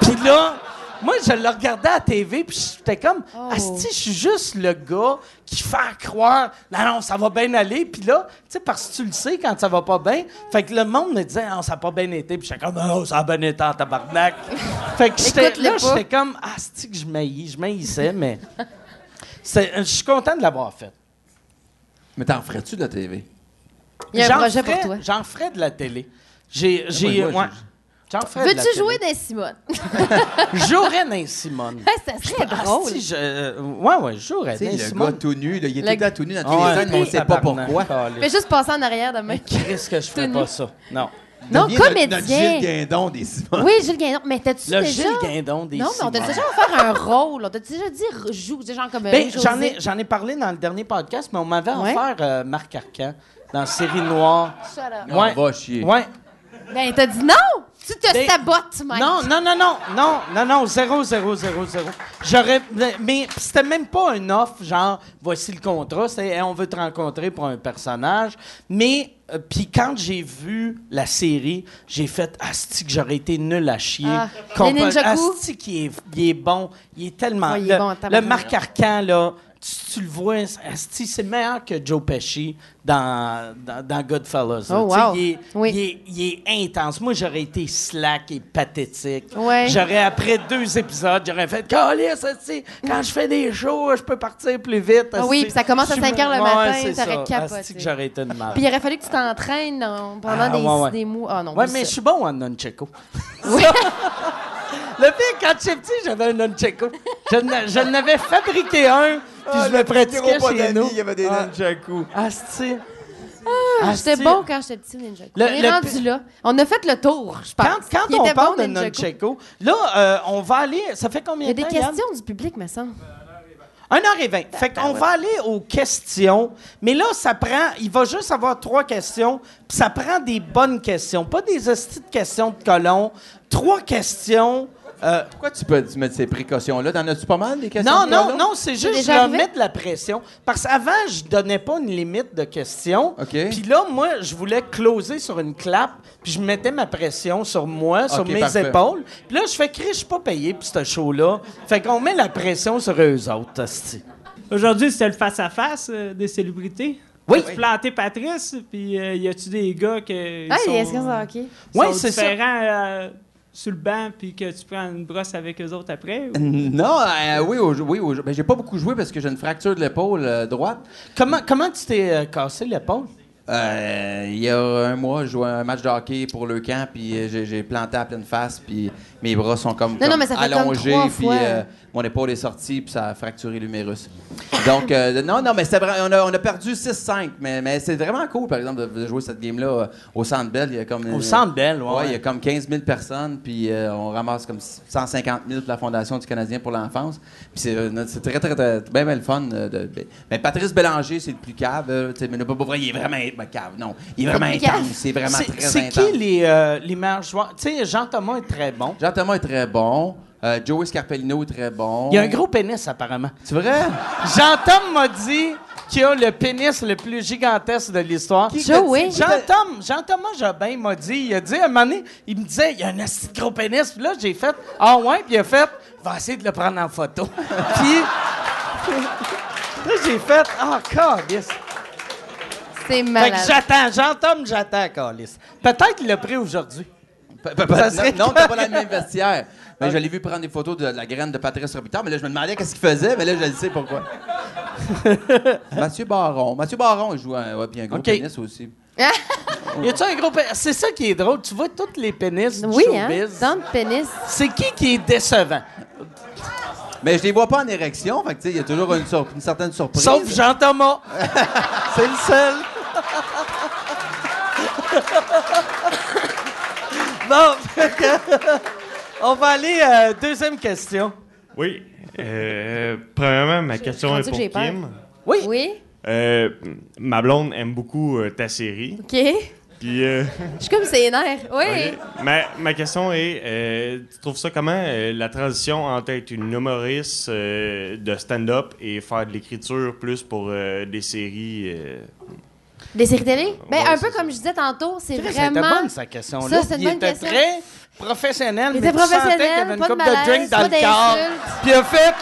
Puis là... Moi, je le regardais à la TV, puis j'étais comme, Oh. Asti, je suis juste le gars qui fait croire, non, non, ça va bien aller. Puis là, tu sais, parce que tu le sais quand ça va pas bien, fait que le monde me disait, non, ça a pas bien été. Puis j'étais comme, non, ça a bien été en tabarnak. [LAUGHS] fait que j'étais, là, j'étais comme, Asti, que je maillis, je maillissais, mais je suis content de l'avoir fait. Mais t'en ferais-tu de la TV? Il y a un pour toi. J'en ferais de la télé. J'ai, j'ai, moi, ouais. Veux-tu jouer dans Simone? [LAUGHS] J'aurais dans Simone. ça serait drôle. Asti, je, euh, ouais, ouais, j'aurais dans le Simone. gars tout nu, là, il est Le- tout le nu dans tous Ah les ouais, scènes, mais on sait pas pourquoi. Fais juste passer en arrière de même. Qu'est-ce que je ferais pas ça? Non. Non, notre- comédien. Notre Gilles Guindon des Simons. Oui, Gilles Guindon. Mais t'as-tu Le déjà... Gilles Guindon des Non, mais on t'a déjà offert un rôle. On t'a déjà dit joue, des gens comme Ben, José. j'en ai, j'en ai parlé dans le dernier podcast, mais on m'avait Ouais. offert euh, Marc Arcan dans la série Noire. Shut up. On va chier. Ouais. Ben, t'as dit non! Tu te Ben, sabotes, Mike. Non, non, non, non, non, non, non, zéro, zéro, zéro, zéro. J'aurais, mais c'était même pas un offre, genre, voici le contrat, c'est, on veut te rencontrer pour un personnage. Mais, euh, puis quand j'ai vu la série, j'ai fait, asti que j'aurais été nul à chier. Ah, Compa-? Asti qui est, il est bon, il est tellement. Ouais, il est le, bon, le. Marc Arcan, là, tu, tu le vois, c'est meilleur que Joe Pesci dans, dans, dans Goodfellas. Oh, wow. Il est, Oui. il est- il est intense. Moi, j'aurais été slack et pathétique. Ouais. J'aurais, après deux épisodes, j'aurais fait quand je fais des shows, je peux partir plus vite. Ah oui, puis ça commence à Je 5 heures le ouais, matin, c'est t'aurais capoté. Que j'aurais été une merde. Puis il aurait fallu que tu t'entraînes pendant Ah, des, ouais, ouais. des mois. Ah non, Ouais, mais je suis bon en nunchako. [LAUGHS] Le pire, quand j'étais petit, j'avais un nunchako. Je, je n'avais fabriqué un, puis je le pratiquais chez nous. Il y avait des Ah. nunchakus. Asti. Ah, J'étais Asti. bon quand j'étais petit, Ninja. Le- on est le rendu là. On a fait le tour, je pense. Quand, quand Il on parle bon, de Nunchaku. nunchako, là, euh, on va aller... Ça fait Il combien y a de des temps, Yann? questions du public, me semble. 1h20. Fait qu'on va aller aux questions. Mais là, ça prend. Il va juste avoir trois questions. Puis ça prend des bonnes questions. Pas des hosties de questions de colons. Trois questions Euh, Pourquoi tu peux mets ces précautions-là? T'en as-tu pas mal des questions? non, non, non, c'est juste je leur mets de la pression. Parce qu'avant, je donnais pas une limite de questions. OK. Puis là, moi, je voulais closer sur une clap, puis je mettais ma pression sur moi, sur mes parfait. épaules. Puis là, je fais crier, je suis pas payé pour ce show-là. Fait qu'on met la pression sur eux autres, hostie. Aujourd'hui, c'était le face-à-face euh, des célébrités. Oui. Tu planté Patrice, puis euh, y a-tu des gars que Ah, sont, est-ce que ça, OK. Oui, c'est ça. Sur le banc, puis que tu prends une brosse avec eux autres après? Non, euh, oui, oui au- ben, j'ai pas beaucoup joué parce que j'ai une fracture de l'épaule euh, droite. Comment, comment tu t'es euh, cassé l'épaule? Il y a un mois, je jouais un match de hockey pour le camp, puis j'ai planté à pleine face, puis mes bras sont comme, Non, comme non, mais ça fait comme allongés, trois puis euh, mon épaule est sortie, puis ça a fracturé l'humérus. Donc, euh, non, non, mais on a, on a perdu 6-5, mais, mais c'est vraiment cool, par exemple, de, de jouer cette game-là euh, au Centre Bell. Il y a comme, Au Centre Bell, ouais. Ouais, il y a comme 15 000 personnes, puis euh, on ramasse comme 150 000 pour la Fondation du Canadien pour l'enfance. Puis c'est, euh, c'est très, très, très, bien, bien le fun. euh, de, de- mais Patrice Bélanger, c'est le plus cave. euh, tu sais, mais pas vrai, il est vraiment ben, cave. Non, il est vraiment intense. C'est vraiment C'est très c'est intense. qui les, euh, les meilleurs joueurs? Tu sais, Jean-Thomas est très bon. Jean-Thomas est très bon. Euh, Joey Scarpellino est très bon. Il y a un gros pénis, apparemment. C'est vrai? Jean-Tom m'a dit qu'il a le pénis le plus gigantesque de l'histoire. Joey? Jean-Tom, Jean-Thomas Jobin m'a dit, il a dit à un moment donné, il me disait, il y a un assez gros pénis. Puis là, j'ai fait, ah ouais, puis il a fait, va essayer de le prendre en photo. [LAUGHS] puis là, j'ai fait, ah, calice. C'est Fait que malade. j'attends, Jean-Tom, j'attends, calice. Peut-être qu'il l'a pris aujourd'hui. Ça serait non, non, t'es pas dans le même vestiaire. Mais je l'ai vu prendre des photos de la graine de Patrice Robitaille, mais là, je me demandais qu'est-ce qu'il faisait, mais là, je le sais pourquoi. [LAUGHS] Mathieu Baron. Mathieu Baron, il joue un, ouais, puis un gros OK. pénis aussi. [LAUGHS] Y a-tu un gros pénis? C'est ça qui est drôle. Tu vois tous les pénis du Oui, hein? showbiz. Dans le pénis. C'est qui qui est décevant? Mais je les vois pas en érection, fait que, tu sais, il y a toujours une, sur- une certaine surprise. Sauf Jean-Thomas. [LAUGHS] C'est le seul. Bon, [LAUGHS] on va aller à deuxième question. Oui. Euh, premièrement, ma question est que pour peur. Kim. Oui. Oui. Euh, ma blonde aime beaucoup euh, ta série. OK. Je Puis, euh, suis comme nerfs. Oui. ma, ma question est, euh, tu trouves ça comment, euh, la transition entre être une humoriste euh, de stand-up et faire de l'écriture plus pour euh, des séries? Euh, Des séries télé? Ben, Ouais, un peu ça. comme je disais tantôt, c'est C'était vraiment. bonne, sa question-là. Ça, c'est une il bonne était question. très professionnel, mais était tu sentais qu'il y professionnel, avait une de coupe de drink dans le corps. Puis il a fait...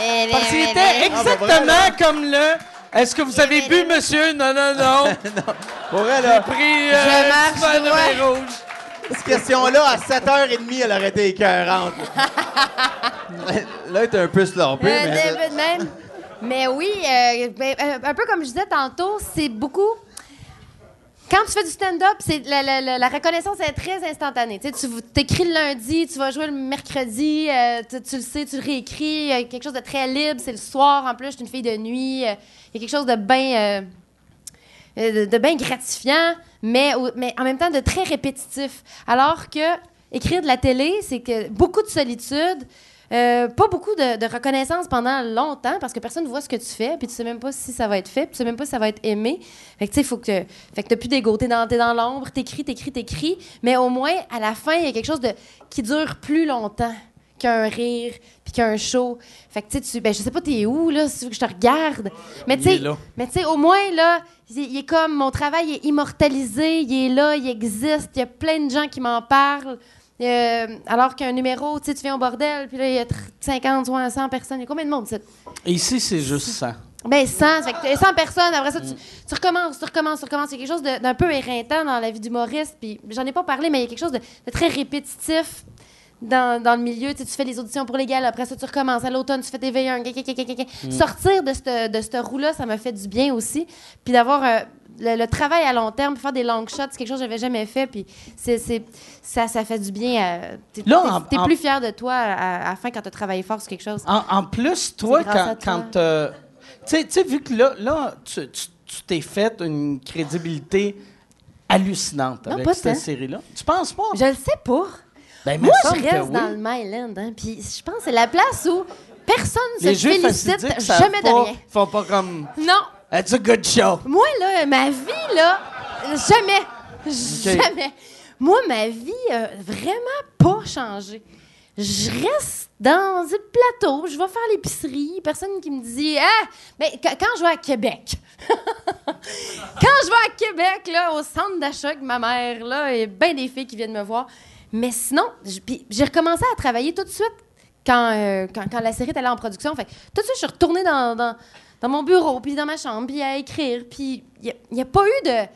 Eh, Parce qu'il eh, était eh, eh. exactement comme le... Est-ce que vous avez bu, monsieur? Non, non, non. [LAUGHS] Pour vrai, J'ai là, pris... Je Euh, marche droit. vin rouge. cette question-là, à 7h30, elle aurait été écœurante. [LAUGHS] là, elle est un peu sloppée, Euh, mais... même. Mais oui, euh, ben, euh, un peu comme je disais tantôt, c'est beaucoup. Quand tu fais du stand-up, c'est la, la- la- reconnaissance est très instantanée. Tu sais, tu t'écris le lundi, tu vas jouer le mercredi, euh, tu, le sais, tu le réécris. A quelque chose de très libre. C'est le soir en plus. Je suis une fille de nuit. euh, Il y a quelque chose de bien euh, euh, de, bien gratifiant, mais, mais en même temps de très répétitif. Alors que écrire de la télé, c'est que beaucoup de solitude, euh, pas beaucoup de, de reconnaissance pendant longtemps parce que personne ne voit ce que tu fais, puis tu sais même pas si ça va être fait, puis tu sais même pas si ça va être aimé. Fait que tu sais, faut que fait que t'as plus d'ego, t'es dans, t'es dans l'ombre, t'écris, t'écris, t'écris, mais au moins à la fin il y a quelque chose de qui dure plus longtemps qu'un rire puis qu'un show. Fait que tu sais, tu, ben je sais pas t'es où là, si tu veux que je te regarde, mais tu sais, au moins, là, il est comme mon travail est immortalisé, il est là, il existe, il y a plein de gens qui m'en parlent. Euh, alors qu'un numéro, tu sais, tu viens au bordel, puis là, il y a tr- 50, 100 personnes. Il y a combien de monde? Et ici, c'est juste ça. Ben, 100. Ça fait que t'as 100 personnes. Après ça, tu, tu recommences, tu recommences, tu recommences. Il y a quelque chose d'un peu éreintant dans la vie d'humoriste. Puis j'en ai pas parlé, mais il y a quelque chose de, de très répétitif dans, dans le milieu. Tu, sais, tu fais les auditions pour les gales. Après ça, tu recommences. À l'automne, tu fais tes veilleux. Sortir de ce de roue-là, ça m'a fait du bien aussi. Puis d'avoir euh, le, le travail à long terme, faire des long shots, c'est quelque chose que j'avais jamais fait. Puis c'est, c'est- ça, ça fait du bien. T'es, Là, t'es- plus fier de toi à, à la fin quand tu as travaillé fort sur quelque chose. En, en plus, toi, quand. quand euh, tu sais- tu sais, vu que là, là tu tu- tu t'es fait une crédibilité hallucinante Non, avec pas cette tant. série-là. Tu penses pas? Je le sais pas. Ben, Moi, je reste oui. dans le Myland. Hein, puis je pense que c'est la place où personne ne se félicite jamais de rien. font pas comme. Non. It's a good show. Moi, là, ma vie, là, jamais. Jamais. Moi, ma vie a vraiment pas changé. je reste dans le plateau, je vais faire l'épicerie, personne qui me dit Ah, mais qu- quand je vais à Québec, [LAUGHS] quand je vais à Québec, là, au centre d'achat avec ma mère, là, il y a bien des filles qui viennent me voir. Mais sinon, j'ai recommencé à travailler tout de suite quand, euh, quand, quand la série est allée en production. Fait que tout de suite, je suis retournée dans, dans, dans mon bureau, puis dans ma chambre, puis à écrire. Puis il n'y a, pas eu de.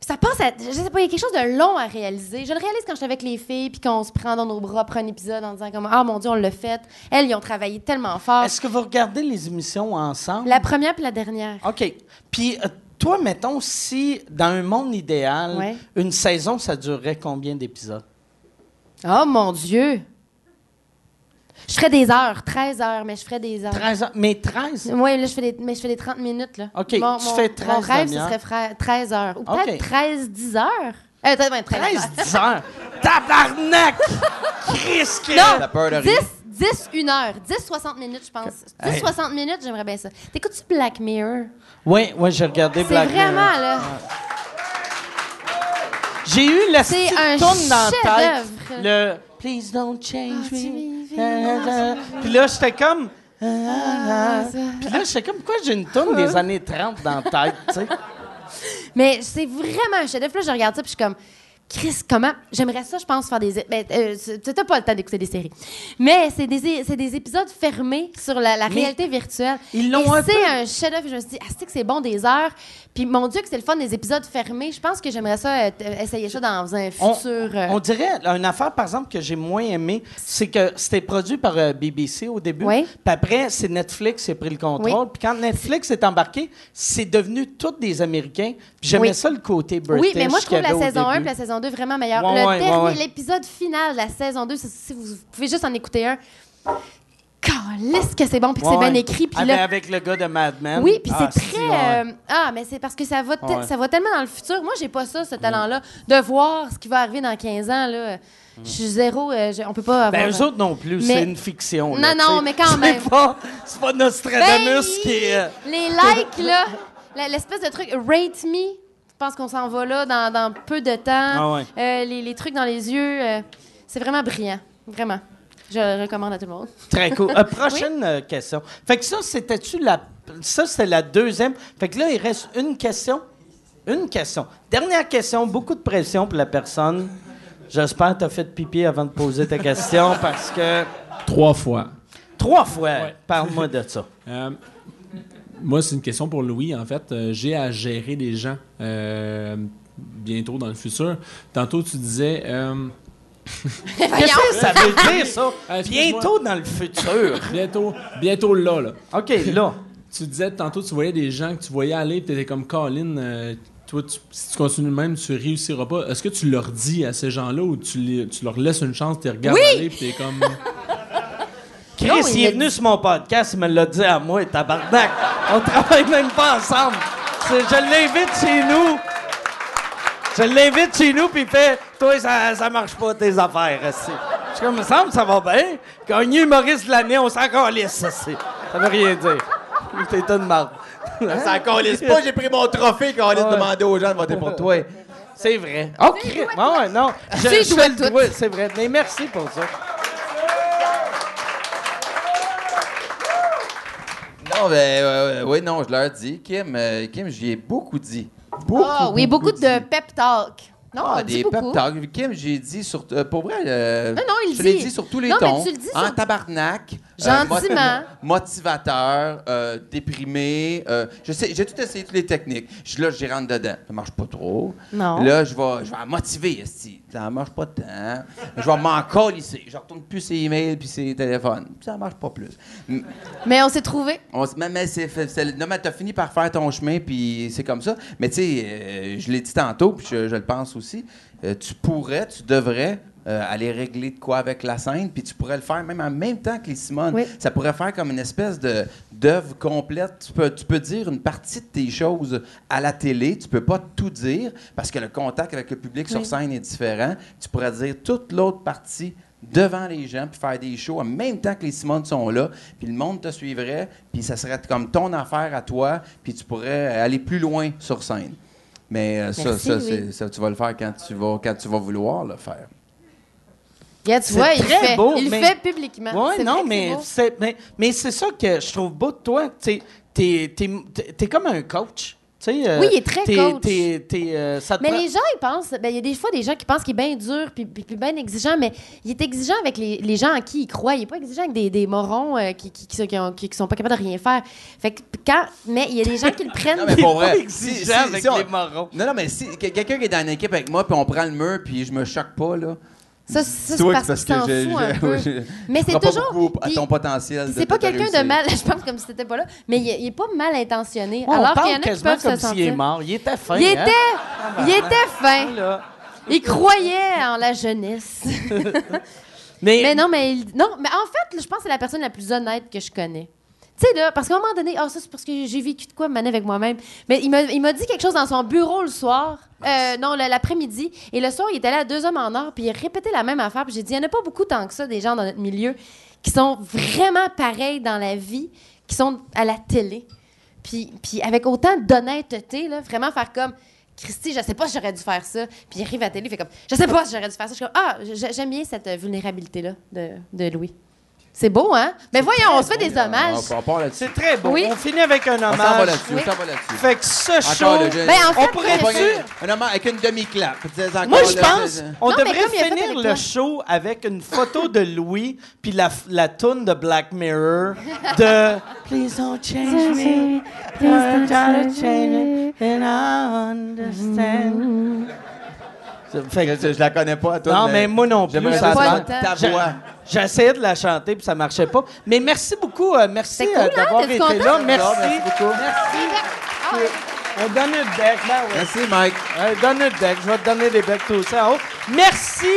Ça passe à. Je sais pas, il y a quelque chose de long à réaliser. Je le réalise quand je suis avec les filles, puis qu'on se prend dans nos bras après un épisode en disant comme Ah mon Dieu, on l'a fait. Elles, ils ont travaillé tellement fort. Est-ce que vous regardez les émissions ensemble? La première puis la dernière. OK. Puis, euh, toi, mettons, si dans un monde idéal, Ouais. une saison, ça durerait combien d'épisodes? Oh mon Dieu! Je ferais des heures, 13 heures, mais je ferais des heures. 13 ans. Mais 13? Oui, là, je fais des, mais je fais des 30 minutes. Là. OK, Mon, tu mon- fais 13 Mon rêve, ce serait fra- 13 heures. Ou peut-être 13, 10 heures. Euh, peut-être, ouais, 13, 13, heures. 10 heures. Tabarnak! Chris, que- Non, T'as peur de 10, rien? 10, 1 heure. 10, 60 minutes, je pense. 10, Hey. 60 minutes, j'aimerais bien ça. T'écoutes-tu Black Mirror? Oui, oui, j'ai regardé C'est Black vraiment, Mirror. là. J'ai eu la C'est petite un tourne dans la tête. Le Please don't change Ah, me. Puis là, j'étais comme. ah. Puis là, j'étais comme, pourquoi j'ai une tourne des années 30 dans la tête, tu sais? Mais c'est vraiment un chef-d'œuvre. Là, je regarde ça, puis je suis comme, Chris, comment? J'aimerais ça, je pense, faire des. Ben, euh, t'as pas le temps d'écouter des séries. Mais c'est des, c'est des épisodes fermés sur la, réalité virtuelle. ils l'ont un c'est un chef-d'œuvre. Je me suis dit, ah, c'est que c'est bon des heures. Puis mon Dieu, que c'est le fun des épisodes fermés. Je pense que j'aimerais ça, euh, essayer ça dans un On, futur. euh, on dirait, une affaire, par exemple, que j'ai moins aimé, c'est que c'était produit par euh, BBC au début. Oui. Puis après, c'est Netflix qui a pris le contrôle. Oui. Puis quand Netflix est embarqué, c'est devenu tous des Américains. Puis j'aimais Oui. ça, le côté british. Oui, mais moi, je trouve la saison 1 et la saison 2 vraiment meilleure. Ouais, le ouais, dernier, ouais, l'épisode final de la saison 2, si- si vous, pouvez juste en écouter un. Calisse que c'est bon, puis que c'est bien écrit. Puis Avec, là, avec le gars de Mad Men. Oui, puis Ah, c'est si, très. ouais. euh, ah, mais c'est parce que ça va, te- ça va tellement dans le futur. Moi, j'ai pas ça, ce talent-là, de voir ce qui va arriver dans 15 ans. Là. Je suis zéro. euh, je- on peut pas avoir. Ben, eux autres non plus, Mais- c'est une fiction. Non, là, non, sais. mais quand même. pas- C'est pas Nostradamus Ben, qui est. euh, Les likes, là, [LAUGHS] l'espèce de truc, rate me. Je pense qu'on s'en va là dans, dans peu de temps. Ah ouais. Euh, les, les trucs dans les yeux, euh, c'est vraiment brillant. Vraiment. Je le recommande à tout le monde. Très cool. Euh, [LAUGHS] prochaine question. Fait que ça, c'était-tu la. Ça, c'était la deuxième. Fait que là, il reste une question. Une question. Dernière question. Beaucoup de pression pour la personne. J'espère que tu as fait pipi avant de poser ta question [LAUGHS] parce que. Trois fois. Trois fois. Parle-moi de ça. Euh, moi, c'est une question pour Louis. En fait, Euh, j'ai à gérer des gens euh, bientôt dans le futur. Tantôt, tu disais. euh, Qu'est-ce [LAUGHS] que ça veut dire, ça? Excuse-moi. Bientôt dans le futur. bientôt, bientôt là, là. OK, là. Tu disais tantôt, tu voyais des gens que tu voyais aller, tu étais comme Colin. euh, toi, tu- si tu continues de même, tu réussiras pas. Est-ce que tu leur dis à ces gens-là ou tu, les- tu leur laisses une chance, tu les regardes aller, puis t'es comme. Chris, Non, il il est a venu sur mon podcast, il me l'a dit à moi, tabarnak. On travaille même pas ensemble. Je l'invite chez nous. Je l'invite chez nous, puis il fait Toi, ça, ça marche pas, tes affaires. esti. Je suis comme, il me semble, ça va bien. Gagner humoriste de l'année, on s'en calisse, esti. Ça veut rien dire. [LAUGHS] T'es une marde. Ça encore pas, j'ai pris mon trophée quand on allait Ouais. demander aux gens de voter pour toi. C'est vrai. Oh, Chris. Ouais, non. Je, C'est je fais le doigt, c'est vrai. Mais merci pour ça. Non, ben, euh, oui, non, je leur dis. Kim, euh, Kim j'y ai beaucoup dit. Beaucoup, Ah oui, beaucoup, dit. de pep talk. Non, Ah, on dit des pep beaucoup. talks. Kim, j'ai dit sur. euh, pour vrai. euh, Non, non, il je l'ai dit. dit sur tous les Non, mais tons. tu le dis en sur- tabarnak. euh, Gentiment. mo- [LAUGHS] motivateur, euh, déprimé. euh, je sais, j'ai tout essayé, toutes les techniques. Je, là, j'y rentre dedans. Ça marche pas trop. Non. Là, je vais, je vais la motiver. esti. Ça marche pas tant. Je vais m'en coller. Je retourne plus ses emails puis ses téléphones. Ça marche pas plus. Mais on s'est trouvé. on mais, mais c'est, non, mais t'as fini par faire ton chemin, puis c'est comme ça. Mais tu sais, euh, je l'ai dit tantôt, puis je, je le pense aussi, euh, tu pourrais, tu devrais euh, aller régler de quoi avec la scène, puis tu pourrais le faire même en même temps que les Simone. Oui. Ça pourrait faire comme une espèce de, d'œuvre complète. Tu peux, tu peux dire une partie de tes choses à la télé, tu peux pas tout dire, parce que le contact avec le public sur scène est différent. Tu pourrais dire toute l'autre partie devant les gens, puis faire des shows en même temps que les Simones sont là, puis le monde te suivrait, puis ça serait comme ton affaire à toi, puis tu pourrais aller plus loin sur scène. Mais euh, ça, Merci, ça, oui. c'est- ça, tu vas le faire quand tu vas, quand tu vas vouloir le faire. Regarde, tu vois, il fait. beau, il le mais- fait publiquement. Oui, non, vrai que mais c'est mais, mais c'est ça que je trouve beau de toi. T'es, t'es, t'es, t'es- t'es comme un coach. Tu sais, euh, Oui, il est très coach. euh, ça te Mais prend- les gens, ils pensent. ben, Il y a des fois des gens qui pensent qu'il est bien dur puis, puis, puis bien exigeant, mais il est exigeant avec les, les gens en qui il croit. Il est pas exigeant avec des, des morons euh, qui, qui, qui, qui, ont- qui- qui sont pas capables de rien faire. Fait que quand. Mais il y a des gens qui le [LAUGHS] prennent. Non, mais Il est pour pas vrai. exigeant si- si- avec si on- les morons. Non, non, mais si que- quelqu'un qui est dans une équipe avec moi, puis on prend le mur, puis je me choque pas, là. Ça, ça, c'est que parce qu'il s'en je- fout un peu. [LAUGHS] Mais c'est pas toujours. beaucoup à ton potentiel. C'est pas quelqu'un de mal. [LAUGHS] Je pense comme si t'étais pas là. Mais il, il est pas mal intentionné. on alors qu'il y parle en a qui quasiment peuvent comme se s'il est sentir. mort. Il était fin. Il hein? était, il était fin. Là. Il croyait en la jeunesse. [LAUGHS] Mais, Mais non, mais il- non, mais en fait, je pense que c'est la personne la plus honnête que je connais. Tu sais, là, parce qu'à un moment donné, ah, ça, c'est parce que j'ai vécu de quoi maner avec moi-même. Mais il m'a, dit quelque chose dans son bureau le soir. Euh, non, l'après-midi. Et le soir, il était là à deux hommes en or, puis il répétait la même affaire. Puis j'ai dit, il n'y en a pas beaucoup tant que ça, des gens dans notre milieu, qui sont vraiment pareils dans la vie, qui sont à la télé. Puis, puis avec autant d'honnêteté, là, vraiment faire comme. Christy, je sais pas si j'aurais dû faire ça. Puis il arrive à la télé, il fait comme, je sais pas si j'aurais dû faire ça. Je suis comme, ah, j'aime bien cette euh, vulnérabilité-là de, de Louis. C'est beau, hein? Mais voyons, on se fait des hommages. C'est très beau. Oui. On finit avec un On s'en va hommage. là-dessus, Oui. là-dessus. Fait que ce show... Le jeu. Ben, en fait, on pourrait là, tu Un homme avec une demi-clap. Moi, je là, pense on Non, devrait finir le show avec une photo de Louis puis la, la toune de Black Mirror de [LAUGHS] Please don't change me, trying to change it, and I understand. Ça fait que- Je, je la connais pas, toi. non, mais moi non plus. J'aimerais ta voix. J'ai essayé de la chanter puis ça marchait pas. Mais merci beaucoup, euh, merci cool, euh, hein? d'avoir été content? là. Merci. merci beaucoup. Ah ouais. On donne le bec, ben oui. Merci, Mike. Euh, donne le bec, je vais te donner des becs tout ça en haut. Merci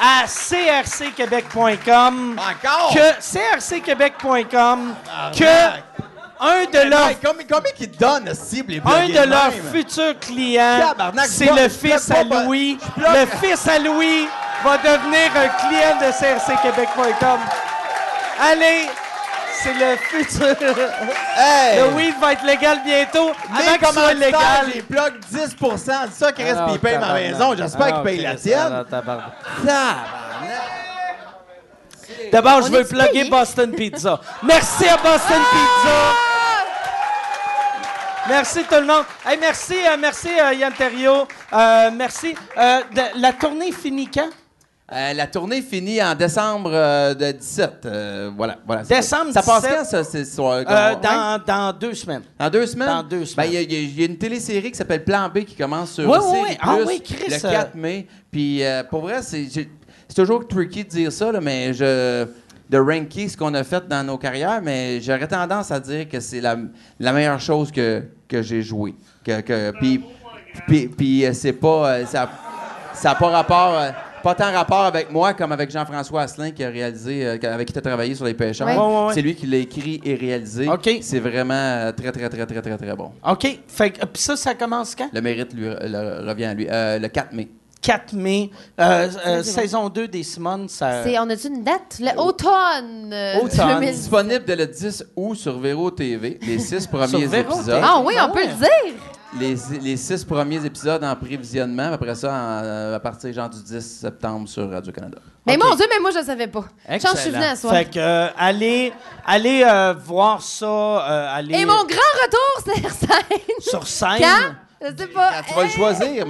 à crcquebec.com. Encore? Que crcquebec.com que un de leurs combien, combien qu'ils te donnent, ce cible, les un blogués de leurs même? futurs clients, Tabarnak, c'est je le bloque- fils à bloque pas- Louis. je bloque- Le fils à Louis va devenir un client de crcquebec.com. Allez, c'est le futur. Hey! Le weed va être légal bientôt. Mais comment soit légal. les blocs 10 Dis ça, Chris, Ah, puis il paye ma tabarnak. maison. J'espère qu'il Ah, paye la Chris, tienne. ah. D'abord, je veux plugger? Boston Pizza. Merci à Boston Pizza. Merci tout le monde. Hey, merci, euh, merci euh, Yann Terriot. Euh, merci. Euh, de- la tournée finit quand? Euh, la tournée finit en décembre euh, de 17. euh, voilà, voilà. c'est Décembre Ça passe 17? quand, ça, ces soirs? Euh, Comment- ouais? dans, dans deux semaines. Dans deux semaines? Dans deux semaines. Ben, Il y a- il y, a- il y a une télésérie qui s'appelle Plan B qui commence sur Série ouais, ouais. Ah oui, Chris, le euh, 4 mai. Puis pour vrai, c'est c'est toujours tricky de dire ça, là, mais je de ranker ce qu'on a fait dans nos carrières, mais j'aurais tendance à dire que c'est la, la meilleure chose que, que j'ai joué. Que, que, puis puis, puis, c'est pas... ça n'a pas rapport... pas tant rapport avec moi comme avec Jean-François Asselin qui a réalisé, euh, avec qui tu as travaillé sur Les Pêcheurs. Ouais. Ouais, ouais, ouais. C'est lui qui l'a écrit et réalisé. OK. C'est vraiment euh, très, très, très, très, très, très bon. OK. Fait que, euh, puis ça, ça commence quand? Le mérite lui, le- revient à lui. Euh, le 4 mai. 4 mai. Euh, euh, saison 2 des Simone, ça... C'est, on a-tu une date? Le automne. Automne. 2010. Disponible dès le 10 août sur Véro TV. Les six [LAUGHS] premiers épisodes. Ah oui, on peut le dire. Les, les six premiers épisodes en prévisionnement. Après ça, en- euh, à partir genre du 10 septembre sur Radio-Canada. Mais mon Dieu, mais moi, je ne savais pas. Chance, je suis venue à soir. Fait que, euh, allez, allez euh, voir ça, euh, allez Et mon grand retour sur scène. sur scène? Quand? Je sais pas. Quand tu vas le choisir,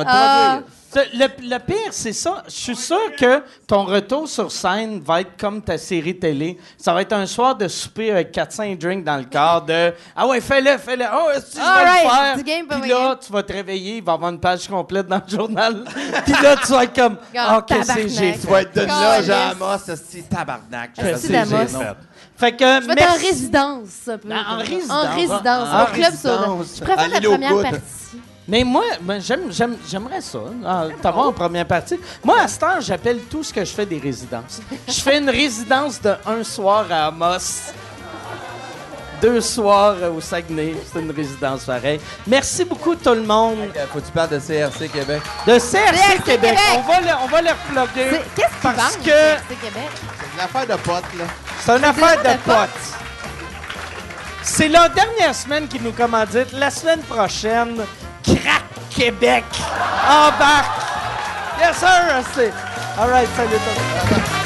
Le, le pire, c'est ça. Je suis sûr que ton retour sur scène va être comme ta série télé. Ça va être un soir de souper avec 400 drinks dans le corps de Ah ouais, fais-le, fais-le. Oh, est-ce que je vais le faire? Puis là, tu vas te réveiller, il va y avoir une page complète dans le journal. [LAUGHS] Puis là, tu vas être comme Ah, Ah, qu'est-ce que j'ai Tu vas être de là, Calisse. Jean Amos, c'est tabarnak. Que d'Amos. j'ai fait? Fait que, Je vais être en merci. résidence. En résidence. En résidence. En au Club Soda. résidence. Je préfère la première partie. Mais moi, ben, j'aime, j'aime- j'aimerais ça, hein, t'avoir en première partie. Moi, à cette heure, j'appelle tout ce que je fais des résidences. Je fais une résidence de un soir à Amos, deux soirs au Saguenay. C'est une résidence pareille. Merci beaucoup, tout le monde. Euh, Faut que tu parles de CRC Québec. De CRC, CRC Québec. Québec. On va le, on va le reploguer. C'est- Qu'est-ce qu'ils Parce que- C'est une affaire de potes, là. C'est une affaire de de potes. potes. C'est la dernière semaine qui nous commandite. La semaine prochaine, Crack Québec embarque. Yes, sir. c'est- All right, salut. tout le monde.